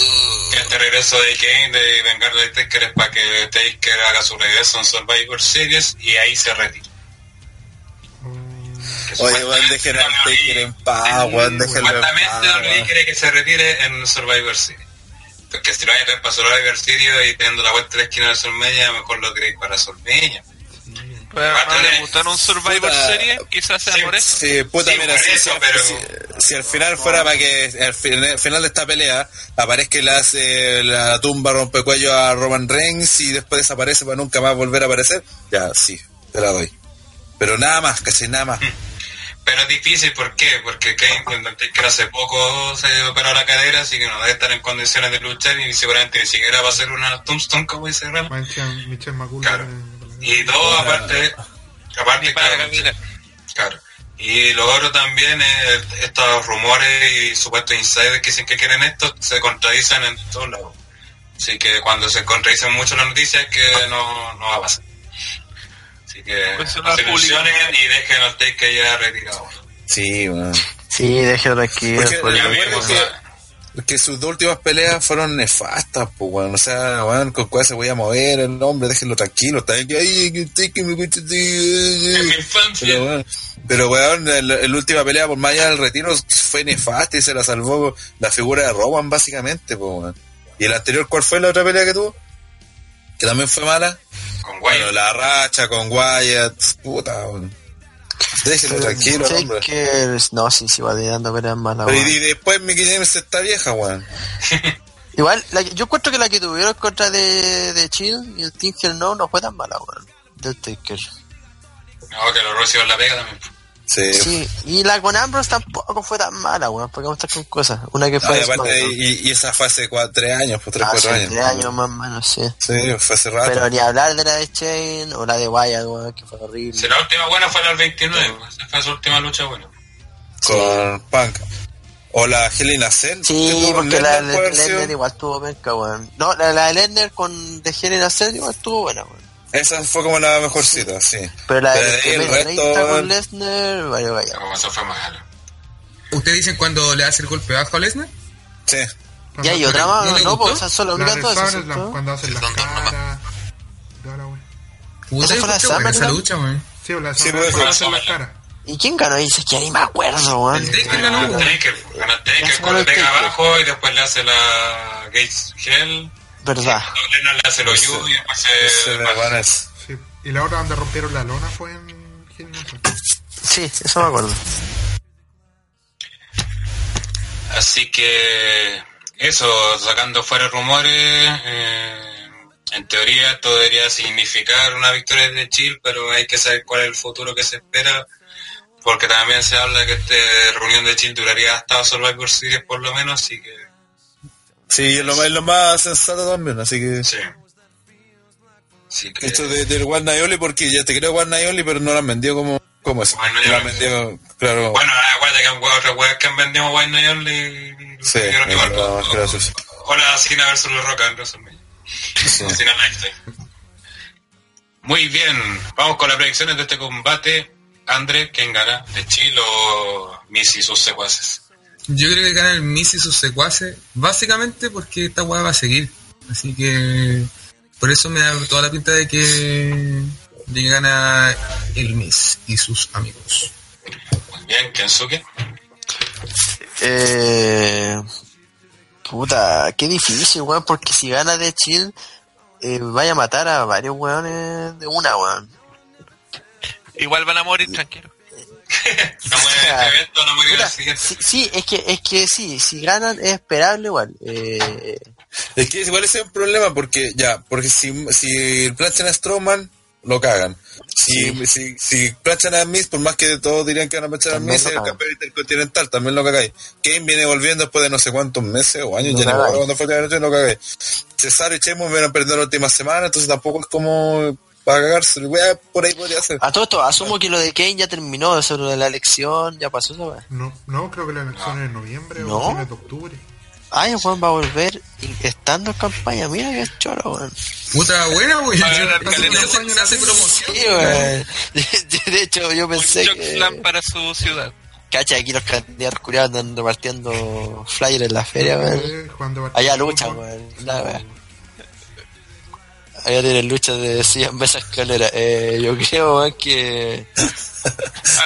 que este regreso de Kane, de vengar de Taker, es para que Taker haga su regreso en Survivor Series y ahí se retire. Que Oye, weón, dejen al Taker en paz, weón, déjenlo en paz. Supuestamente WWE weón. quiere que se retire en Survivor City. Porque si lo hay para Survivor City y teniendo la vuelta de la esquina de Solmeña, mejor lo queréis para Solmeña. Pero no le gustó en un Survivor Puta. Series, quizás sea Sí, por eso. Sí, puta, Sí, mira, por si, eso, si- pero- si- si al final fuera para que al fin- al final de esta pelea aparezca y le hace la tumba rompecuello a Roman Reigns y después desaparece para nunca más volver a aparecer, ya, sí, te la doy. Pero nada más, casi nada más. Pero es difícil, ¿por qué? Porque Kane Undertaker hace poco se operó la cadera, así que no debe estar en condiciones de luchar y seguramente ni siquiera va a ser una tombstone, como dice. Claro. Y dos, aparte, aparte, claro. Y lo otro también es estos rumores y supuestos insiders que dicen que quieren esto se contradicen en todos lados. Así que cuando se contradicen mucho las noticias es que no, no va a pasar. Así que Pues no y dejen al Taker ya retirado. Sí, weón. Sí, déjelo tranquilo. Porque que sus dos últimas peleas fueron nefastas, pues, weón. O sea, weón, con cuál se voy a mover el hombre, déjenlo tranquilo. Está que, ay, que Taker me mi Pero, weón, pero, el última pelea por más allá del retiro fue nefasta y se la salvó la figura de Roman, básicamente, pues, weón. ¿Y el anterior cuál fue la otra pelea que tuvo? Que también fue mala. Con Wyatt. Bueno, la racha con Wyatt, puta, weón. Déjenlo tranquilo, hombre. que- No, sí, sí, va dando peleas malas. Pero y, weón. y después Mickey James está vieja, weón. Igual, la yo encuentro que la que tuvieron contra de, de Chill y el Hell no, no fue tan mala, weón. Del Taker. No, que los Rossi la pega también. Sí. Sí, y la con Ambrose tampoco fue tan mala, weón, porque vamos a estar con cosas. Una que No, fue y, aparte, SmackDown. y, y esa fue hace cua- tres años, pues tres, cuatro Hace años. tres años más o menos, sí. Sí, fue hace rato. Pero ni hablar de la de Chain o la de Wyatt, weón, que fue horrible. Si la última buena fue la del 29, pues, esa fue su última lucha buena. Con Punk. O la Helena Cell. Sí, porque la de Lenner igual tuvo penca, weón. No, la, la de Lenner con de Helen Hacer igual estuvo buena, weón. Esa fue como la mejorcita, sí. Pero la Pero de de ahí el resto, 30 con. Lesnar, vaya, vaya. Como eso fue mala. ¿Ustedes dicen cuando le hace el golpe bajo a Lesnar? Sí. Y hay otra más, ¿No no, pues esas son las La únicas de dos, cuando hacen las caras. Esa fue la Summer, esa ¿no? lucha, weón. Sí, la Sí, sí, pues, cuando hacen las caras. ¿Y quién ganó? Dice que ya ni me acuerdo, weón. El Taker ganó, weón. Taker, gana Ya Taker cuando ganó el pega abajo y después le hace la Gates Hell. Verdad. Ese- Yu y la otra donde rompieron la lona fue en. Sí, eso me acuerdo. Así que eso, sacando fuera rumores, eh, en teoría esto debería significar una victoria de Chile, pero hay que saber cuál es el futuro que se espera, porque también se habla que esta reunión de Chile duraría hasta Survivor Series por lo menos, así que Sí, es lo, más- es lo más sensato también, así que... sí. Así que, Esto de, del One Night Only, porque ya te creo One Night Only, pero no lo han vendido como, como eso. Lo han vendido, claro. bueno, acuérdate que hay otras weas que han vendido Night Only sí, pues, gracias. Hola, Cina versus La Roca en. Sí. Lifestyle. Muy bien, vamos con las predicciones de este combate. André, ¿quién gana? ¿De Chile o Missy y sus secuaces? Yo creo que gana el Miss y sus secuaces, básicamente porque esta weá va a seguir. Así que por eso me da toda la pinta de que, de que gana el Miss y sus amigos. Muy bien, Kensuke. Eh, puta, qué difícil, weón, porque si gana de Chill, eh, vaya a matar a varios weones de una, weón. Igual van a morir, tranquilo. No este evento, no sí, sí, es que, es que sí, si ganan es esperable igual. Eh, Es que igual ese es un problema porque, ya, porque si, si planchan a Strowman, lo cagan. Si, si, si planchan a Miz, por más que todos dirían que van a planchar a Miz, el campeón intercontinental, también lo cagáis. Kane viene volviendo después de no sé cuántos meses o años, Lo ya no cuándo fue la noche, lo cagáis. Cesaro y Chemo vienen perdiendo la última semana, entonces tampoco es como para cagarse. Wea, por ahí podría ser. a todo esto, asumo que lo de Kane ya terminó, eso lo de la elección, ya pasó esa weón. No, no, creo que la elección es en noviembre ¿No? o fines de octubre. Ay, el weón va a volver estando en campaña, mira qué choro, weón. Puta buena, weón. Se hace- promoción. Sí. De hecho, yo Un pensé shock que... plan para su ciudad. Cacha, aquí los candidatos curiados andan repartiendo flyers en la feria, weón. Eh, Allá Barcelona. lucha, weón. Allá tienen luchas de sillas, mesas, escalera. Eh, yo creo, weón, que.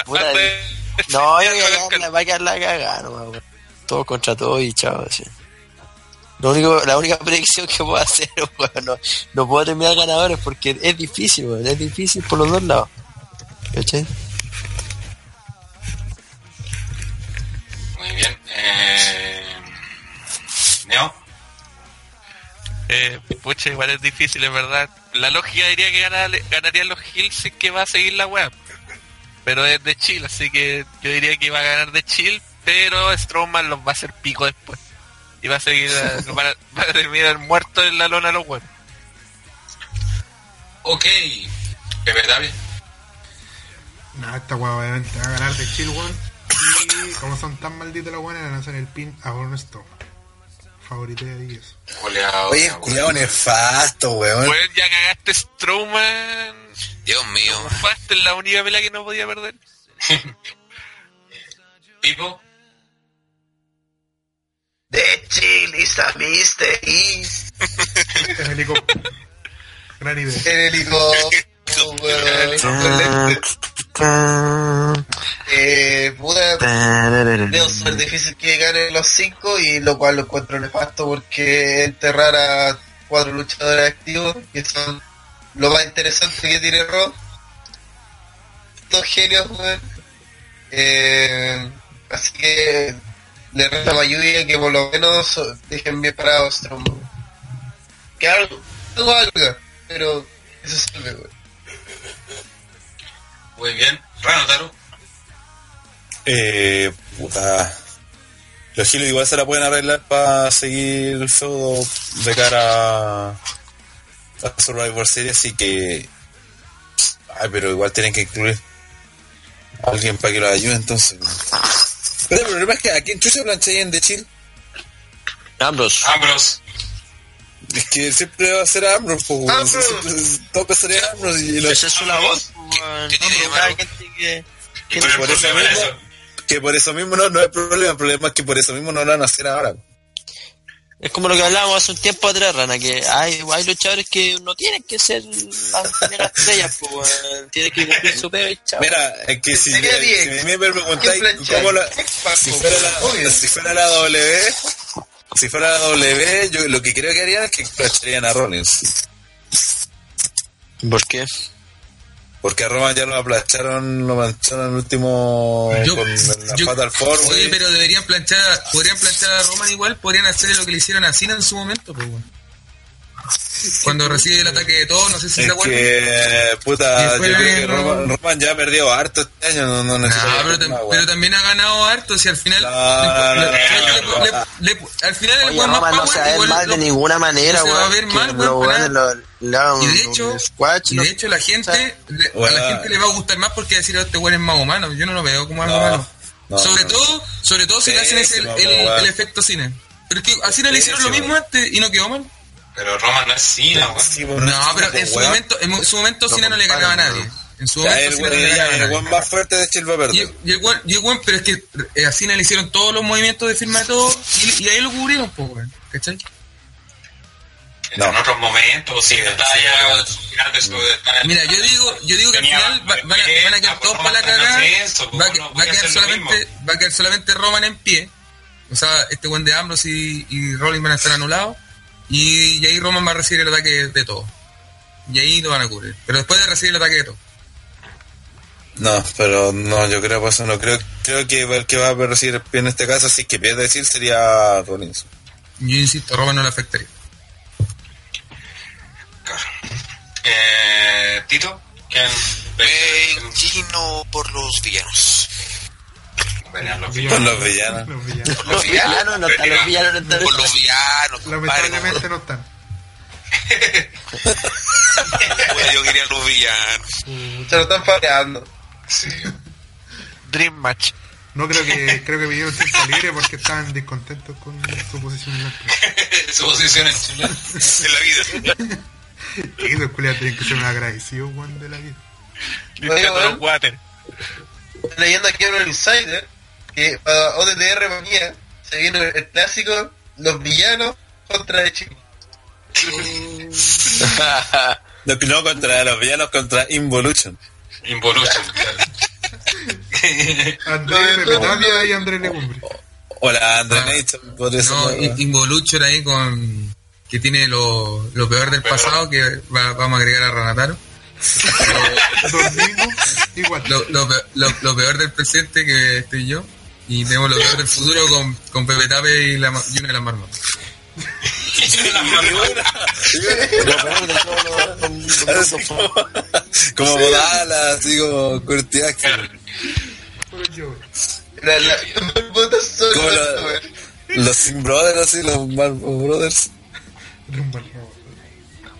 Puta, no, yo creo que va a quedar la cagada, weón. Todo contra todo y chao, así. Lo único, la única predicción que puedo hacer, weón, no, no puedo terminar ganadores porque es difícil, weón, es difícil por los dos lados. ¿Cachai? Muy bien. Eh, Neo. Eh, pucha, igual es difícil, es verdad. La lógica diría que ganar, ganarían los Hills que va a seguir la web. Pero es de Chill, así que yo diría que va a ganar de Chill, pero Strowman los va a hacer pico después. Y va a seguir, eh, va, a, terminar muerto en la lona los web. Ok, es verdad. Nah, esta weá obviamente va a ganar de Chill, weón. Y como son tan malditos los weones, le lanzan el pin a Born Favorito de 10. Culeado, Oye, culiado nefasto, weón. Weón, ya cagaste Strowman. Dios mío. Fast es la única pelea que no podía perder. Pipo. De Chile, ¿sabiste? en helicóptero. Gran idea. En helicóptero, weón. Veo súper difícil que ganen los cinco y lo cual lo encuentro nefasto porque enterrar a cuatro luchadores activos que son lo más interesante que tiene Raw. Dos genios, weón. Eh, así que le resta más lluvia que por lo menos dejen bien parado a Strowman. Que algo, algo valga, pero eso sirve, weón. Muy bien. Rano Taro. Eh, puta. Los chiles igual se la pueden arreglar para seguir el feudo de cara a a Survivor Series, así que. Ay, pero igual tienen que incluir a alguien para que los ayude, entonces. Pero el problema es que aquí en Chucha Planchayen de Chile Ambros. Ambrose. es que siempre va a ser Ambrose, pues. Ambrose. Siempre- todo pensaría Ambrose y lo- Esa es su weón. qué tiene por mismo- eso? Que por eso mismo no, no es problema, el problema es que por eso mismo no lo van a hacer ahora. Es como lo que hablábamos hace un tiempo atrás, Rana, que hay, hay luchadores que no tienen que ser las primeras estrellas, pues, tienen que cumplir su pega y chao. Mira, es que si, Sería si bien. a mí me preguntáis cómo la, fuera si fuera la W, si fuera la W, yo lo que creo que harían es que plancharían a Rollins. ¿Por qué? Porque a Roman ya lo aplacharon, lo mancharon en el último Yo- con la yo- Fatal Four, Oye, pero deberían planchar, podrían planchar a Roman igual, podrían hacer lo que le hicieron a Cena en su momento, pues, weón. Cuando recibe el ataque de todos, no sé si se Es acuerdan. que, puta, yo creo que Roman, Roman ya ha perdido harto este año, no, no Ah, pero, tam- nada, güey. pero también ha ganado harto, si al final. Al final el Oye, weón Roman no se va a ver igual mal de ninguna manera, no se va a weón. ver mal, weón, Y de hecho, squash, y de hecho la gente, le- a la gente le va a gustar más porque decir, "Oh, este weón es más humano. Yo no lo veo como algo No, malo. no, sobre no. todo, sobre todo si le hacen ese, el, Pésimo, el- weón. el efecto cine. Pero es que así no le hicieron lo mismo antes y no quedó mal. Pero Roman no es Cena, weón. Sí, pues, No, pero pues, en su momento, en su momento Cena no le ganaba a nadie. En su momento el Cena no le ganaba más fuerte de Chile va a Y, y weón, pero es que eh, a Cena le hicieron todos los movimientos de firma de todo y, y ahí lo cubrieron, pues, weón. ¿Cachai? En otros momentos, sí, está sí, está- Mira, yo digo, yo digo que al final va- van, a, van a quedar todos para la cagada. Va, a que- va a quedar solamente, va a quedar solamente Roman en pie. O sea, este buen de Ambrose y, y Rollins van a estar anulados. Y, y ahí Roman va a recibir el ataque de todo. Y ahí lo van a cubrir. Pero después de recibir el ataque de todo. No, pero no, yo creo que eso no. Creo, creo que el que va a recibir el pie en este caso, si es que pierde decir, sería Rollins. Yo insisto, a Roman no le afectaría. Eh, Tito, ¿quién inclino por los villanos. Venían los Con villanos? los villanos. Los villanos. Los villanos no están, los villanos no están. Por los villanos. Lamentablemente no están. Bueno, yo quería los villanos. Se lo están fallando. Sí. Dream Match. No creo que creo que vinieron tiempo libre porque estaban descontentos con su posición en la empresa. Su posición en Chile. En la vida. Y esos culiados tienen que ser un agradecido, weón, de la vida. Limpiando los water. leyendo aquí en el Insider que para ODTR Manía se viene el clásico Los villanos contra de Chile. No, no contra los villanos, contra Involution. Involution, claro. Andrés Repetalia y Andrés Legumbre. Hola, Andre Ah, Nation, por eso. No, no- In- Involution ahí con. que tiene lo, lo peor del Pero- pasado, que va- vamos a agregar a Ranataro. Igual. Lo, lo, pe- lo- lo peor del presente, que estoy yo. Y tenemos lo peor del futuro con, con Pepe Tape y, la, ma- y una de las marmotas. Como, Bodala, así como son Como los Sin Brothers, así, los Marvel Brothers. Rumba, no.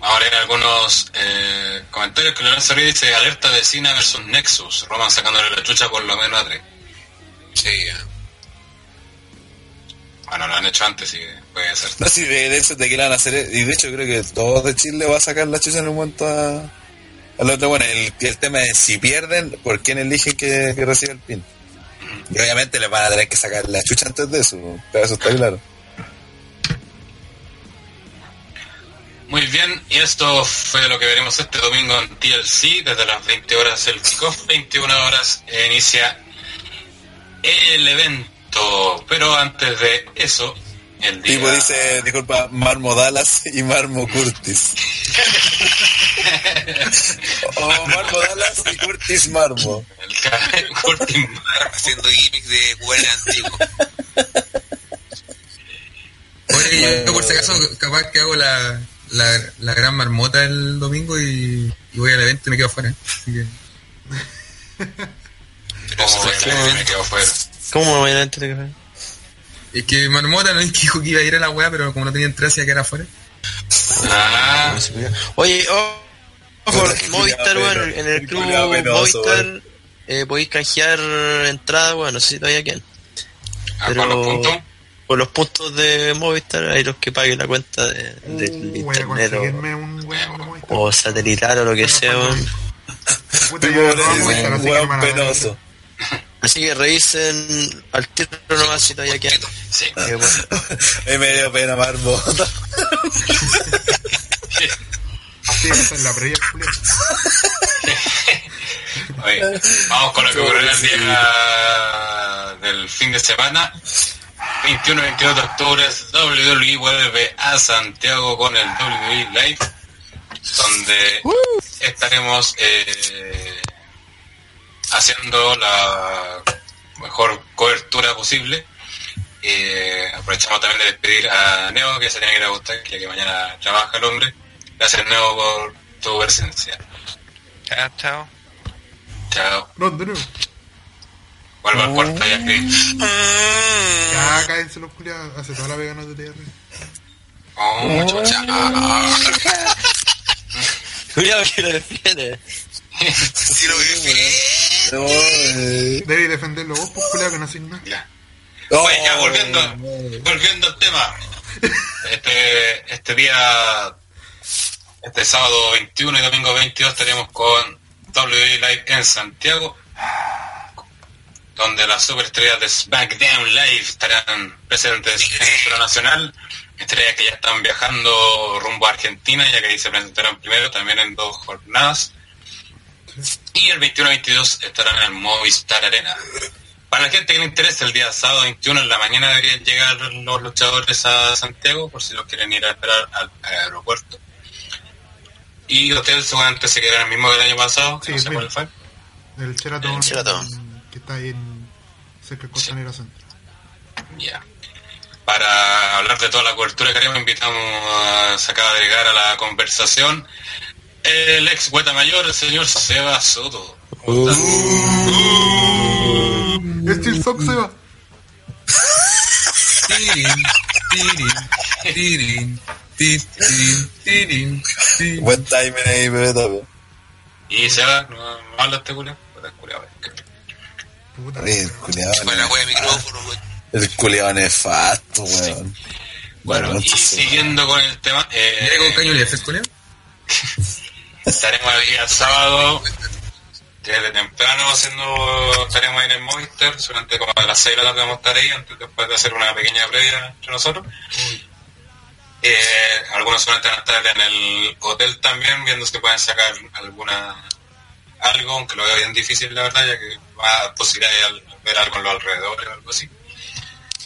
Vamos a leer algunos eh, comentarios que le han salido. Dice alerta vecina versus Nexus. Roman sacándole la chucha por lo menos a tres. Sí. Bueno, lo han hecho antes y puede ser. No, de, de eso de que la van a hacer, y de hecho creo que todos de Chile va a sacar la chucha en un momento a, al otro. Bueno, el, el tema es si pierden, ¿por quién eligen que, que reciba el pin? Y obviamente les van a tener que sacar la chucha antes de eso, pero eso está claro. Muy bien, y esto fue lo que veremos este domingo en TLC. Desde las 20 horas el kickoff, 21 horas inicia el evento. Pero antes de eso, el día. Tipo dice, disculpa, Marmo Dallas y Marmo Curtis. o Marmo Dallas y Curtis Marmo. El Curtis Mar- Haciendo gimmicks de jugadores antiguos. Oye, yo por si acaso capaz que hago la, la, la gran marmota el domingo y, y voy al evento y me quedo afuera. Así que, eso Como fue que me, quedo fuera. ¿Cómo me voy a entrar? es que marmota no es que dijo que iba a ir a la weá, pero como no tenía entrada, se iba a quedar afuera. Ah, Oye, oh, ojo, Movistar, peno- en el club Movistar eh, podéis canjear entradas, bueno, no sé si todavía quién. ah, Pero con los puntos. por los puntos de Movistar hay los que paguen la cuenta de, del Uh, internet o, un weón de o satelital o lo que sea. Puta, que penoso. Así que revisen al tiro nomás si todavía quedan. Sí. Eh, bueno. Es medio pena Marmo. Sí, esa es la previa, Julio. Oye, vamos con lo que ocurrió el día del fin de semana. 21 y 22 de octubre, WWE vuelve a Santiago con el WWE Live, donde estaremos eh, haciendo la mejor cobertura posible. Eh, aprovechamos también de despedir a Neo, que se tiene que ir a gustar, ya que mañana trabaja el hombre. Gracias, Neo, por tu presencia. Chao, chao. Chao. No, de nuevo. Vuelvo al cuarto y aquí. Ya, cállense los culiados. Hace toda la vegana de TR. Oh, mucho Cuidado que lo defiende. No, eh. Debes defenderlo vos, pues que no sois nada. Ya. Oye, ya volviendo, volviendo al tema. Este, este día, este sábado 21 y domingo 22 estaremos con WWE Live en Santiago, donde las superestrellas de SmackDown Live estarán presentes en el nacional. Estrellas que ya están viajando rumbo a Argentina, ya que ahí se presentarán primero, también en dos jornadas. Y el 21-22 estarán en el Movistar Arena. Para la gente que le interesa, el día sábado 21 en la mañana deberían llegar los luchadores a Santiago, por si los quieren ir a esperar al, al aeropuerto. Y hotel seguramente se quedará el mismo que el año pasado, que Sí, no sé el cuál mismo. fue. El Sheraton, El Sheraton. que está ahí en cerca del Costanera Centro. Ya. Para hablar de toda la cobertura que haremos, invitamos a, se acaba de llegar a la conversación el ex hueta mayor, el señor Seba Soto. Steel Sox se va. Tirin, tirin, tirin, ti, tirin, tirin, tirin. Buen timing ahí, bebé, también. Y Seba, ¿no, no habla este culiao? Puta, culiao, que- Puta. El culiao, Con la wea de micrófono, weón. el culiao nefasto, weón. Bueno, y siguiendo con el tema, eh, ¿Viene con caño libre, culiao? estaremos el día sábado desde temprano haciendo estaremos ahí en el Movistar durante como a las 6 de la tarde vamos a estar ahí antes después de hacer una pequeña previa entre nosotros Eh, algunos solamente van a estar en el hotel también, viendo si pueden sacar alguna algo, aunque lo veo bien difícil, la verdad, ya que va a posibilidad de ver algo en los alrededores o algo así.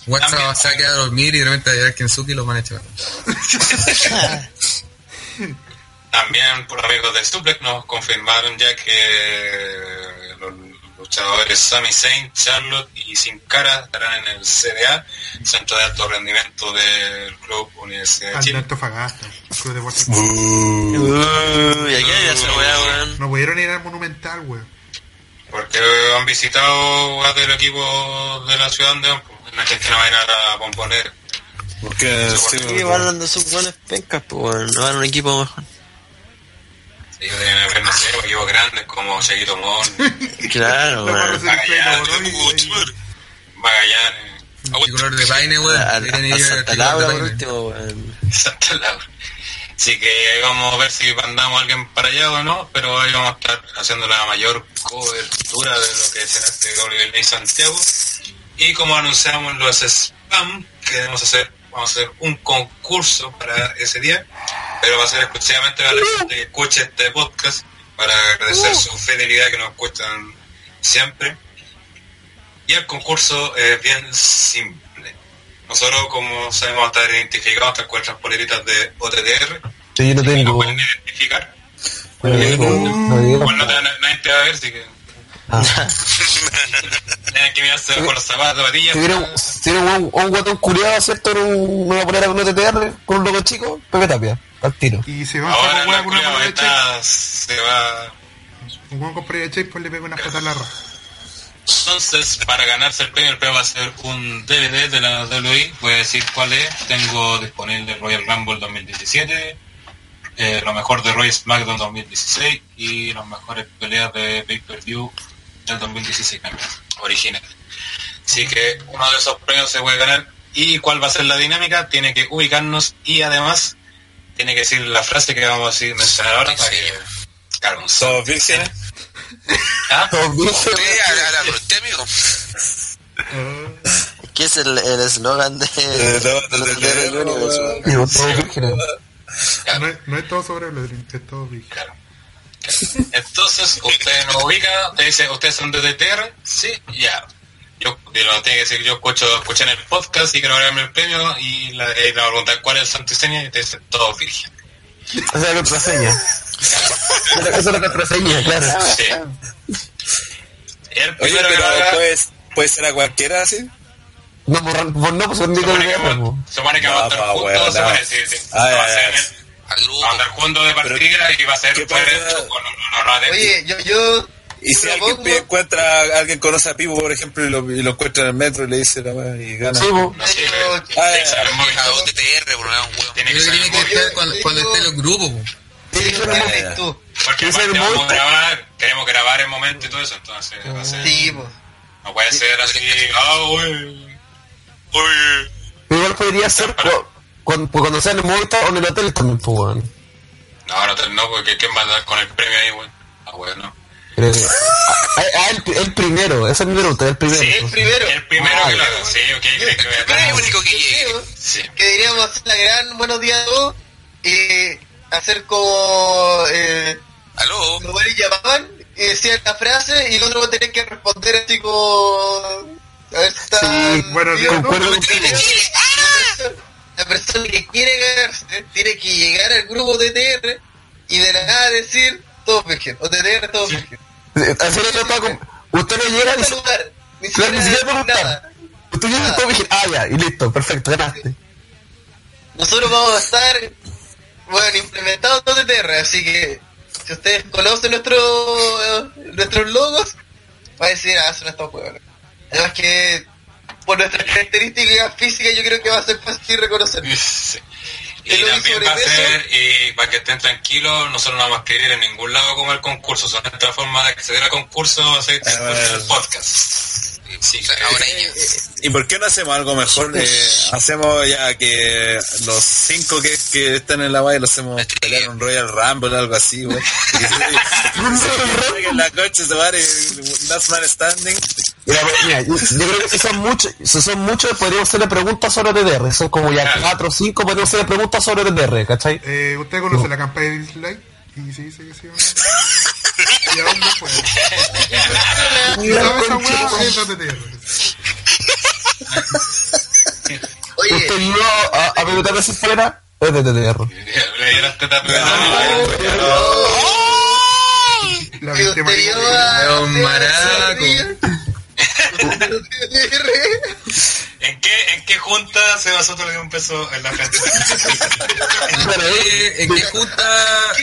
WhatsApp También. se va a quedar a dormir y de repente va a llegar Kensuke y lo van a echar. También por amigos de Suplex nos confirmaron ya que los luchadores Sami Zayn, Charlotte y Sin Cara estarán en el CDA, Centro de Alto Rendimiento del Club Universidad de de Chile. Antofagasta. Club de Puerto- Uy, aquí hay esa weá, weón. No pudieron ir al Monumental, weón. Porque han visitado a del equipo de la ciudad donde van, pues, en Argentina van a ir a Pomponer. Porque sí, van dando sus buenas pencas, pues, weón. No van a un equipo mejor. Ellos deben haber, no sé, equipos grandes como Chequito Mon, Claro, Magallanes, cabrón, y- Magallanes, ¿Qué color de paine, weón? A, a- Deberían a ir Santa Laura, por último, weón. Santa Laura. Así que ahí vamos a ver si mandamos a alguien para allá o no, pero ahí vamos a estar haciendo la mayor cobertura de lo que será este WLA Santiago. Y como anunciamos los spam, queremos hacer, vamos a hacer un concurso para ese día, pero va a ser exclusivamente para la gente que escuche este podcast, para agradecer su fidelidad que nos escuchan siempre. Y el concurso es bien simple. Nosotros, como sabemos estar identificados hasta con nuestras poleritas de OTTR, Sí, yo no y nos tengo. pueden identificar. No digo, no no te, nadie te va a ver, así que Ah. tienen que mirarse con los zapatos, zapatillas. Si viene un, si un, un guatón culiado, ¿cierto? En un, una polera con un TTR, con un logo chico, Pepe Tapia, al tiro. Y se va a Ahora con una polera de se va... Un buen compra de Chase, pues le pega una patada a la raja. Entonces, para ganarse el premio, el premio va a ser un DVD de la WWE. Voy a decir cuál es. Tengo disponible Royal Rumble 2017, eh, lo mejor de Roy SmackDown 2016 y las mejores peleas de pay-per-view del 2016 también, original. Así que uno de esos premios se puede ganar. ¿Y cuál va a ser la dinámica? Tiene que ubicarnos y además tiene que decir la frase que vamos a decir, mencionar ahora para que... Claro, ¿Somos vírgenes? ¿Ah? Por usted, amigo. ¿Qué es el el eslogan de, no, de los no, TTR no, Universe, no, weón? Digo, todos vírgenes. No, es- todo sobre Bloodline, es todo big. Claro. Entonces, usted nos ubica, usted dice, ¿ustedes son de DTR? Sí, ya. Yo, yo lo tengo que decir, yo escucho, escuché en el podcast y quiero ganarme el premio y la, y le voy a preguntar cuál es el santo y seña y te dice, todo virgen. Esa es la contraseña. Esa es la contraseña, claro. Sí. El Oye, pero haga, puede ser a cualquiera así. No, por, por no, pues son se Nico supone que se supone a estar juntos, se no. supone, sí, sí. Ah, va a ser a estar juntos de partida y va a ser Oye, yo, yo Y si alguien propongo- encuentra, alguien conoce a Pipo, por ejemplo, y lo, y lo encuentra en el metro y le dice la weá y gana. Sí, no sirve. yo- Ah, Tiene que saber A OTTR, tiene que saber estar cuando, cuando esté en los grupos. Sí, creo que ya. tú. Porque monte. grabar, queremos grabar el momento y todo eso, entonces va a ser- Sí, pues. no puede ser así, ah, uy, uy. Igual podría ser cu- cuando, pues cuando sea en el Movistar o en el hotel también, pues, weón. No, no, no, porque ¿quién va a dar con el premio ahí, güey? Ah, güey, no. Creo que- Ah, ah, el, el primero, esa es mi pregunta, el primero. Sí, El primero. El primero Ah, que lo ya. haga, sí, ok, que voy a el único que creo Sí. que deberíamos hacer la gran buenos días a todos y hacer como eh, Aló. los llamaban y decían la frase y el otro va a tener que responder así como a ver si está Sí, bueno, bien, ¿no? concuerdo La persona- la persona que quiere ganarse tiene que llegar al grupo TTR y de la nada decir todos virgen o TTR todos virgen Le trataba con... Usted no llega y saludar ni Claro, ni siquiera siquiera preguntar. Usted llega todo dije, ah, ya, y listo, perfecto, ganaste. nosotros vamos a estar bueno implementando todo TTR así que si ustedes conocen nuestro, nuestros logos va a decir ah son estos huevos además que por nuestras características físicas yo creo que va a ser fácil reconocerlo Y también va a ser, y para que estén tranquilos, nosotros no vamos a escribir en ningún lado como el concurso, son nuestra forma de acceder al concurso, va a ser el podcast. Sí, O sea, ahora ya. ¿Y por qué no hacemos algo mejor? Eh, hacemos ya que los cinco que, que están en la valle lo hacemos pelear un Royal Rumble o algo así, güey. La concha se vale, Last Man Standing. Mira, mira, yo, yo creo que si son muchos, si son muchos, podríamos hacerle preguntas sobre TTR. Son como ya Claro. 4 o 5, podríamos hacerle preguntas sobre TTR, ¿cachai? Eh, ¿Usted conoce la campaña de dislike? Y se dice que sí. ¿Y a dónde fue? ¿Y sabes esa weá? TTR. Oye, ¿Usted vio a, a sin polera? Es de TTR. Le dieron tape de La si viste usted vio maricona. a... Don Maraco. ¿En qué, ¿En qué junta se basó todo un peso en la gente? Eh, ¿En qué junta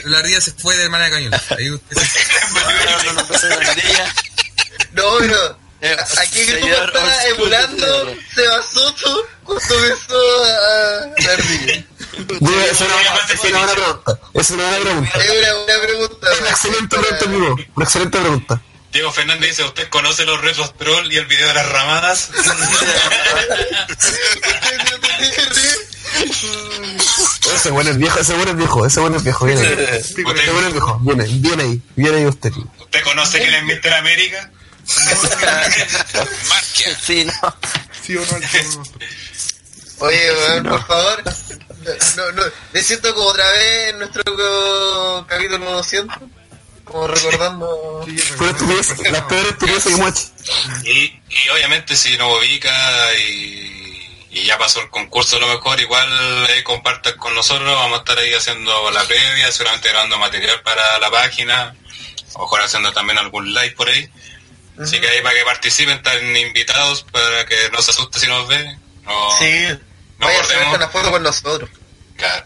la ardilla se fue de hermana de cañón? Ahí usted se- No, pero... Eh, ¿A qué grupo señor está emulando de- Sebasoto cuando besó a la Esa es una- buena pregunta. Es una buena pregunta. Es una buena pregunta. Una excelente pregunta, amigo. Una excelente pregunta. Diego Fernández dice, ¿usted conoce los retros troll y el video de las ramadas? Ese bueno es viejo, ese bueno es viejo, ese bueno es viejo. Viene ahí. Ese bueno es viejo. Viene, viene ahí. Viene ahí usted. ¿Usted conoce quién es Mr. América? Sí, no. ¿Sí o no? Oye, weón, por favor. No, no, me siento como otra vez en nuestro capítulo 200. Como recordando. Sí, las peores estupideces que hemos hecho. Y, y obviamente si nos ubica y, y ya pasó el concurso a lo mejor, igual eh, compartan con nosotros, vamos a estar ahí haciendo la previa, seguramente grabando material para la página, a lo mejor haciendo también algún live por ahí. Así que ahí para que participen, están invitados para que no se asuste si nos ven. No, Sí. no Vaya a mordemos. una foto con nosotros. Claro.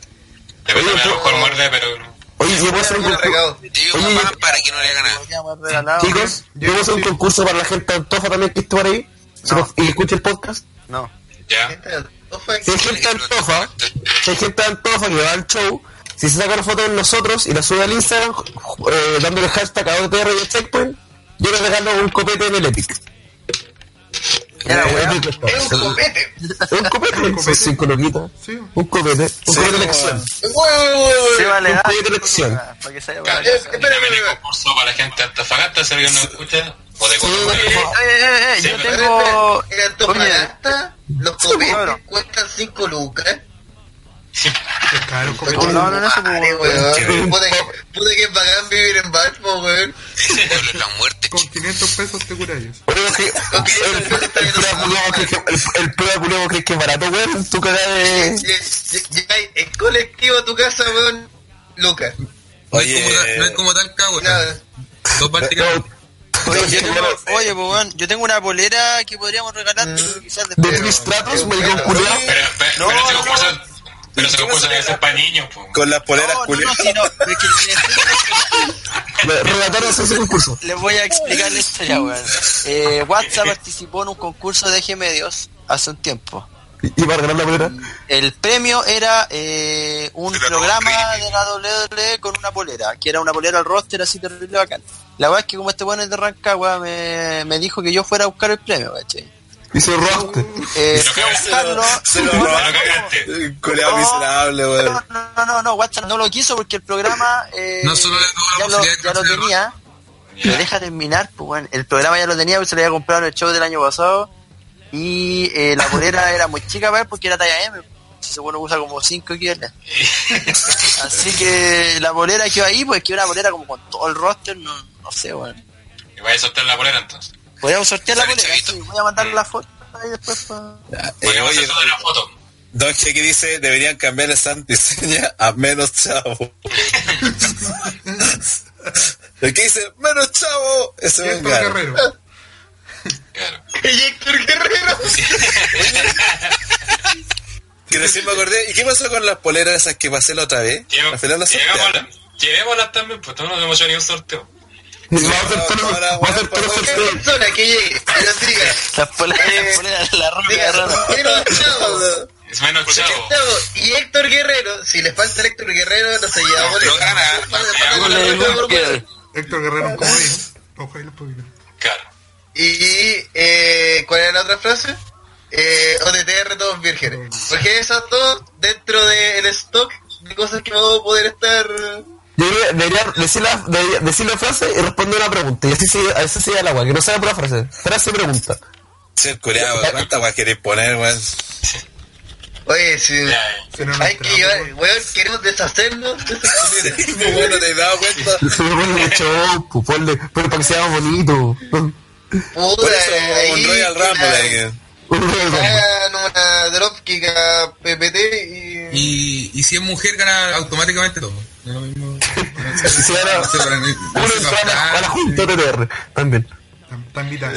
Depende, a lo mejor muerde, pero no. Oye, yo puedo hacer un concurso. Oye, para que no le haga nada. Chicos, yo puedo hacer un concurso para la gente de Antofa también que esté por ahí. Nos- Y escuche el podcast. No. Ya. Si hay gente de Antofa, si hay gente de Antofa que va al show, si se saca una foto de nosotros y la sube al Instagram, eh, dándole hashtag a OTR y a Checkpoint, yo les regalo un copete en el Epic. Ya la Eh. Epic está. Es un copete. Un copete, son cinco loquitas. Sí. Un copete, un copete de elección. Vale, Un ah, proyecto de elección. Claro. Eh, concurso para la gente de Antofagasta, si alguien nos escucha, o de yo tengo. En Antofagasta, los copetes cuestan 5 lucas. Es caro copete. No, no, no, eso pues, weón. Puta que, es bacán vivir en Baltimore, weón. De la muerte, Con 500 pesos te curáis. Pero es que- el- prueba culiao cree que- es barato, weón. Tu cara de... En colectivo a tu casa, weón. Lucas. No es como tal- no es Oye, como tal cago. Nada. Dos Balticas. Oye, oye, pues, weón, yo tengo una polera que podríamos regalar, pero quizás De después. Tris Stratos, maricón culiao. Pero, pero, No, no, no. Pero ese concurso debe ser para niños, po. con las poleras No, no, culiadas. no, sí, no, pero es que les- Relataros ese concurso. les voy a explicar la historia, weón. Eh, WhatsApp participó en un concurso de G Medios hace un tiempo. Y para ganar la polera. El premio era eh, un Era programa de la WWE con una polera, que era una polera al roster así terrible bacán. La verdad es que como este bueno es de Rancagua, me, me dijo que yo fuera a buscar el premio, ¿cachai? Dice roster. Eh, que- buscarlo. Se lo cagaste. Culeado miserable, weón. No, no, no, no, WhatsApp no lo quiso porque el programa eh, No solo ya, lo, ya lo tenía. Me deja terminar, pues bueno, el programa ya lo tenía, porque se lo había comprado en el show del año pasado. Y eh, la polera era muy chica para él porque era talla M. Ese bueno usa como 5 XL. Así que la polera quedó ahí, pues que una polera como con todo el roster, no, no sé, bueno. Y vaya a soltar la polera entonces. Podríamos sortear la polera, sí, voy a mandar la foto ahí después pa- Eh, oye, toda la foto. Don G que dice, deberían cambiar el Santiseña a menos chavo. El que dice, menos chavo, ese Y engana. Guerrero. Claro. Y Héctor Guerrero. Que recién me acordé, ¿y qué pasó con las poleras esas que pasé la otra vez? Al final las. Llevémoslas llevémoslas también, pues todos no hemos hecho ni un sorteo. Va a hacer todo Ahora, va a hacer todo bueno, el ¿Qué sorteo. persona que llegue y nos diga, la rana. menos chavo, Es menos chavo. y Héctor Guerrero, si le falta el Héctor Guerrero, no se lleva boleta. no gana. Héctor Guerrero, un comodín. Ojo ahí los poquitos. Claro. Y, eh, ¿cuál era la otra frase? Eh, OTTR todos vírgenes. Porque esas dos, dentro del stock de cosas que vamos a poder estar Yo debería decir la, debería decir la frase y responder una pregunta. Y así sigue, así sigue el agua, que no sea pura frase. Frase y pregunta. Ser coreano, ¿cuántas weas querés poner, weón? Oye, si hay que llevar, weón. queremos deshacernos. Muy bueno, te he dado cuenta. Se me pone mucho, pues, ponle, ponle para que sea más bonito. Puta, Por eso, ahí un Royal que Rumble. Hagan una dropkick a PPT y... Y, y si es mujer, gana automáticamente todo. No es lo mismo. Si era- No sé, para- no sé, Uno entra a la, a la junta TTR, también.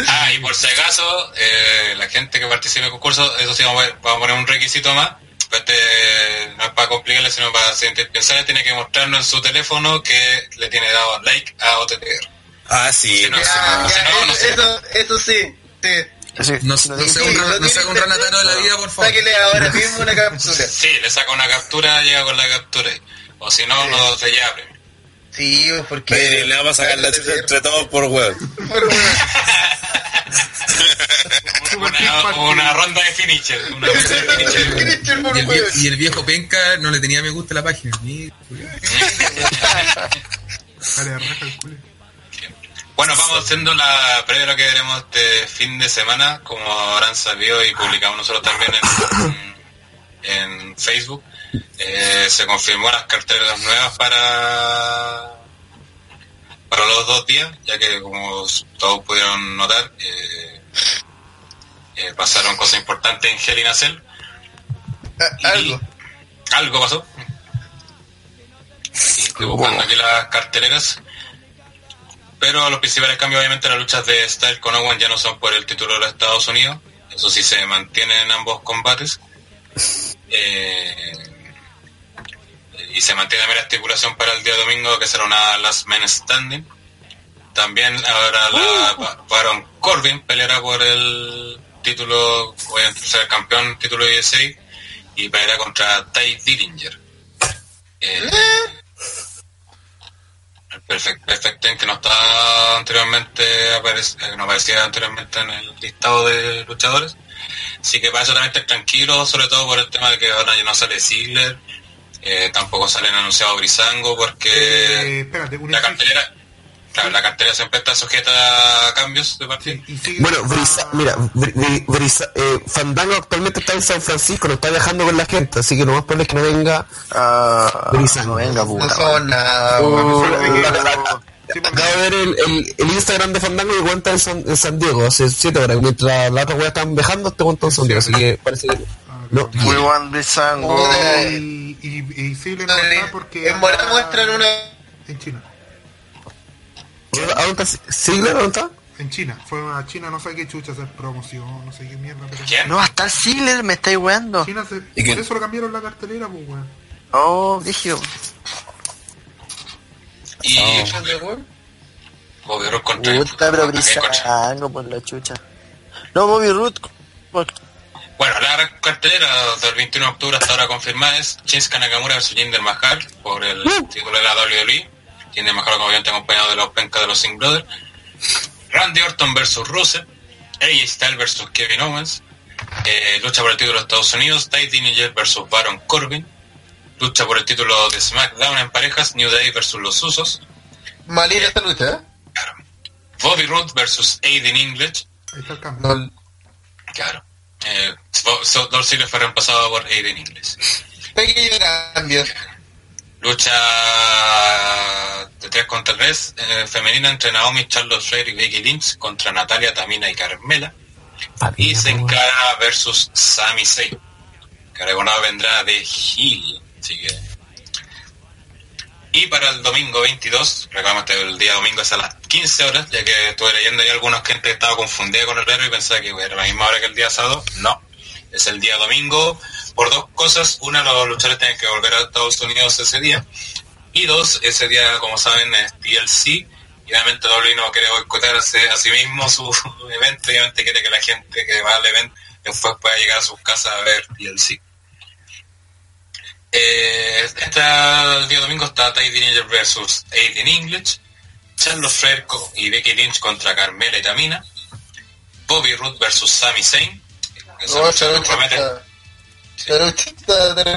Ah, y por si acaso, eh, la gente que participe en el concurso, eso sí, vamos a, vamos a poner un requisito más. Pues este, no es para complicarle, sino para pensar, tiene que mostrarnos en su teléfono que le tiene dado like a OTTR. Ah, sí. Si no, no, ya, no, no eso, eso, sí, sí. No, no sea un, ra- no sea un ranataro de la vida, por favor. Sáquele ahora mismo una captura. Sí, le saca una captura, llega con la captura. O si no, no se lleva premio. Sí, porque... Le vamos a sacar la entre todos por weón. Por weón. Una, una ronda de finisher. Una ronda de finisher. Y el, weón. vie- y el viejo penca no le tenía me gusta a la página. Mira, Dale, raja el culo. Bueno, vamos haciendo la previa de lo que veremos este fin de semana, como habrán sabido y publicamos nosotros también en, en Facebook. Eh, se confirmó las carteras nuevas para para los dos días, ya que como todos pudieron notar, eh, eh, pasaron cosas importantes en Hell in a Cell. Algo. Algo pasó. Y estoy buscando aquí las carteleras. Pero los principales cambios, obviamente, las luchas de Style con Owen ya no son por el título de los Estados Unidos. Eso sí se mantienen en ambos combates. Eh, y se mantiene la estipulación para el día domingo, que será una Last Man Standing. También ahora la Ba- Baron Corbin peleará por el título, obviamente ser campeón, título de USA, y peleará contra Ty Dillinger. Eh, el Perfect, Perfect que no estaba anteriormente, aparec- eh, no aparecía anteriormente en el listado de luchadores. Así que para eso también estar tranquilo, sobre todo por el tema de que ahora ya no sale Ziggler, eh, tampoco salen anunciado Brisango, porque Eh, espérate, la cartelera, claro, la cartelera siempre está sujeta a cambios de partida. Sí, sigue Bueno, Brisa, mira, Bri- Bri- Brisa- eh, Fandango actualmente está en San Francisco, no está viajando con la gente, así que lo más probable es que no venga Ah, Brisango. no venga, puta. Sí, Acabo de ver el, el, el Instagram de Fandango y cuenta en San, en San Diego hace 7 horas. Mientras la otra wea estaban viajando, este cuenta en San Diego. Así que parece que. Ah, No, Muy buen Brisango. Y, y, y sí le no está porque. En Morán muestran una... En China. ¿A dónde está Sigler? ¿Dónde está? En China. Fue a China, no sé qué chucha hacer promoción, no sé qué mierda. Pero ¿Quién? No va a estar Ziggler, me estáis weando. China se, ¿Y por eso lo cambiaron la cartelera, pues, weón. Oh, dije. Y Bobby Roode contra Puta, pero también contra- Brisango por la chucha. No, Bobby Root. por- Bueno, la cartelera del 21 de octubre hasta ahora confirmada es Shinsuke Nakamura vs Jinder Mahal por el título de la WWE. Jinder Mahal obviamente acompañado de los pencas de los Singh Brothers. Randy Orton vs Rusev. AJ Styles vs Kevin Owens. Eh, lucha por el título de Estados Unidos. Ty Dillinger vs Baron Corbin. Lucha por el título de SmackDown en parejas. New Day vs Los Usos. Malina esta lucha, ¿eh? Bobby Roode vs Aiden English. Ahí está el cambio. No, Claro. Eh, so- Dolph Ziggler fue reemplazado por Aiden English. pequeño cambio. Lucha de 3 contra 3 eh, femenina entre Naomi, Charlotte Flair y Becky Lynch contra Natalia, Tamina y Carmela. Y se encara versus Sami Zayn. Que recordado vendrá de Hill. Así que... Y para el domingo 22, recordamos que el día domingo es a las 15 horas, ya que estuve leyendo y algunos gente que estaba confundida con el horario y pensaba que era la misma hora que el día sábado. No, es el día domingo por dos cosas. Una, los luchadores tienen que volver a Estados Unidos ese día. Y dos, ese día, como saben, es TLC. Y obviamente WWE no quiere boicotearse a sí mismo su evento. Y obviamente quiere que la gente que va al evento después pueda llegar a sus casas a ver TLC. Eh, el día domingo está Ty Dillinger versus Aiden English. Charlotte Flair y Becky Lynch contra Carmela y Tamina. Bobby Roode versus Sami Zayn. No, lucha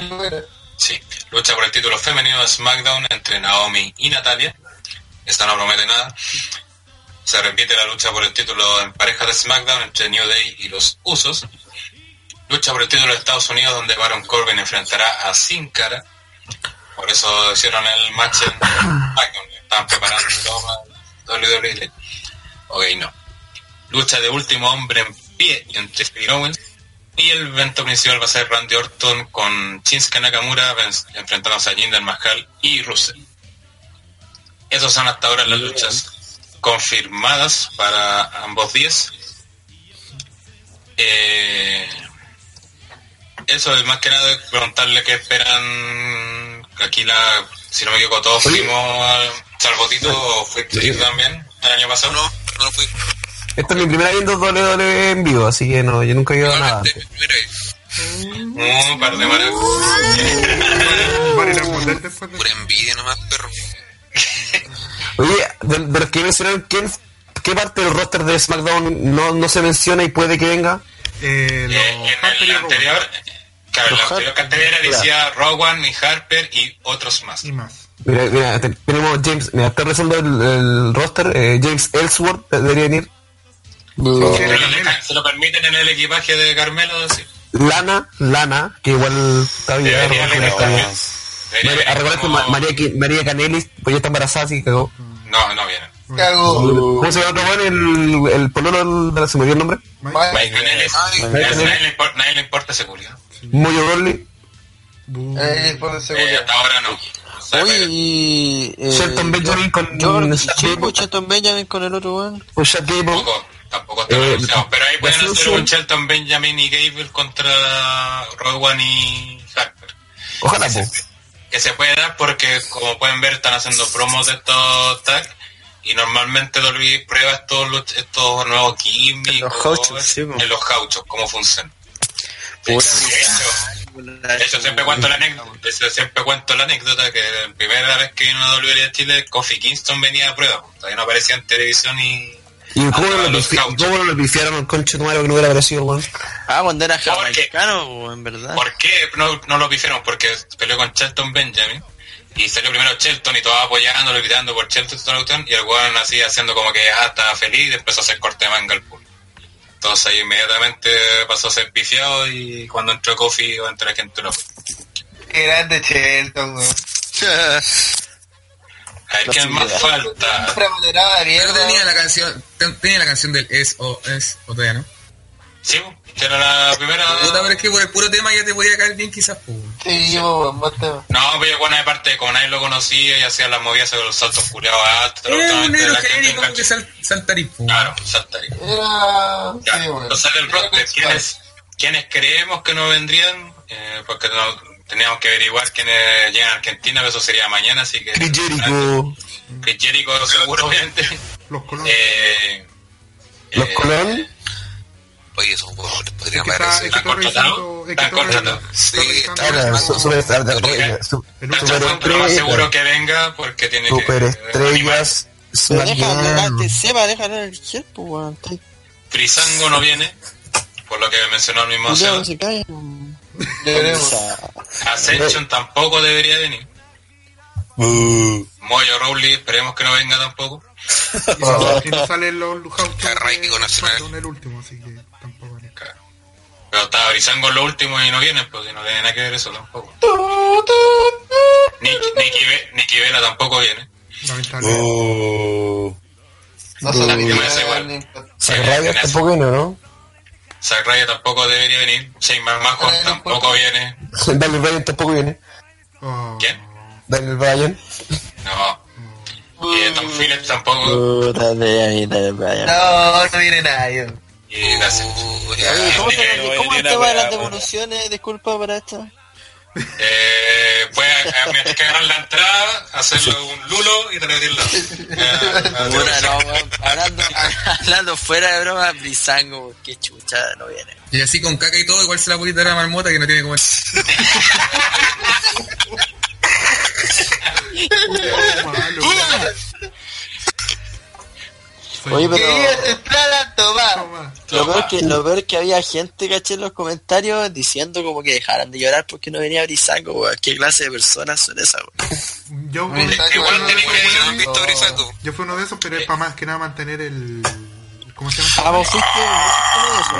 buena. Sí. lucha por el título femenino de SmackDown entre Naomi y Natalia. Esta no promete nada. Se repite la lucha por el título en pareja de SmackDown entre New Day y los Usos. Lucha por el título de Estados Unidos donde Baron Corbin enfrentará a Sin Cara. Por eso hicieron el match en. Estaban preparando WWE. Ok, no. Lucha de último hombre en pie entre Kevin Owens. Y el evento principal va a ser Randy Orton con Shinsuke Nakamura enfrentándose a Jinder Mahal y Russell. Esas son hasta ahora las luchas confirmadas para ambos días. Eh, eso es más que nada preguntarle qué esperan. Aquí la, si no me equivoco, todos fuimos al salvo Tito o fuiste tú también el año pasado. No, no lo fui. Esta es mi primera viendo WWE en vivo, así que no, yo nunca he ido a nada. Un par de Pura envidia nomás, perro. Oye, de, de los que mencionaron, ¿quién, ¿qué parte del roster de SmackDown no, no se menciona y puede que venga? eh, Eh, en el anterior, claro, la anterior cartelera decía Rowan y Harper y otros más. y más. Mira, mira, te- tenemos James, mira, está revisando el, el roster, eh, James Ellsworth eh, debería venir. Se lo, dejan- se lo permiten en el equipaje de Carmelo, sí. Lana, Lana, que igual está bien. María, María, Canelis, pues ya está embarazada, así que cagó. No, no viene. Cago. ¿Cómo se llama otro weón? El, el pololo de la se me dio el nombre. Mike. Ay, Nadie le importa, ese. Moyo Ronley, Eh, por Eh, seguridad. hasta ahora no. Oye, y. Eh, Shelton Benjamin con pues, Shelton Benjamin con el otro weón. con Chad Gable. Tampoco, tampoco está Eh. Pero ahí pueden hacer un Shelton Benjamin y Gable contra Rowan y Harper. Ojalá, que, se, que se puede dar porque, como pueden ver, están haciendo promos de estos tags. Y normalmente WWE prueba estos, estos nuevos gimmicks En los o gauchos, sí, en los gauchos, cómo funcionan. De de hecho, siempre cuento la anécdota, de siempre cuento la anécdota que la primera vez que vino a WWE Chile, Kofi Kingston venía a prueba. Todavía no aparecía en televisión y... ¿Y cómo no lo cómo no lo pifiaron al conche tu madre que no hubiera aparecido, weón? Ah, cuando era qué? jamaicano, en verdad. ¿Por qué no, no lo pifiaron? Porque peleó con Shelton Benjamin y salió primero Shelton y todos apoyándolo, gritando por Shelton y toda la cuestión, y el weón así haciendo como que ah, estaba feliz y empezó a hacer corte de manga al público. Entonces ahí inmediatamente pasó a ser pifiado y cuando entró Kofi entre la gente lo Qué grande Shelton, weón. A ver, ¿quién más falta? Mierda. tenía la canción, ten- tenía la canción del es o o todavía no. Sí, que era la primera... Puta, pero es que por el puro tema ya te podía caer bien quizás, pues. Sí, más tema. No, pero bueno, de parte, como nadie lo conocía y hacía las movidas con los saltos culiados altos, Era un negro la gente genérico que sal, saltarí, po. Claro, saltaría. Era. Ya, Sí, weón. entonces del roster, ¿quiénes, ¿quiénes creemos que no vendrían? Eh, porque no, teníamos que averiguar quiénes llegan a Argentina, pero eso sería mañana, así que... Chris Jericho. Chris Jericho seguro, obviamente. Los colones. Eh, Los eh, Colón. Oye, esos huevos les es podrían que está, es que parecer. ¿Están contratados? ¿Están contratados? Sí, más seguro que venga porque tiene que... Superestrellas. Déjame, weón. Frisango no viene, por lo que mencionó el mismo Seba. se cae. Ascension tampoco debería venir. Uh, Moyo Rowley, esperemos que no venga tampoco. Y no- salen los en el último, así que. Pero estaba Brisango en lo último y no viene, pues y no tiene nada que ver eso tampoco. Nick, Nicky, Ve- Nicky Vela tampoco viene. Uh, No se la Uh, quiero me hace igual. eso. tampoco viene, ¿no? Ryder tampoco debería venir. Shane McMahon Eh, no tampoco importa. viene. Daniel Bryan tampoco viene. Oh. ¿Quién? Daniel Bryan. No. Y Tom Phillips tampoco. No, no viene nadie. Y gracias. Uy, Oye, ay, ¿cómo, no ¿cómo el tema de las wea, devoluciones? Disculpa para esto. Eh, pues mientras que ganan la entrada, hacerlo un lulo y repetirlo. Eh. Hablando, hablando fuera de broma, Brisango, qué chucha, no viene. Y así con caca y todo, igual se la puede dar a la marmota que no tiene como. Oye, pero. entrar a toma. Toma. Lo peor, que, lo peor que había gente, caché, en los comentarios diciendo como que dejaran de llorar porque no venía Brisango, weón. ¿Qué clase de personas son esas, weón? Yo, yo Igual. Brisaco. yo fui uno de esos, pero es para más que nada mantener el. ¿Cómo se llama? Ah, vos fuiste,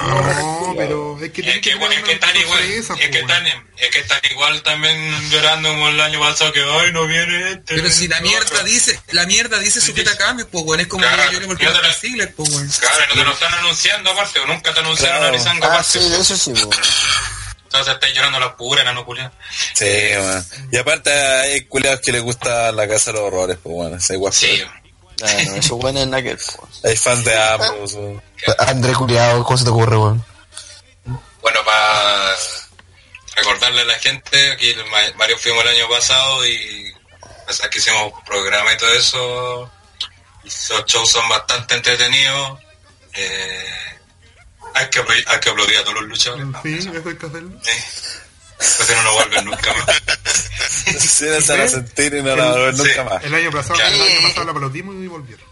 No, pero es que Es que, es que están igual, sorpresa, es que están, es que están igual también llorando como el año pasado que ay no viene este. Pero si la mierda otro". dice, la mierda dice sujeta cambios, pues weón, es como Claro, que yo le porque yo no te la- está siglas, pues weón. Claro, no te lo están anunciando aparte, o nunca te anunciaron Claro. a Brisango Ah, aparte. sí, eso sí, weón. Entonces estáis llorando las puras, nano culiao. Sí, man. Y aparte hay culiados que les gusta la casa de los horrores, pues bueno, ese igual. Sí, Bueno, eso bueno es nada que ver, po. Hay fans de ambos, weón. André Culeado, ¿cómo se te ocurre, weón? bueno, para recordarle a la gente, aquí Mario fuimos el año pasado y a pesar que hicimos programa y todo eso, esos shows son bastante entretenidos. Eh, hay, que, hay que aplaudir a todos los luchadores. En fin, eso hay que hacerlo. Eh, Pues si no, no vuelven nunca más. Si no se van a sentir y no la van a ver Sí. nunca más. El año pasado, el año pasado la aplaudimos y volvieron.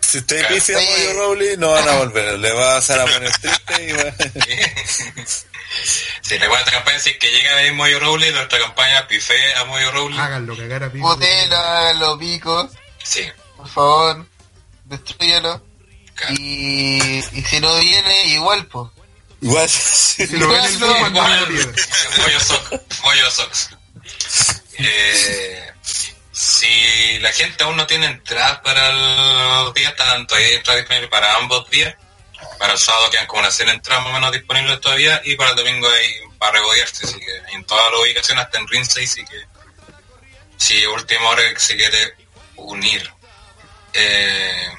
Si ustedes Claro. pifian a. Moyo Rowley, no van a volver. Le va a hacer a poner triste y va... Si recuerda esta campaña, si es que llega a ver Moyo Rowley, nuestra campaña pife a Moyo Rowley. Háganlo, cagar a pico. Botela, los picos, Sí, por favor, destruyelo. claro. Y, y si no viene, igual, pues. Igual. Si lo ven el. Eh, si la gente aún no tiene entradas para los días, están todavía entradas disponibles para ambos días. Para el sábado quedan como unas 100 entradas más o menos disponibles todavía. Y para el domingo hay para regodearse. Así que en todas las ubicaciones, hasta en Rinsey, así que si última hora que se quiere unir. Eh,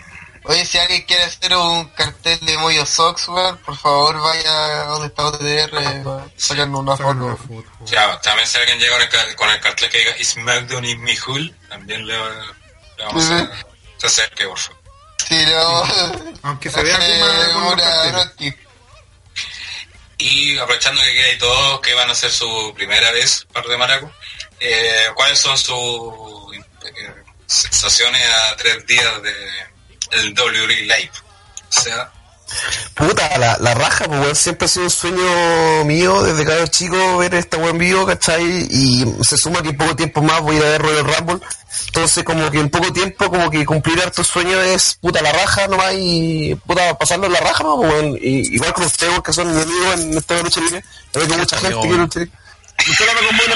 Oye, si alguien quiere hacer un cartel de Moyo Sox, weón, por favor vaya a donde está OTDR, para sacarnos una Sacan una foto. ya, también si alguien llega con el, ca- con el cartel que diga SmackDown y Mihul, también le, le vamos a, se acerque, por favor. Sí, no. Aunque se vea los una. Y aprovechando que hay todos que van a hacer su primera vez par de maraco, eh, ¿cuáles son sus eh, sensaciones a tres días de el WWE Live? O sea, Puta, la, la raja, pues weón, siempre ha sido un sueño mío desde cada chico ver esta weón vivo, ¿cachai? Y se suma que en poco tiempo más voy a ir a ver Royal Rumble. Entonces como que en poco tiempo como que cumplir harto sueño es puta la raja nomás y puta pasarlo en la raja, ¿no? Pues, weón. Y, igual con ustedes que son mis amigos en esta lucha libre, veo que mucha gente quiere lucha libre. Usted habla con buena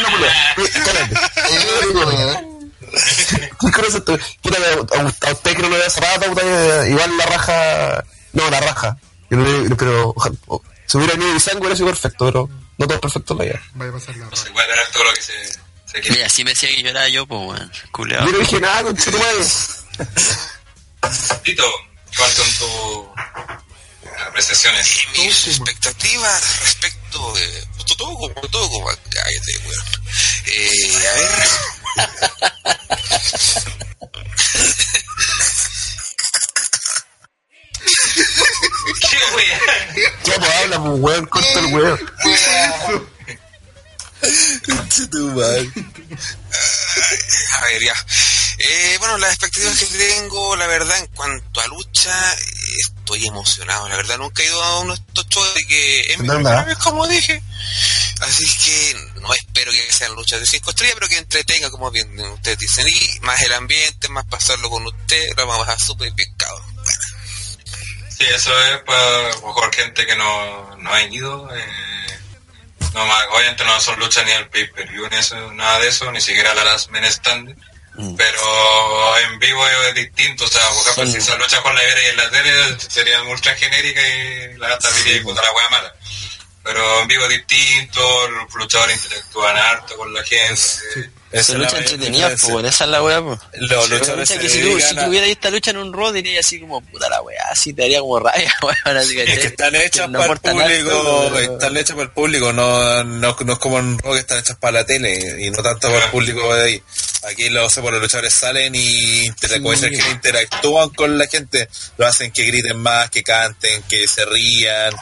no ¿Qué cosa esto? Puta, a, a- a usted que no lo ve hace rato, puta, eh, igual la raja. No, la raja. Pero si hubiera venido de sangre hubiera sido perfecto, pero no todo perfecto en la vida. Vaya a pasar la no se puede todo lo que se, se quiere. Mira, así me decía que lloraba yo, pues, weón. Culeado. Yo no dije nada, con tu madre. Tito, ¿cuáles son tus apreciaciones? Y mis expectativas respecto de. Todo, todo como todo como. Cállate, weón. Eh, a ver. ¿Qué wea? Ya, pues habla, pues, weón, corta el weón. Tu madre. A ver, ya. Eh, bueno, las expectativas que tengo, la verdad, en cuanto a lucha, estoy emocionado. La verdad, nunca he ido a uno de estos shows de que es mi primera vez, como dije. Así que no espero que sean luchas de cinco estrellas, pero que entretenga, como bien ustedes dicen. Y más el ambiente, más pasarlo con usted, lo vamos a súper bien, cabrón. Sí, eso es para mejor gente que no, no ha ido. Eh, no más, obviamente no son luchas ni el pay-per-view, ni eso, nada de eso, ni siquiera la Last Stand. Mm. Pero en vivo es distinto, o sea, por ejemplo, si esa lucha con la Ibera y en la tele sería ultra genérica y la gata diría y puta la wea mala. Pero en vivo es distinto, los luchadores interactúan harto con la gente. Esa lucha entretenida, pues. Esa es la weá, pues. Los luchadores que si, tú, si tuviera esta lucha en un rod diría así como puta la weá, así te haría como rabia, weón, así que, Es que están hechas para el público, están hechas para el público, no, no, no es como en rock que están hechas para la tele y no tanto para el público de ahí. Aquí los, por los luchadores salen y que interactúan con la gente, lo hacen que griten más, que canten, que se rían,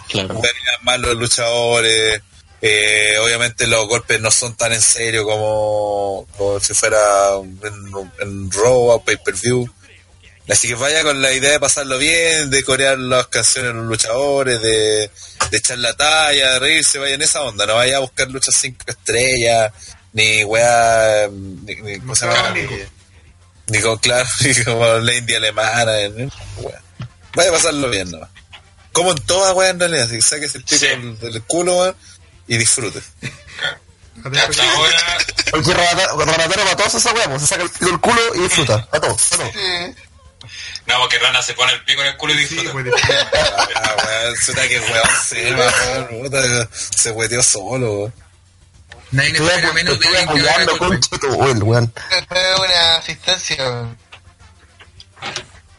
más los luchadores. Eh, obviamente los golpes no son tan en serio como, como si fuera en, en Raw o pay per view Así que vaya con la idea de pasarlo bien, de corear las canciones de los luchadores, de, de echar la talla, de reírse, vaya en esa onda, no vaya a buscar luchas cinco estrellas, ni weá, ni, ni, ¿cómo se llama? Nico. Ni, ni con, claro, ni como la india alemana, weá. Vaya a pasarlo bien, ¿no? Como en toda weá en realidad, que saques el pico Sí. del, del culo, weón, y disfrute. Hasta que- ahora, Porque Rabatero para todos esa weá, pues, se saca el pico del culo y disfruta. Para todos, para todos. Sí. no, porque Rana se pone el pico en el culo y Sí, disfruta. pues después. Ah, weón, suena que weón se va, se hueteó solo, weón. Nadie Estoy espera menos de estoy alguien que haga apoyando, golpe. concha tu weón, una asistencia.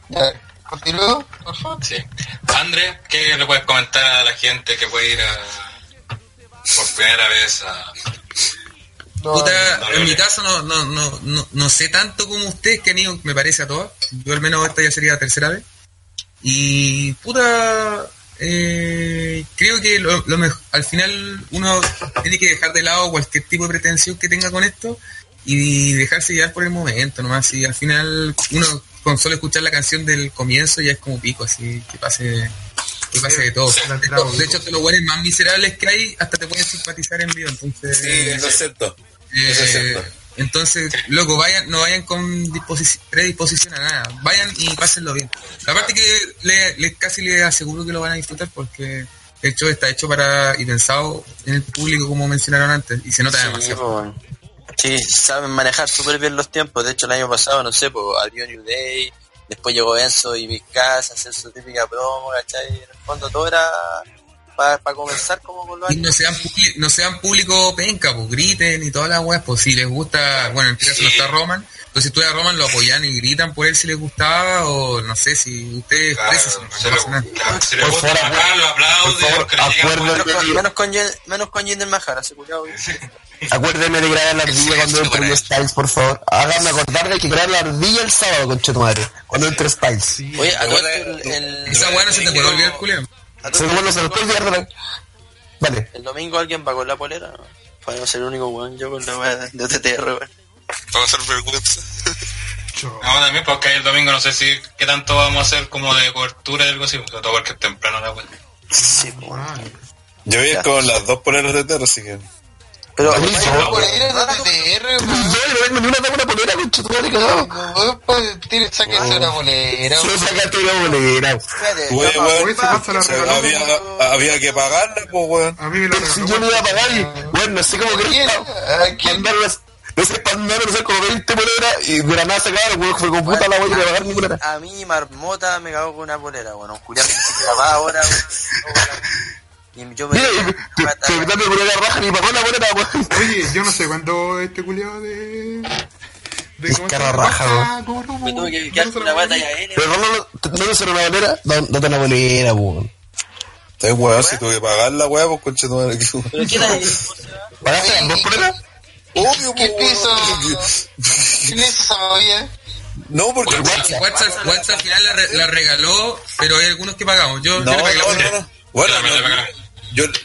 Ya, continúo, por favor. Sí. André, ¿qué le puedes comentar a la gente que puede ir a, por primera vez a... No, Puta, no, en mi caso no, no, no, no, no sé tanto como ustedes que han ido, me parece a todas. Yo al menos esta ya sería la tercera vez. Y puta, eh, creo que lo, lo mej- al final uno tiene que dejar de lado cualquier tipo de pretensión que tenga con esto y dejarse llevar por el momento nomás. Y al final uno con solo escuchar la canción del comienzo ya es como pico, así que pase, que pase de todo. De hecho, los buenos más miserables que hay, hasta te pueden simpatizar en vivo. Entonces, Sí, eso es cierto. eh, Eso es cierto. entonces, loco, vayan, no vayan con disposi- predisposición a nada. Vayan y pásenlo bien. Aparte que le, le- casi les aseguro que lo van a disfrutar porque de hecho está hecho para y pensado en el público como mencionaron antes y se nota Sí, demasiado. weón. Sí, saben manejar súper bien los tiempos. De hecho, el año pasado, no sé, pues abrió New Day, después llegó Enzo y Vizcas a hacer su típica promo, ¿cachai? En el fondo todo era para comenzar como con los Y no sean, no sean público penca, pues griten y todas las weas, pues si les gusta, bueno, en este caso no está Roman, entonces si tú a Roman lo apoyan y gritan por él si les gustaba o no sé, si ustedes Claro, expresen, no se nada. claro, le Por gusta favor, bacán, lo aplaude, Menos con, menos con, con Jinder Mahara, se güey. Acuérdenme de grabar la ardilla cuando sí, entre. Styles, por favor. Háganme acordar de que grabar la ardilla el sábado, concha tu madre. Cuando entre Styles. Sí, Oye, el, el, Esa wea no se te puede olvidar, todo Se se Vale. el domingo alguien va con la polera, no ser el único weón, yo con la de de TTR, weón. Vamos a hacer vergüenza. cho. No, también porque el domingo no sé si qué tanto vamos a hacer como de cobertura y algo así, sobre todo porque es temprano la wea. Sí, weón. Ah, Yo voy a con las dos poleras de terror, así que. Pero, no, weón, era de Yo no ni una una polera, cagado. weón. Pues, una weón. sacaste una weón, había, había que pagarla, pues, weón. A mí me si regaló. yo me iba a pagar y, bueno, no sé cómo ¿Quién? crees. ¿A quién? No sé, para mandar, no sé, como 20 poleras y de la nada sacaron, weón, fue con puta la voy a pagar mi polera. A mí Marmota me cagó con una polera, bueno, un culiao que se va ahora, weón. Y yo me Mira, te te me dame polera raja ni pagó la polera, weón. Oye, yo no sé cuándo este culiado de. de ¿cómo se Cara raja, Ah, ¿cómo no? me tuve que ¿Cómo quedar se con una batalla N. Pero no, no, no, una bolera, no, no te una bolera, weón. Entonces, weón, si tuve que pagarla, weón, pues, concha tu madre. ¿Pero quién hay? ¿Pagaste las dos poleras? Obvio, ¿Qué pues, hizo? ¿Quién hizo esa movida? No, porque. WhatsApp, WhatsApp, al final la, re- la regaló, pero hay algunos que pagamos. Yo, No, yo le pagué la no, bolera. no, no. Bueno, Yo pagué.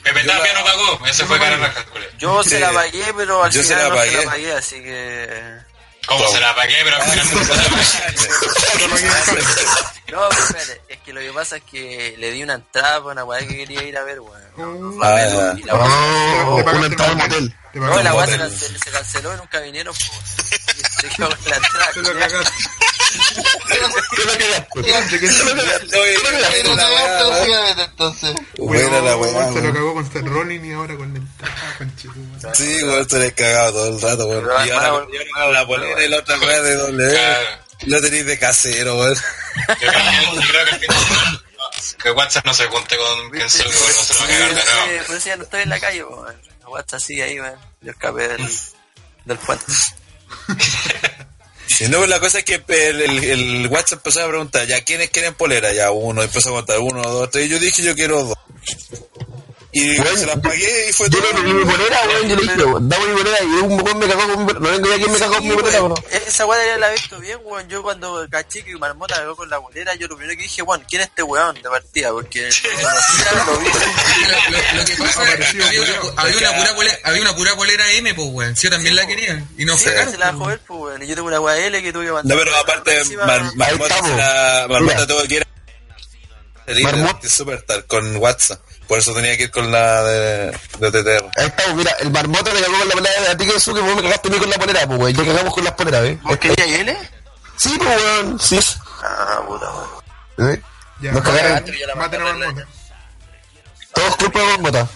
Pepe yo Tapia la- no pagó, ese fue cara raja. Yo se la pagué, pero al Yo se final la no se pagué. la pagué, así que... ¿Cómo se la pagué? Pero al final no se la pagué. No, pero espérate, es que lo que pasa es que le di una entrada para una weá que quería ir a ver, weón. Oh, Ah, Te una entrada el al motel. No, la el weá se, se canceló y nunca vinieron, pues. Se quedó con la entrada. Lo culiao. cagaste. ¿Qué lo cagaste? ¿De qué se lo cagaste? Pero no automáticamente, entonces. Buena la Weón, weá, Se lo weón. cagó con Seth Rollins y ahora con conchetumare. Sí, weón, te le he cagado todo el rato, weón. Y ahora, la polera y la otra weá de doble. Lo tenéis de casero, weón. Yo creo, que, que WhatsApp no se junte con quien se lo no se lo va a cagar de nuevo. Por eso ya no estoy en la calle, weón. La weá está así ahí, weón. Yo escapé del, puente. Y no, pues la cosa es que el, el, el WhatsApp empezó a preguntar, ya, ¿quiénes quieren polera? Ya, uno, empezó a contar, uno, dos, tres, y yo dije, yo quiero dos. Y Bueno, se las pagué y fue Yo todo. le pedí mi bolera, weón, yo le dije, dame mi bolera y un weón me cagó con mi bolera. No vengo ya quién me cagó con mi bolera, weón. weón. Esa weá la haber visto bien, weón. Yo cuando caché que Marmota cagó con la bolera, yo lo primero que dije, weón, ¿quién es este weón de partida? Porque no lo vi. Lo, que pasa es que había una, pura polera M, pues, weón. Yo también la quería. Y Sí, sacaron. se la dejó él, pues, weón. Y yo tengo una weá L que tuve que No, mandar. pero aparte, Marmota, tuvo que ir a Marmota. de Superstar con WhatsApp. Por eso tenía que ir con la de, de TTR. Ahí estamos, mira, el marmota me cagó con la polera de a ti que que vos me cagaste a mí con la polera, pues weón. Ya cagamos con las poleras, ¿eh? ¿Vos querías L? Sí, pues weón, sí. Ah, puta, weón. ¿Eh? Ya, Nos cagaron. Maten a Marmota. Todos culpa de marmota.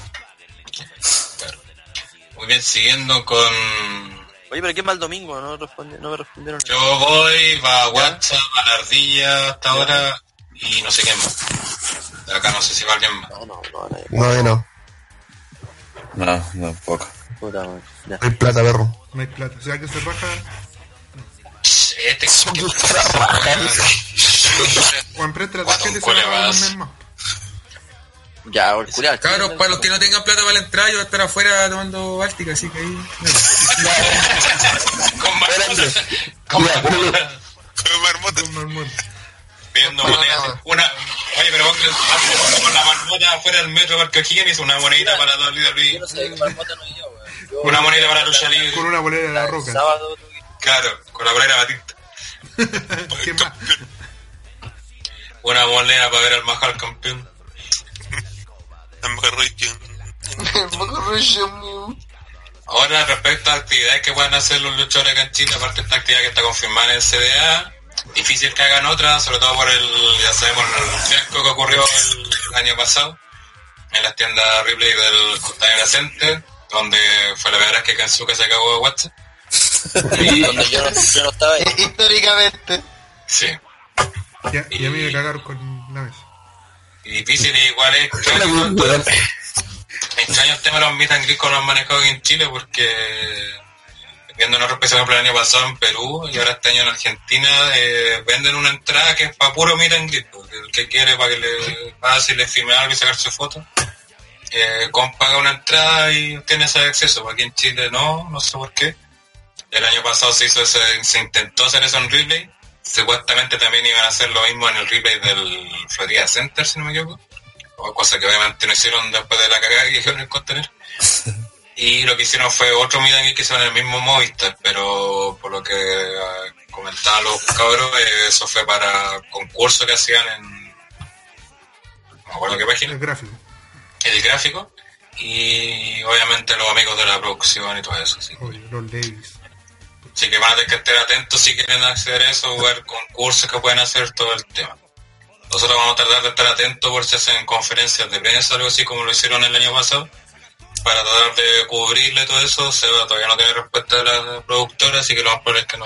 Muy bien, siguiendo con... Oye, pero ¿quién va el domingo? No, responde, no me respondieron. Yo voy, va a WhatsApp, a la ardilla hasta ahora y no sé quién más. De acá no sé si va alguien más. No, no, no. No, yo no. No, no, poco. Puta. No hay plata, perro. No hay plata. O sea que se raja. Este. Juan, presta la tarjeta se ¿cuál la le paga un vas? mes más. Ya, culiao. Cabros, para los que no tengan plata para la entrada, yo voy a estar afuera tomando Báltica, así que ahí. Con Marmota. Con Marmota. Un Marmota. Monedas. Una... Oye, pero vos con la marmota afuera del metro Parque O'Higgins hizo una monedita para WWE. Yo no sé, Marmota no iba, Una monedita para lucha libre. Con una bolera de la roca. Claro, con la bolera Batista. ¿Qué más? Una moneda para ver al Mahal campeón. Ahora, respecto a actividades que puedan hacer los luchadores acá en Chile, aparte de esta actividad que está confirmada en el CDA, difícil que hagan otra, sobre todo por el, ya sabemos, el fiasco que ocurrió el año pasado en las tiendas Ripley del Costanera Center, donde fue la verdad que Kensuke se acabó de WhatsApp. Y, Donde yo no, yo no estaba ahí. Históricamente. sí, Ya, y a mí me cagaron con la mesa. y difícil igual es extraño, extraño el tema de los meet and greet con los manejados aquí en Chile porque viendo una respecto por el año pasado en Perú y ahora este año en Argentina eh, venden una entrada que es para puro meet and greet, porque el que quiere para que le pase y le firme algo y sacarse foto. Eh, paga una entrada y tiene ese acceso, aquí en Chile no, no sé por qué. El año pasado se hizo ese, se intentó hacer eso en Ripley supuestamente también iban a hacer lo mismo en el Ripley del Florida Center si no me equivoco. O cosa que obviamente no hicieron después de la cagada que dijeron en el contener. Y lo que hicieron fue otro greet que hicieron en el mismo Movistar, pero por lo que eh, comentaban los cabros, eh, eso fue para concursos que hacían en... No me acuerdo qué página, El gráfico. el gráfico, y obviamente los amigos de la producción y todo eso. Así, Oye, los Levis. así que van a tener que estar atentos si quieren acceder a eso, ver concursos que pueden hacer todo el tema. Nosotros vamos a tratar de estar atentos por si hacen conferencias de prensa algo así como lo hicieron el año pasado, para tratar de cubrirle todo eso. Seba todavía no tiene respuesta de la productora, así que lo más probable es que no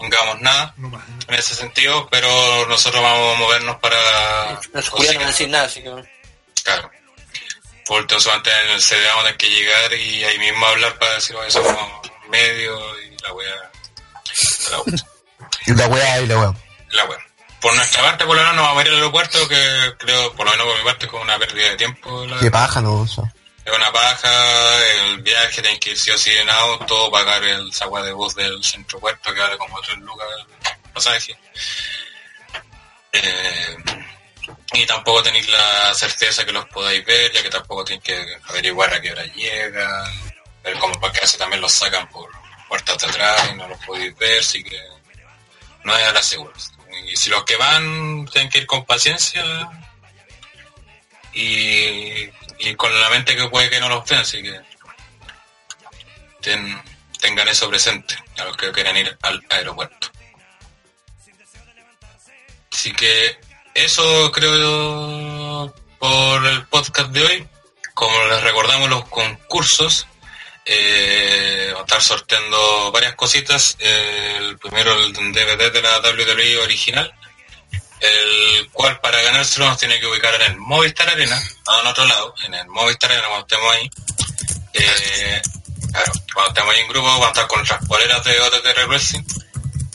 hagamos nada No en ese sentido, pero nosotros vamos a movernos para... Los no van a decir nada, así que. Claro. Por último, solamente en el CD vamos a tener que llegar y ahí mismo hablar para decir, oye, somos medio y la wea. Y la weá y la weá. La wea. Por nuestra parte, por lo menos nos vamos a ir al aeropuerto, que creo, por lo menos por mi parte, es como una pérdida de tiempo. La- Qué paja, no, eso. Una paja, el viaje, tenés que ir sí o sí en auto, pagar el agua de bus del centro puerto, que vale como 3 lucas el pasaje. Eh, y tampoco tenéis la certeza que los podáis ver, ya que tampoco tenéis que averiguar a qué hora llegan, ver cómo para qué también los sacan por puertas de atrás y no los podéis ver, así que no es a la segura. Y si los que van tienen que ir con paciencia y, y con la mente que puede que no los vean, así que ten- tengan eso presente a los que quieran ir al aeropuerto. Así que eso creo yo por el podcast de hoy. Como les recordamos los concursos, eh, a estar sorteando varias cositas. Eh, el primero el DVD de la WWE original, el cual para ganárselo nos tiene que ubicar en el Movistar Arena, en otro lado, en el Movistar Arena cuando estemos ahí. Eh, claro, cuando estemos ahí en grupo vamos a estar con nuestras poleras de OTTR Wrestling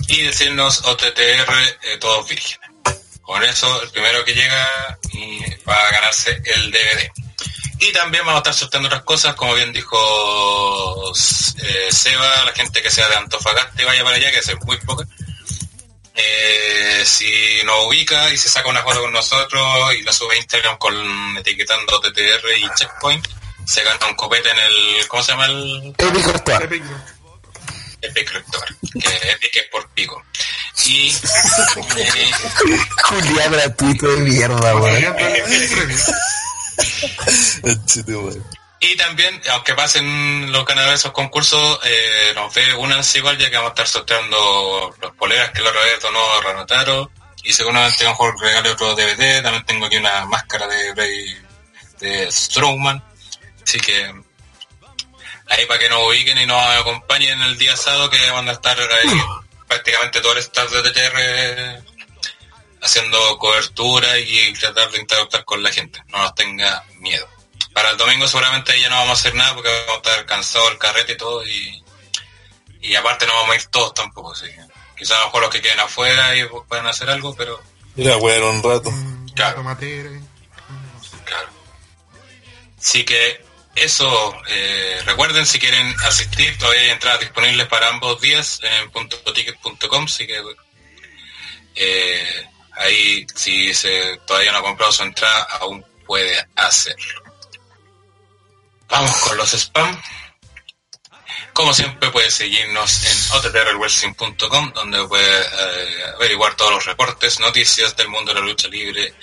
y decirnos OTTR eh, todos vírgenes. Con eso, el primero que llega va a ganarse el DVD. Y también vamos a estar sorteando otras cosas, como bien dijo eh, Seba, la gente que sea de Antofagasta y vaya para allá, que es muy poca. Eh, si nos ubica y se saca una foto con nosotros y la sube a Instagram con etiquetando TTR y Checkpoint, se gana un copete en el, ¿cómo se llama el? Epic. Epic. Epic Rector, que Epic es por pico. Y eh, Julián gratuito de mierda, weón. Y también, aunque pasen los ganadores de esos concursos, eh, nos ve únanse igual, ya que vamos a estar sorteando los poleras que la otra vez donó Ranotaro. Y seguramente mejor regale otro DVD. También tengo aquí una máscara de Bray de Strongman. Así que ahí para que nos ubiquen y nos acompañen el día sábado, que van a estar ahí prácticamente todo el staff de TTR haciendo cobertura y tratar de interactuar con la gente. No nos tenga miedo para el domingo seguramente ya no vamos a hacer nada porque vamos a estar cansados del carrete y todo y, y aparte no vamos a ir todos tampoco, así que quizás a lo mejor los que queden afuera y puedan hacer algo, pero Ir a wear un rato. Mm, Claro. claro. Así que eso, eh, recuerden si quieren asistir, todavía hay entradas disponibles para ambos días en puntoticket.com, así que eh, ahí si se todavía no ha comprado su entrada aún puede hacerlo. Vamos con los spam. Como siempre puedes seguirnos en ottrwrestling.com donde puedes eh, averiguar todos los reportes, noticias del mundo de la lucha libre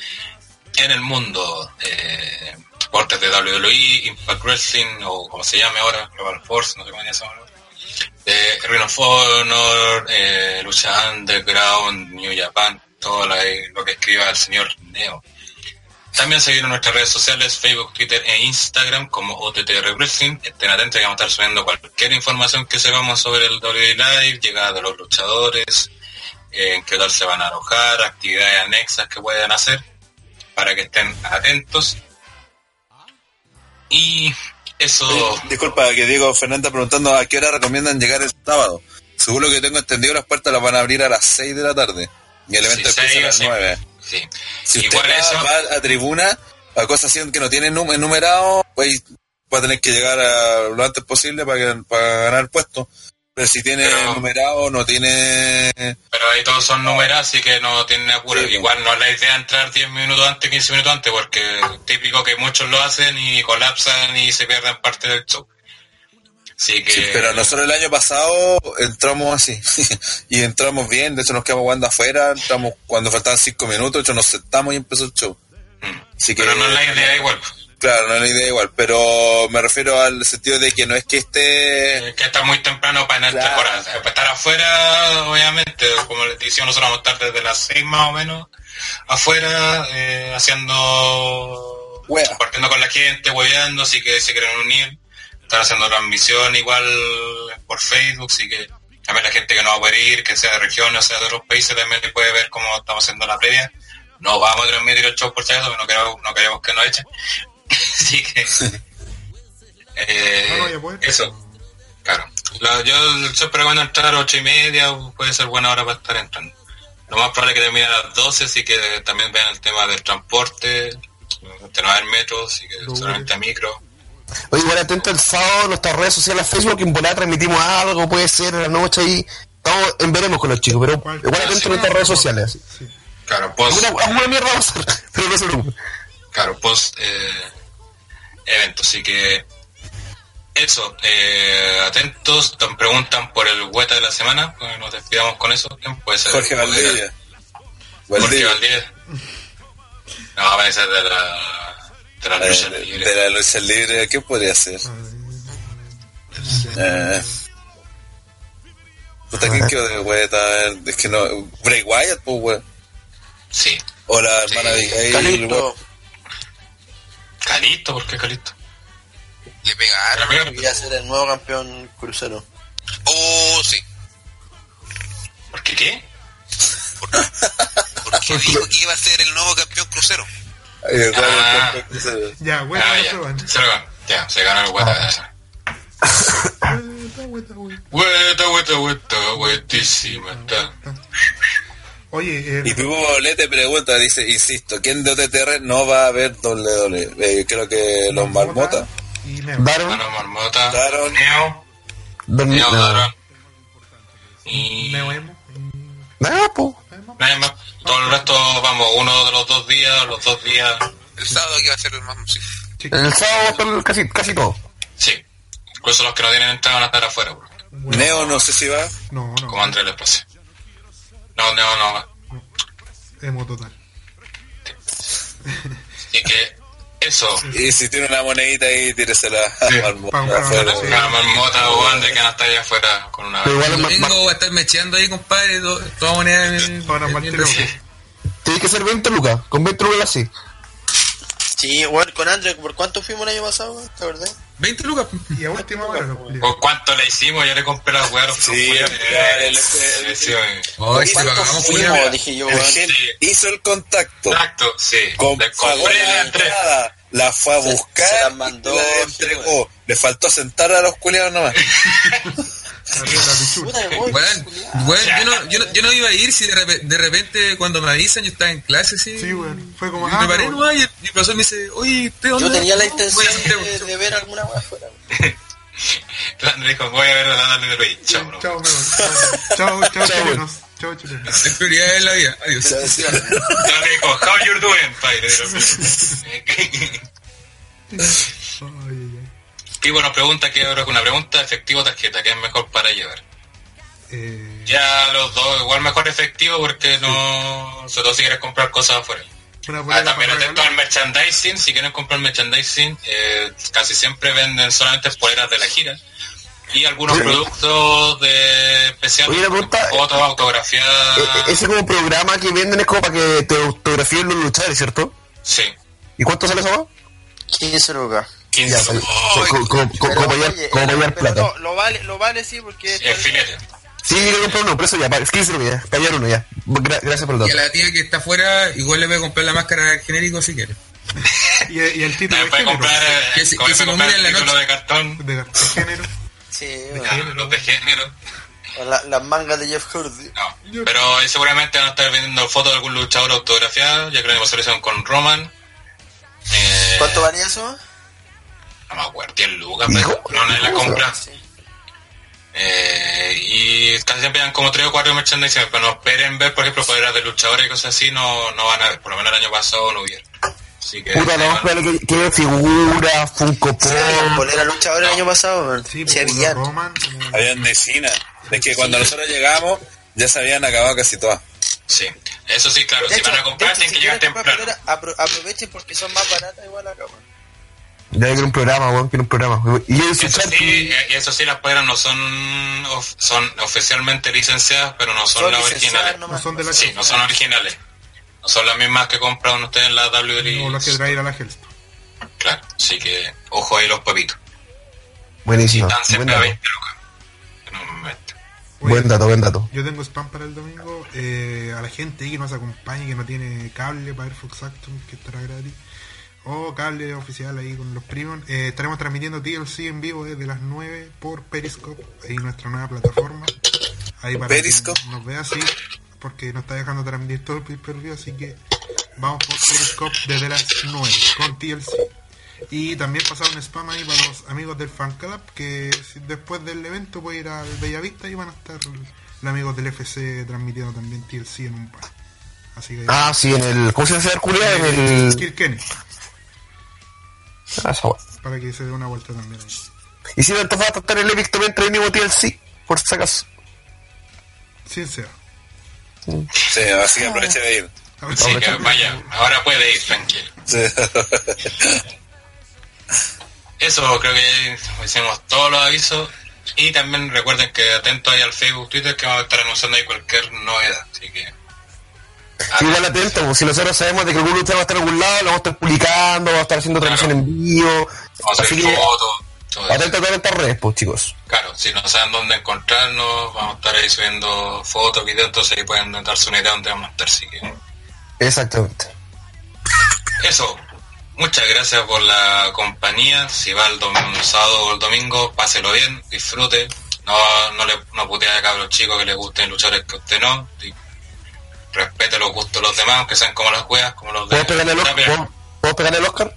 en el mundo. Eh, reportes de WWE, Impact Wrestling o como se llame ahora, Global Force, no sé cómo se llama. De Ring Honor, eh, Lucha Underground, New Japan, todo lo que escriba el señor Neo. También seguir en nuestras redes sociales, Facebook, Twitter e Instagram como OTTR Wrestling. Estén atentos que vamos a estar subiendo cualquier información que sepamos sobre el WWE Live, llegada de los luchadores, eh, en qué tal se van a alojar, actividades anexas que puedan hacer, para que estén atentos. Y eso, Disculpa que Diego Fernanda preguntando a qué hora recomiendan llegar el sábado. Según lo que tengo entendido, las puertas las van a abrir a las 6 de la tarde. Y el evento Sí, empieza a las sí. 9. Sí. Si usted Igual va, eso, va a tribuna, a cosas así que no tiene num- enumerado, pues va a tener que llegar a lo antes posible para, que- para ganar el puesto. Pero si tiene Pero- numerado, no tiene... pero ahí todos son números, así que no tienen apuro. Sí. Igual no es la idea entrar 10 minutos antes, 15 minutos antes, porque típico que muchos lo hacen y colapsan y se pierden parte del show. Así que... Sí, pero nosotros el año pasado entramos así. y entramos bien, de hecho nos quedamos jugando afuera, entramos cuando faltaban 5 minutos, de hecho nos sentamos y empezó el show. Mm. Así que, Pero no es la idea igual. Claro, no es la idea igual, pero me refiero al sentido de que no es que esté... Eh, que está muy temprano para entrar Claro. ahora. Para estar afuera, obviamente, como les decía, nosotros vamos a estar desde las 6 más o menos afuera, eh, haciendo, Wea. compartiendo con la gente, hueveando, así que si quieren unir, estar haciendo transmisión igual por Facebook, así que también la gente que no va a poder ir, que sea de región o sea de otros países, también puede ver cómo estamos haciendo la previa. No vamos a transmitir el show por si acaso, no queremos, no queremos que nos echen. así que... eh, No, eso. Claro. La- yo siempre recomiendo entrar a ocho y media, puede ser buena hora para estar entrando. Lo más probable es que termine a las 12, así que también vean el tema del transporte, no va a haber metro, así que solamente a micro. Oye, igual atento el sábado en nuestras redes sociales, Facebook, en volada transmitimos algo, puede ser en la noche ahí. Estamos en veremos con los chicos, pero igual atento en nuestras redes sociales. Sí. Claro, Alguna, alguna mierda va a ser, pero no se claro, post eh, evento, así que eso, eh, atentos, te preguntan por el hueta de la semana, pues nos despidamos con eso, ¿quién puede ser? Jorge Valdivia. Jorge Valdivia. Valdivia. No, va a ser de la, de la lucha Eh, libre. de la lucha libre, ¿qué podría ser? Eh, puta, ¿quién quedó de hueta? Es que no. Bray Wyatt, pues, weón. Sí. O la hermana de. Calito, ¿por qué Calito? Le pegaron. quería ser el nuevo campeón crucero. Oh, sí. ¿Por qué qué? Porque dijo que iba a ser el nuevo campeón crucero. Ah. Ya, bueno, ah, ya. se van. Se lo ganó. Ya, se ganó el huetísima está. Oye, eh, Y Pipo Bolé te pregunta, dice, insisto, ¿quién de OTTR no va a ver WWE? Eh, creo que los Marmota. Daron, Marmota, Daron. Neo, Neo. Daron. Y Neo Emo. Nada, po. Nadie más. Todo el resto, vamos, uno de los dos días, los dos días. El sábado que va a ser el más músico. Sí. El sábado va a estar casi, casi todo. Sí. Incluso los que no tienen entrada van a estar afuera, bro. Bueno, Neo no sé si va. No, no. como Andrés les pase. No, Neo no va. Emo total. Así que, eso. Y si tiene una monedita ahí, tíresela Sí, a Marmota afuera. una- Una marmota o Andrés que a estar ahí afuera con una. Pero igual El domingo voy a estar mecheando ahí, compadre, to- toda moneda en Para en- López. Tiene que ser 20 lucas. Con 20 lucas así. Sí, bueno, con André, ¿por cuánto fuimos el año pasado? ¿Te acordás? 20 lucas. Y a última hora lo cumplí. ¿Por cuánto le hicimos? Yo le compré las weas a los Sí, dije yo, hizo el contacto. Exacto, sí. Le compré la entrada. fue a buscar se la y mandó, la sí, entregó. Le faltó sentar a los culiados nomás. Culiao. weón, yo, no, yo, no, yo no iba a ir si de, de repente cuando me avisan yo estaba en clase, sí. Sí, weón. Fue como, Y ah, me paré y el y profesor me dice, oye, ¿te dónde? Yo tenía la intención de, de ver alguna weá afuera. dijo, voy a ver la dale de. Chao, bro. Chao. Chao, chao, chilenos. Chao, chilenos. Es prioridad la vida. Adiós. Ya le dijo, how you doing, padre? Ay, ay, ay. Pipo nos pregunta que ahora con una pregunta, efectivo o tarjeta, ¿qué es mejor para llevar? Eh, Ya los dos, igual mejor efectivo porque no, sobre todo si quieres comprar cosas afuera. Ah, también atento al merchandising, si quieren comprar merchandising, eh, casi siempre venden solamente poleras de la gira y algunos Sí. productos de especiales, Oye, pregunta- fotos, autografiadas. E- e- ese como programa que venden es como para que te autografíen los luchadores, ¿cierto? Sí, ¿Y cuánto sale eso? 15 lucas. 15 Ya, pues, como, como, como, como Pero, para hallar- oye, como para hallar pero plata. no, lo vale, lo vale sí, porque... el filete. Sí, quiero comprar uno, pero eso ya, para, es 15 lucas ya, para hallar uno ya. Gra- gracias por el Y a la tía que está afuera, igual le voy a comprar la máscara genérico si quiere. Y, y el título de género. comprar, eh, Que se- puedes que se comprar combine en la el título noche. de cartón, De, de género. Sí, ya, los de género. La- las mangas de Jeff Hardy. No, pero seguramente van a estar vendiendo fotos de algún luchador autografiado, ya que lo hemos hecho con Roman. Eh, ¿Cuánto valía eso? No me acuerdo, 10 lucas, no en la compra. Sí. Eh, y casi siempre dan como 3 o 4 merchandising, pero no esperen ver, por ejemplo, poderes de luchadores y cosas así, no, no van a ver, por lo menos el año pasado no hubieron. Así que, Puta, no, eh, que, que figura, Funko Pop. Sí, polera luchador el año pasado, weón. Sí, Sí, pues, Habían de China. Es que cuando nosotros llegamos, ya se habían acabado casi todas. sí, eso sí, claro, De si hecho, van a comprar tienen que llegar temprano. polera, aprovechen porque son más baratas igual acá, weón. Ya quiero un programa, weón, quiero un programa. Y Eso chat, sí, eh, y eso sí, las poderas no son of- son oficialmente licenciadas, pero no son, Son las originales. nomás. No son de la Sí, no son originales. No son las mismas que compran ustedes en la WWE. O los que trae a la Hellstone. Claro, así que ojo ahí los papitos. buenísimo. Están Buen siempre a dato. 20 lucas. En un momento. Oye, Buen dato, buen dato. Yo tengo spam para el domingo. eh, a la gente ahí que nos acompañe, que no tiene cable para ver Fox Action, que estará gratis. O cable oficial ahí con los primos. Eh, estaremos transmitiendo TLC en vivo desde las 9 por Periscope, ahí nuestra nueva plataforma. Ahí para Periscope. que nos vea así, porque nos está dejando transmitir todo el pay-per-view, así que vamos por Periscope desde las 9 con TLC. Y también pasar un spam ahí para los amigos del fan club que después del evento puede ir al Bellavista y van a estar los amigos del FC transmitiendo también TLC en un par. Así que Ah, sí, en el. ¿Cómo se ese culia? En el. Ah, esa para que se dé una vuelta también ahí. Y si no te vas a tratar el Epic también trae el mismo TLC, por si acaso. Sincero. Sí, así que aproveche de ir. Así que vaya, ahora puede ir tranquilo. Sí. Eso creo que hicimos todos los avisos. Y también recuerden que atentos ahí al Facebook, Twitter, que vamos a estar anunciando ahí cualquier novedad. Así que. Sí, igual atento, pues, si nosotros sabemos de que algún lucha va a estar en algún lado, lo vamos a estar publicando, vamos a estar haciendo transmisión en vivo. Vamos a Así hacer que fotos. atento a todas estas redes, pues chicos. Claro, si no saben dónde encontrarnos, vamos a estar ahí subiendo fotos, videos, entonces ahí pueden darse una idea de dónde vamos a estar. Así que. Exactamente. Eso. Muchas gracias por la compañía. Si va el, el sábado o el domingo, páselo bien, disfrute. No, no le no putea a cabros chicos que les gusten luchadores que a usted no. Respete los gustos de los demás, aunque sean como las weas, como los de ¿Puedo pegarle el Oscar? ¿Puedo, puedo pegarle el Oscar?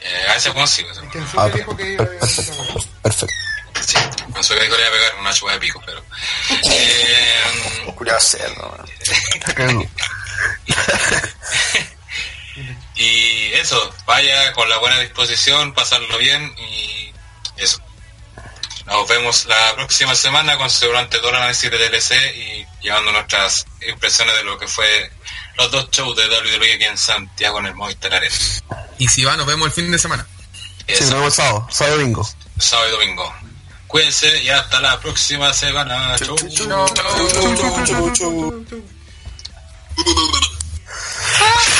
Eh, a ese Juan sí, ese Ah, dijo que iba a esa weá. Perfecto. sí. Pensó que dijo le iba a pegar una chupa de pico, pero. Eh, Cuidado cerdo, y eso, vaya con la buena disposición, pasarlo bien y eso. Nos vemos la próxima semana con seguramente todo el análisis de DLC y llevando nuestras impresiones de lo que fue los dos shows de WWE aquí en Santiago en el Movistar Arena. Y si va, nos vemos el fin de semana. Sí, Eso, nos vemos sábado, sábado y domingo. sábado y domingo. Cuídense y hasta la próxima semana. Chau. Chau, chau, chau, chau, chau.